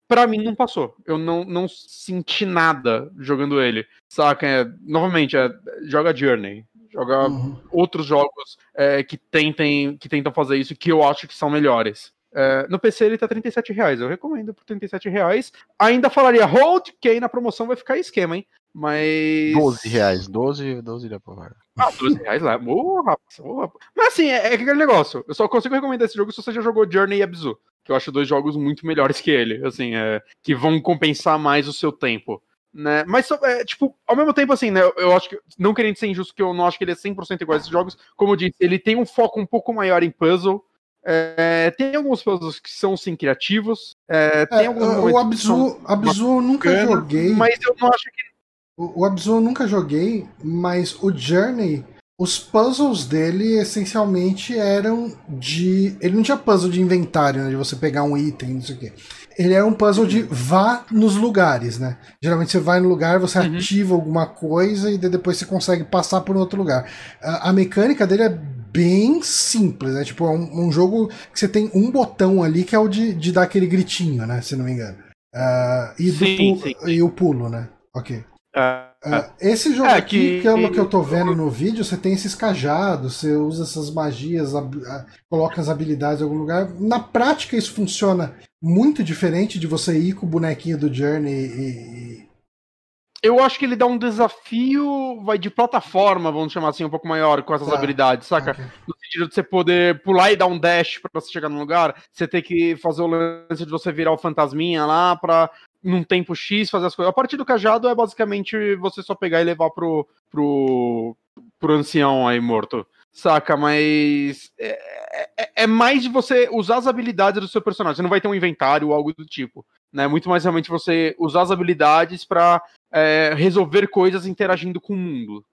para mim não passou. Eu não, não senti nada jogando ele, saca? É, novamente, é, joga Journey, joga uhum. outros jogos é, que, tentem, que tentam fazer isso que eu acho que são melhores. Uh, no PC ele tá 37 reais. Eu recomendo por 37 reais. Ainda falaria hold, que aí na promoção vai ficar esquema, hein? Mas. 12 reais. 12, 12 dá pra Ah, 12 reais lá. Boa, rapaz, boa. Mas assim, é, é aquele negócio. Eu só consigo recomendar esse jogo se você já jogou Journey e Abzu. Que eu acho dois jogos muito melhores que ele. Assim, é, que vão compensar mais o seu tempo. Né? Mas, é, tipo, ao mesmo tempo, assim, né? Eu acho que, não querendo ser injusto, que eu não acho que ele é 100% igual a esses jogos. Como eu disse, ele tem um foco um pouco maior em puzzle. É, tem alguns puzzles que são sim criativos. É, tem é, alguns o Abzu, Abzu eu nunca bacana, joguei. Mas eu não acho que. O, o Abzu eu nunca joguei, mas o Journey, os puzzles dele essencialmente eram de. Ele não tinha puzzle de inventário, né, de você pegar um item, não sei o quê. Ele é um puzzle de vá nos lugares, né? Geralmente você vai no lugar, você uhum. ativa alguma coisa e depois você consegue passar por outro lugar. A, a mecânica dele é bem simples, né? Tipo, é um, um, jogo que você tem um botão ali que é o de, de dar aquele gritinho, né? Se não me engano. Uh, e, sim, sim. e o pulo, né? Ok. Uh, uh, esse jogo é, aqui, que, pelo que eu tô vendo no vídeo, você tem esses cajados, você usa essas magias, coloca as habilidades em algum lugar. Na prática, isso funciona muito diferente de você ir com o bonequinho do Journey e, eu acho que ele dá um desafio, vai de plataforma, vamos chamar assim, um pouco maior com essas tá. habilidades, saca? Okay. No sentido de você poder pular e dar um dash para você chegar no lugar, você ter que fazer o lance de você virar o fantasminha lá pra num tempo X fazer as coisas. A partir do cajado é basicamente você só pegar e levar pro, pro, pro ancião aí morto. Saca, mas é, é, é, mais de você usar as habilidades do seu personagem. Você não vai ter um inventário ou algo do tipo. Né? Muito mais realmente você usar as habilidades para é, resolver coisas interagindo com o mundo.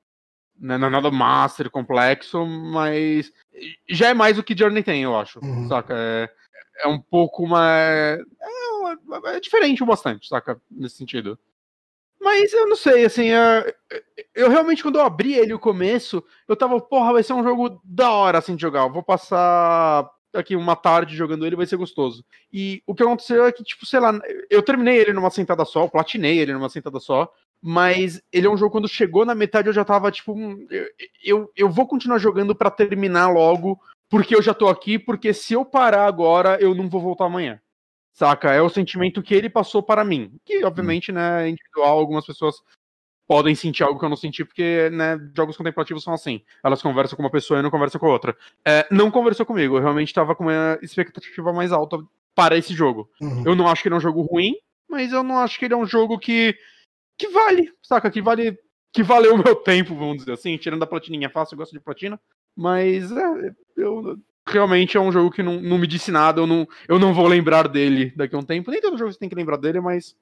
Né? Não é nada master, complexo, mas já é mais do que Journey tem, eu acho. Uhum. Saca? É, é, um pouco mais. É, é diferente bastante, saca? Nesse sentido. Mas eu não sei, assim, é, eu realmente, quando eu abri ele o começo, eu tava, porra, vai ser um jogo da hora, assim, de jogar. Eu vou passar aqui uma tarde jogando ele, vai ser gostoso. E o que aconteceu é que, tipo, sei lá, eu terminei ele numa sentada só, platinei ele numa sentada só, mas ele é um jogo, quando chegou na metade, eu já tava, tipo, hum, eu, eu, eu vou continuar jogando para terminar logo, porque eu já tô aqui, porque se eu parar agora, eu não vou voltar amanhã. Saca? É o sentimento que ele passou para mim. Que, obviamente, né, é individual, algumas pessoas podem sentir algo que eu não senti, porque, né, jogos contemplativos são assim. Elas conversam com uma pessoa e não conversam com outra. É, não conversou comigo, eu realmente tava com uma expectativa mais alta para esse jogo. Uhum. Eu não acho que ele é um jogo ruim, mas eu não acho que ele é um jogo que. que vale, saca? Que vale. Que valeu o meu tempo, vamos dizer assim. Tirando a platininha fácil, eu gosto de platina. Mas é, eu, realmente é um jogo que não, não me disse nada, eu não, eu não vou lembrar dele daqui a um tempo. Nem todo jogo você tem que lembrar dele, mas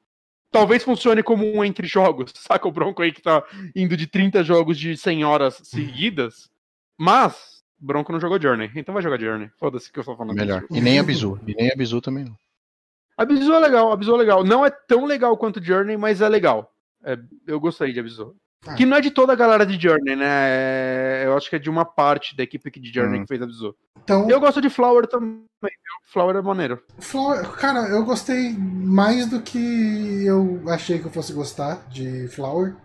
talvez funcione como um entre jogos. Saca o Bronco aí que tá indo de 30 jogos de 100 horas seguidas. Mas, Bronco não jogou Journey, então vai jogar Journey. Foda-se que eu tô falando. Melhor. Disso. E nem a Bizu. E nem a Bizu também não. A Bizu é legal, a Bizu é legal. Não é tão legal quanto Journey, mas é legal. É, eu gostei de Abizu. Ah. Que não é de toda a galera de Journey, né? É, eu acho que é de uma parte da equipe de Journey hum. que fez Abizu. Então, eu gosto de Flower também. Flower é maneiro. Flower, cara, eu gostei mais do que eu achei que eu fosse gostar de Flower.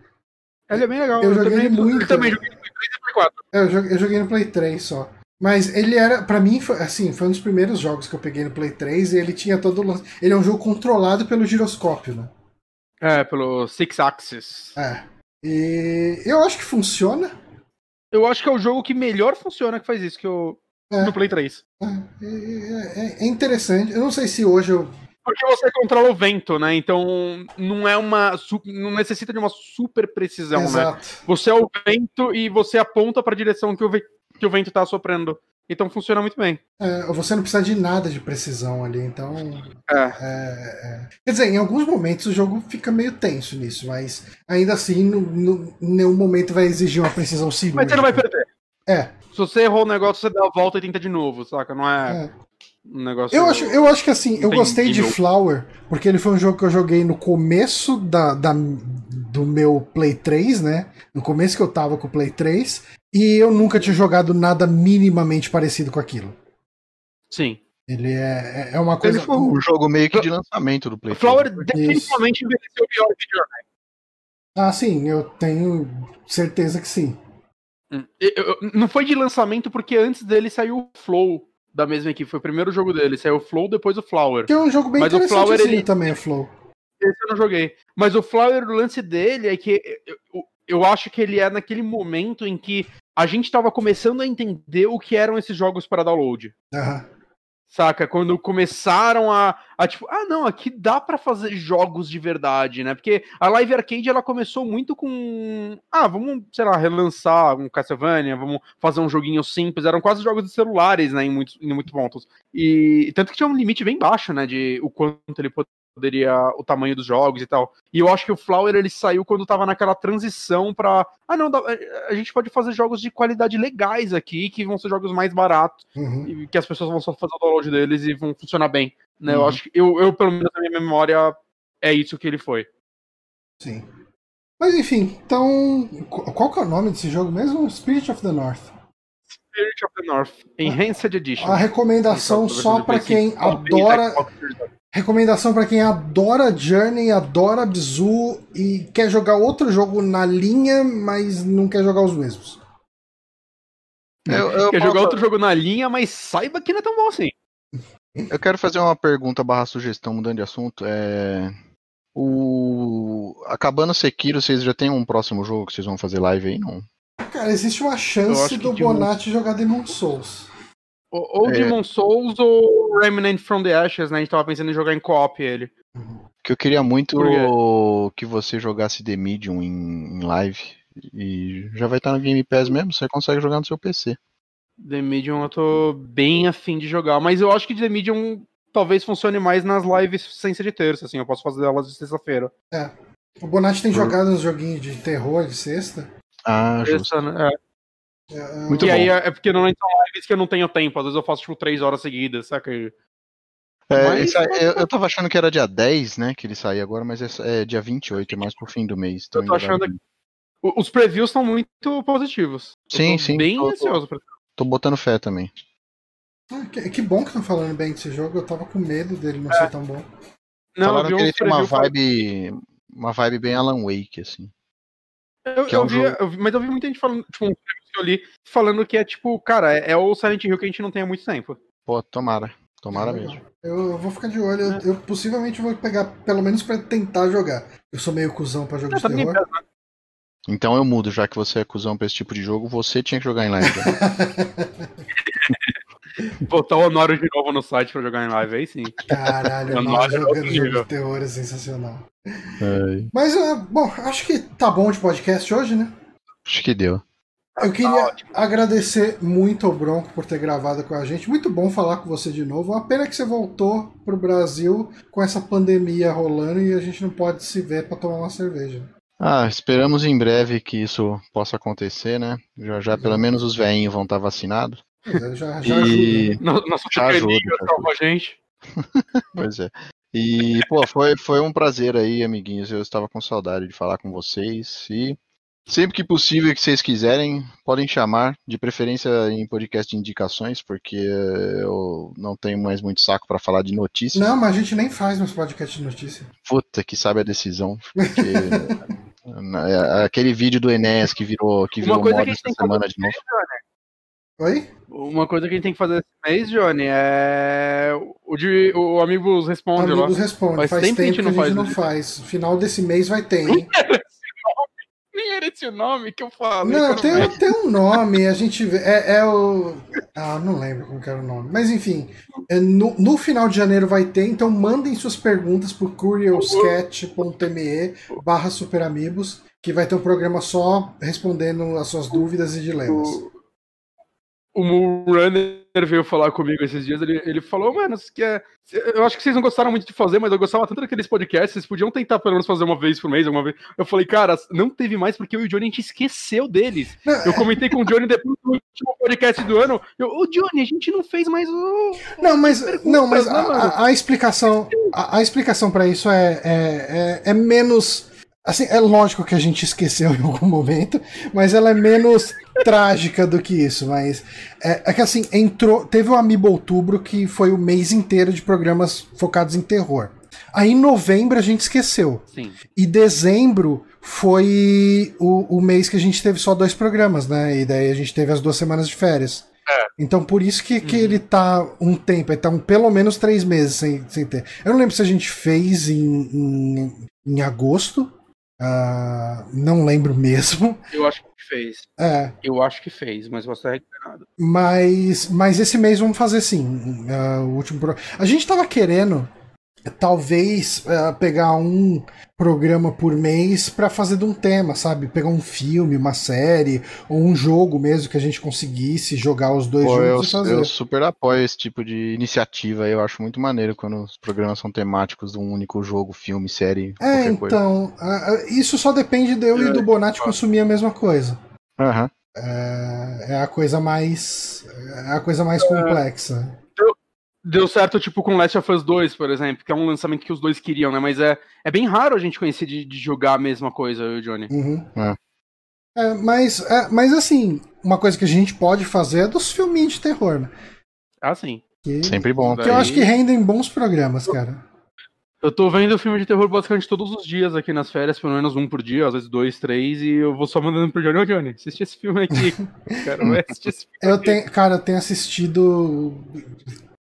Ele é bem legal. Eu, eu joguei também, muito. Eu também joguei no Play 3 e Play 4. É, eu joguei, eu joguei no Play 3 só. Mas ele era, para mim, foi, assim, foi um dos primeiros jogos que eu peguei no Play 3 e ele tinha todo. Ele é um jogo controlado pelo giroscópio, né? É, pelo Six Axis. É. E eu acho que funciona. Eu acho que é o jogo que melhor funciona que faz isso, que eu. É. No Play 3. É, é, é, interessante. Eu não sei se hoje eu. Porque você controla o vento, né? Então não é uma. Não necessita de uma super precisão, né? Exato. né? Você é o vento e você aponta para a direção que o, que o vento tá soprando. Então funciona muito bem. É, você não precisa de nada de precisão ali, então. É. É, é. Quer dizer, em alguns momentos o jogo fica meio tenso nisso, mas ainda assim, no, no, nenhum momento vai exigir uma precisão cirúrgica. Mas você não vai perder. É. Se você errou o negócio, você dá a volta e tenta de novo, saca? Não é. é. Um negócio eu acho, eu acho que assim, eu gostei de Flower, porque ele foi um jogo que eu joguei no começo da, da, do meu Play 3, né? No começo que eu tava com o Play 3, e eu nunca tinha jogado nada minimamente parecido com aquilo. Sim. Ele é, é, é uma coisa. Ele foi um jogo meio que de lançamento do Play. Flower definitivamente envelheceu pior que Journey. Ah, sim, eu tenho certeza que sim. Hum, não foi de lançamento porque antes dele saiu o Flow da mesma equipe. Foi o primeiro jogo dele. Saiu o Flow, depois o Flower. Que é um jogo bem Mas o Flower ele também, o Flow. Esse eu não joguei. Mas o Flower, o lance dele é que eu, eu acho que ele é naquele momento em que a gente tava começando a entender o que eram esses jogos para download. Aham. Saca? Quando começaram a, a tipo, ah, não, aqui dá pra fazer jogos de verdade, né? Porque a Live Arcade ela começou muito com, ah, vamos, sei lá, relançar um Castlevania, vamos fazer um joguinho simples, eram quase jogos de celulares, né, em muitos, em muitos pontos. E tanto que tinha um limite bem baixo, né, de o quanto ele poderia o tamanho dos jogos e tal. E eu acho que o Flower ele saiu quando tava naquela transição para ah não, a gente pode fazer jogos de qualidade legais aqui, que vão ser jogos mais baratos Uhum. e que as pessoas vão só fazer o download deles e vão funcionar bem, né? Eu Uhum. acho que eu, eu pelo menos na minha memória é isso que ele foi. Sim. Mas enfim, então. qu- Qual que é o nome desse jogo mesmo? Spirit of the North. Spirit of the North Enhanced Edition. A recomendação Então, só de quem adora. Recomendação pra quem adora Journey, adora Bzu e quer jogar outro jogo na linha, mas não quer jogar os mesmos. Eu, eu Quer posso- jogar outro jogo na linha, mas saiba que não é tão bom assim. eu quero fazer uma pergunta barra sugestão, mudando de assunto. É... O... Acabando Sekiro, vocês já tem um próximo jogo que vocês vão fazer live aí? Não? Cara, existe uma chance do de um- Bonatti jogar Demon Souls. Ou, ou É. Demon Souls ou Remnant from the Ashes, né? A gente tava pensando em jogar em co-op ele. Que eu queria muito que você jogasse The Medium em, em live. E já vai estar no Game Pass mesmo, você consegue jogar no seu PC. The Medium eu tô bem afim de jogar, mas eu acho que The Medium talvez funcione mais nas lives sem ser de terça, assim, eu posso fazer elas de sexta-feira. O Bonatti tem Por- jogado uns joguinhos de terror de sexta. Ah, justo. Né? É. É, Muito e bom. aí é é porque normalmente são lives que eu não tenho tempo, às vezes eu faço tipo três horas seguidas, saca? É, Mas- esse eu, eu tava achando que era dia 10, né? Que ele saía agora, mas é, é dia 28, é mais pro fim do mês. então Eu tô achando. O- Os previews são muito positivos. Eu Sim, tô sim, Bem tô- ansioso pra Tô botando fé também. ah, que, que bom que estão falando bem desse jogo. Eu tava com medo dele não ser tão bom. Não, eu Falaram vi que ele tem uma vibe. Uma vibe bem Alan Wake, assim. Eu, que é eu um vi, jogo- eu vi- mas eu vi muita gente falando, tipo, previews que eu li, falando que é tipo, cara, é, é o Silent Hill que a gente não tem há muito tempo. Pô, tomara. Tomara Legal. mesmo. Eu, eu vou ficar de olho. É. Eu, eu possivelmente vou pegar, pelo menos pra tentar jogar. Eu sou meio cuzão pra jogos tá de terror. Né? Então eu mudo, já que você é cuzão pra esse tipo de jogo, você tinha que jogar em live. Botar o Honório de novo no site pra jogar em live, aí sim. Caralho, Eu eu acho jogando jogo de terror é sensacional. Ai, Mas, bom, acho que tá bom de podcast hoje, né? acho que deu. Eu Tá queria agradecer muito ao Bronco por ter gravado com a gente. Muito bom falar com você de novo. Uma pena que você voltou pro Brasil com essa pandemia rolando e a gente não pode se ver pra tomar uma cerveja. Ah, esperamos em breve que isso possa acontecer, né? Já já pelo menos os veinhos vão estar vacinados. Pois é, já, já E- ajuda. né? No- Nossa Já ajuda, salva a gente. Pois é. E, pô, foi, foi um prazer aí, amiguinhos. Eu estava com saudade de falar com vocês. E sempre que possível que vocês quiserem, podem chamar, de preferência em podcast de indicações, porque eh, eu não tenho mais muito saco para falar de notícias. Não, mas a gente nem faz mais podcast de notícia. Puta que sabe a decisão. É, aquele vídeo do Enéas que virou, que virou moda que a gente essa semana de novo. Oi? Uma coisa que a gente tem que fazer esse mês, Johnny, é o de o Amigos Responde lá. Amigos responde. Faz Faz, tempo tempo que a a gente gente não não faz faz. Final desse mês vai ter, hein? Nem era esse o nome que eu falei. Não, tem, tem um nome, a gente vê. É, é o. Ah, não lembro como que era o nome. Mas enfim, é no, no final de janeiro vai ter, então mandem suas perguntas por curioscat.me barra superamigos, que vai ter um programa só respondendo as suas dúvidas e dilemas. O, Moonrunner veio falar comigo esses dias, ele, ele falou, mano, que é... eu acho que vocês não gostaram muito de fazer, mas eu gostava tanto daqueles podcasts, vocês podiam tentar pelo menos fazer uma vez por mês, alguma vez. Eu falei, cara, não teve mais porque eu e o Johnny a gente esqueceu deles. Eu comentei com o Johnny depois do último podcast do ano, eu, ô Johnny, a gente não fez mais o... Não, mas, não, mas né, a, a- a explicação, a, a explicação para isso é, é, é, é menos. Assim, é lógico que a gente esqueceu em algum momento, mas ela é menos trágica do que isso. Mas é, é que assim, entrou. Teve o Amiibo Outubro, que foi o mês inteiro de programas focados em terror. Aí em novembro a gente esqueceu. Sim. E dezembro foi o, o mês que a gente teve só dois programas, né? E daí a gente teve as duas semanas de férias. Então por isso que, que Uhum. ele tá um tempo, ele tá um, pelo menos três meses sem, sem ter. Eu não lembro se a gente fez em, em, em agosto Uh, não lembro mesmo. Eu acho que fez. É. Eu acho que fez, mas você é nada. Mas, mas esse mês vamos fazer sim. Uh, o último pro... A gente tava querendo talvez uh, pegar um programa por mês para fazer de um tema, sabe? Pegar um filme, uma série ou um jogo mesmo que a gente conseguisse jogar os dois Pô, juntos eu, e fazer. Eu super apoio esse tipo de iniciativa. Eu acho muito maneiro quando os programas são temáticos de um único jogo, filme, série. É, então. Uh, isso só depende de eu é, e do Bonatti consumir a mesma coisa. Aham. Uhum. É, é, a coisa mais. É a coisa mais complexa. Deu certo, tipo, com Last of Us 2, por exemplo, que é um lançamento que os dois queriam, né? Mas é, é bem raro a gente conhecer de, de jogar a mesma coisa, eu e o Johnny. Uhum. É. É, mas, é, mas assim, uma coisa que a gente pode fazer é dos filminhos de terror, né? Ah, sim. Que, Sempre bom. Que eu acho que rendem bons programas, cara. Eu tô vendo filme de terror basicamente todos os dias aqui nas férias, pelo menos um por dia, às vezes dois, três, e eu vou só mandando pro Johnny, ô Johnny, assiste esse filme aqui. Assistir esse filme eu aqui. tenho, cara, eu tenho assistido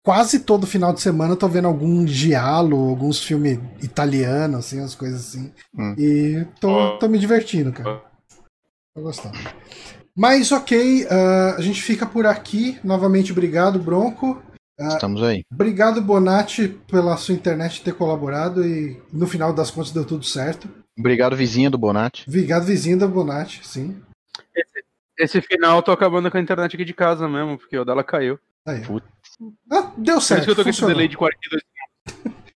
quase todo final de semana eu tô vendo algum diálogo, alguns filmes italianos, assim, as coisas assim. Hum. E tô, tô me divertindo, cara. Tô gostando. Mas ok, uh, a gente fica por aqui. Novamente, obrigado, Bronco. Uh, Estamos aí. Obrigado, Bonatti, pela sua internet ter colaborado e no final das contas deu tudo certo. Obrigado, vizinha do Bonatti. Obrigado, vizinha do Bonatti, sim. Esse, esse final eu tô acabando com a internet aqui de casa mesmo, porque o dela caiu. Aí. Ah, deu certo. Por isso que eu tô com esse delay de 42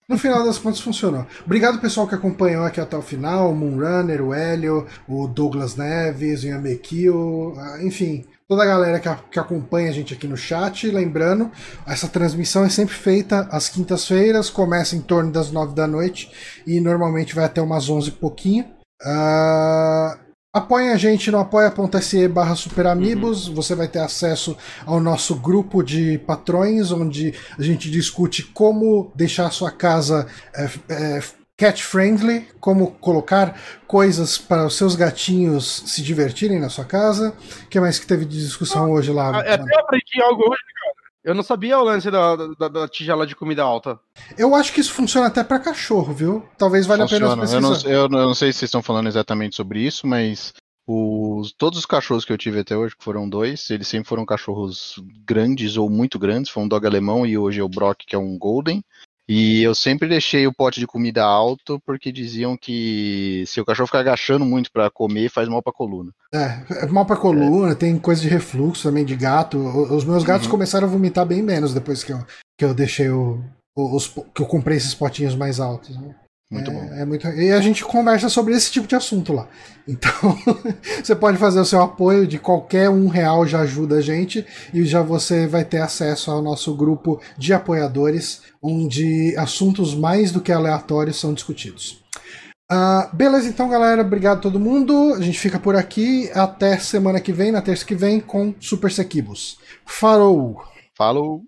No final das contas funcionou. Obrigado pessoal que acompanhou aqui até o final, o Moonrunner, o Hélio, o Douglas Neves, o Yamekio, ah, enfim, toda a galera que, que, acompanha a gente aqui no chat. Lembrando, essa transmissão é sempre feita às quintas-feiras, começa em torno das nove da noite e normalmente vai até umas onze e pouquinho. Uh, Apoie a gente no apoia.se barra superamigos, uhum. você vai ter acesso ao nosso grupo de patrões, onde a gente discute como deixar a sua casa é, é, cat friendly, como colocar coisas para os seus gatinhos se divertirem na sua casa. O que mais que teve de discussão hoje lá? Até eu aprendi algo hoje, cara. Eu não sabia o lance da, da, da, tigela de comida alta. Eu acho que isso funciona até para cachorro, viu? Talvez valha funciona. a pena pesquisar. Eu não, eu não sei se vocês estão falando exatamente sobre isso, mas os, todos os cachorros que eu tive até hoje, que foram dois, eles sempre foram cachorros grandes ou muito grandes. Foi um dog alemão e hoje é o Brock, que é um Golden. E eu sempre deixei o pote de comida alto porque diziam que se o cachorro ficar agachando muito para comer, faz mal para coluna. É, é mal para coluna, é. tem coisa de refluxo também de gato. Os meus gatos uhum. começaram a vomitar bem menos depois que eu, que eu deixei o, os, que eu comprei esses potinhos mais altos. Né? Muito é, bom. É muito... E a gente conversa sobre esse tipo de assunto lá. Então, você pode fazer o seu apoio de qualquer um real já ajuda a gente e já você vai ter acesso ao nosso grupo de apoiadores, onde assuntos mais do que aleatórios são discutidos. Uh, beleza, então, galera. Obrigado a todo mundo. A gente fica por aqui. Até semana que vem, na terça que vem, com Super Sequibus. Falou! Falou!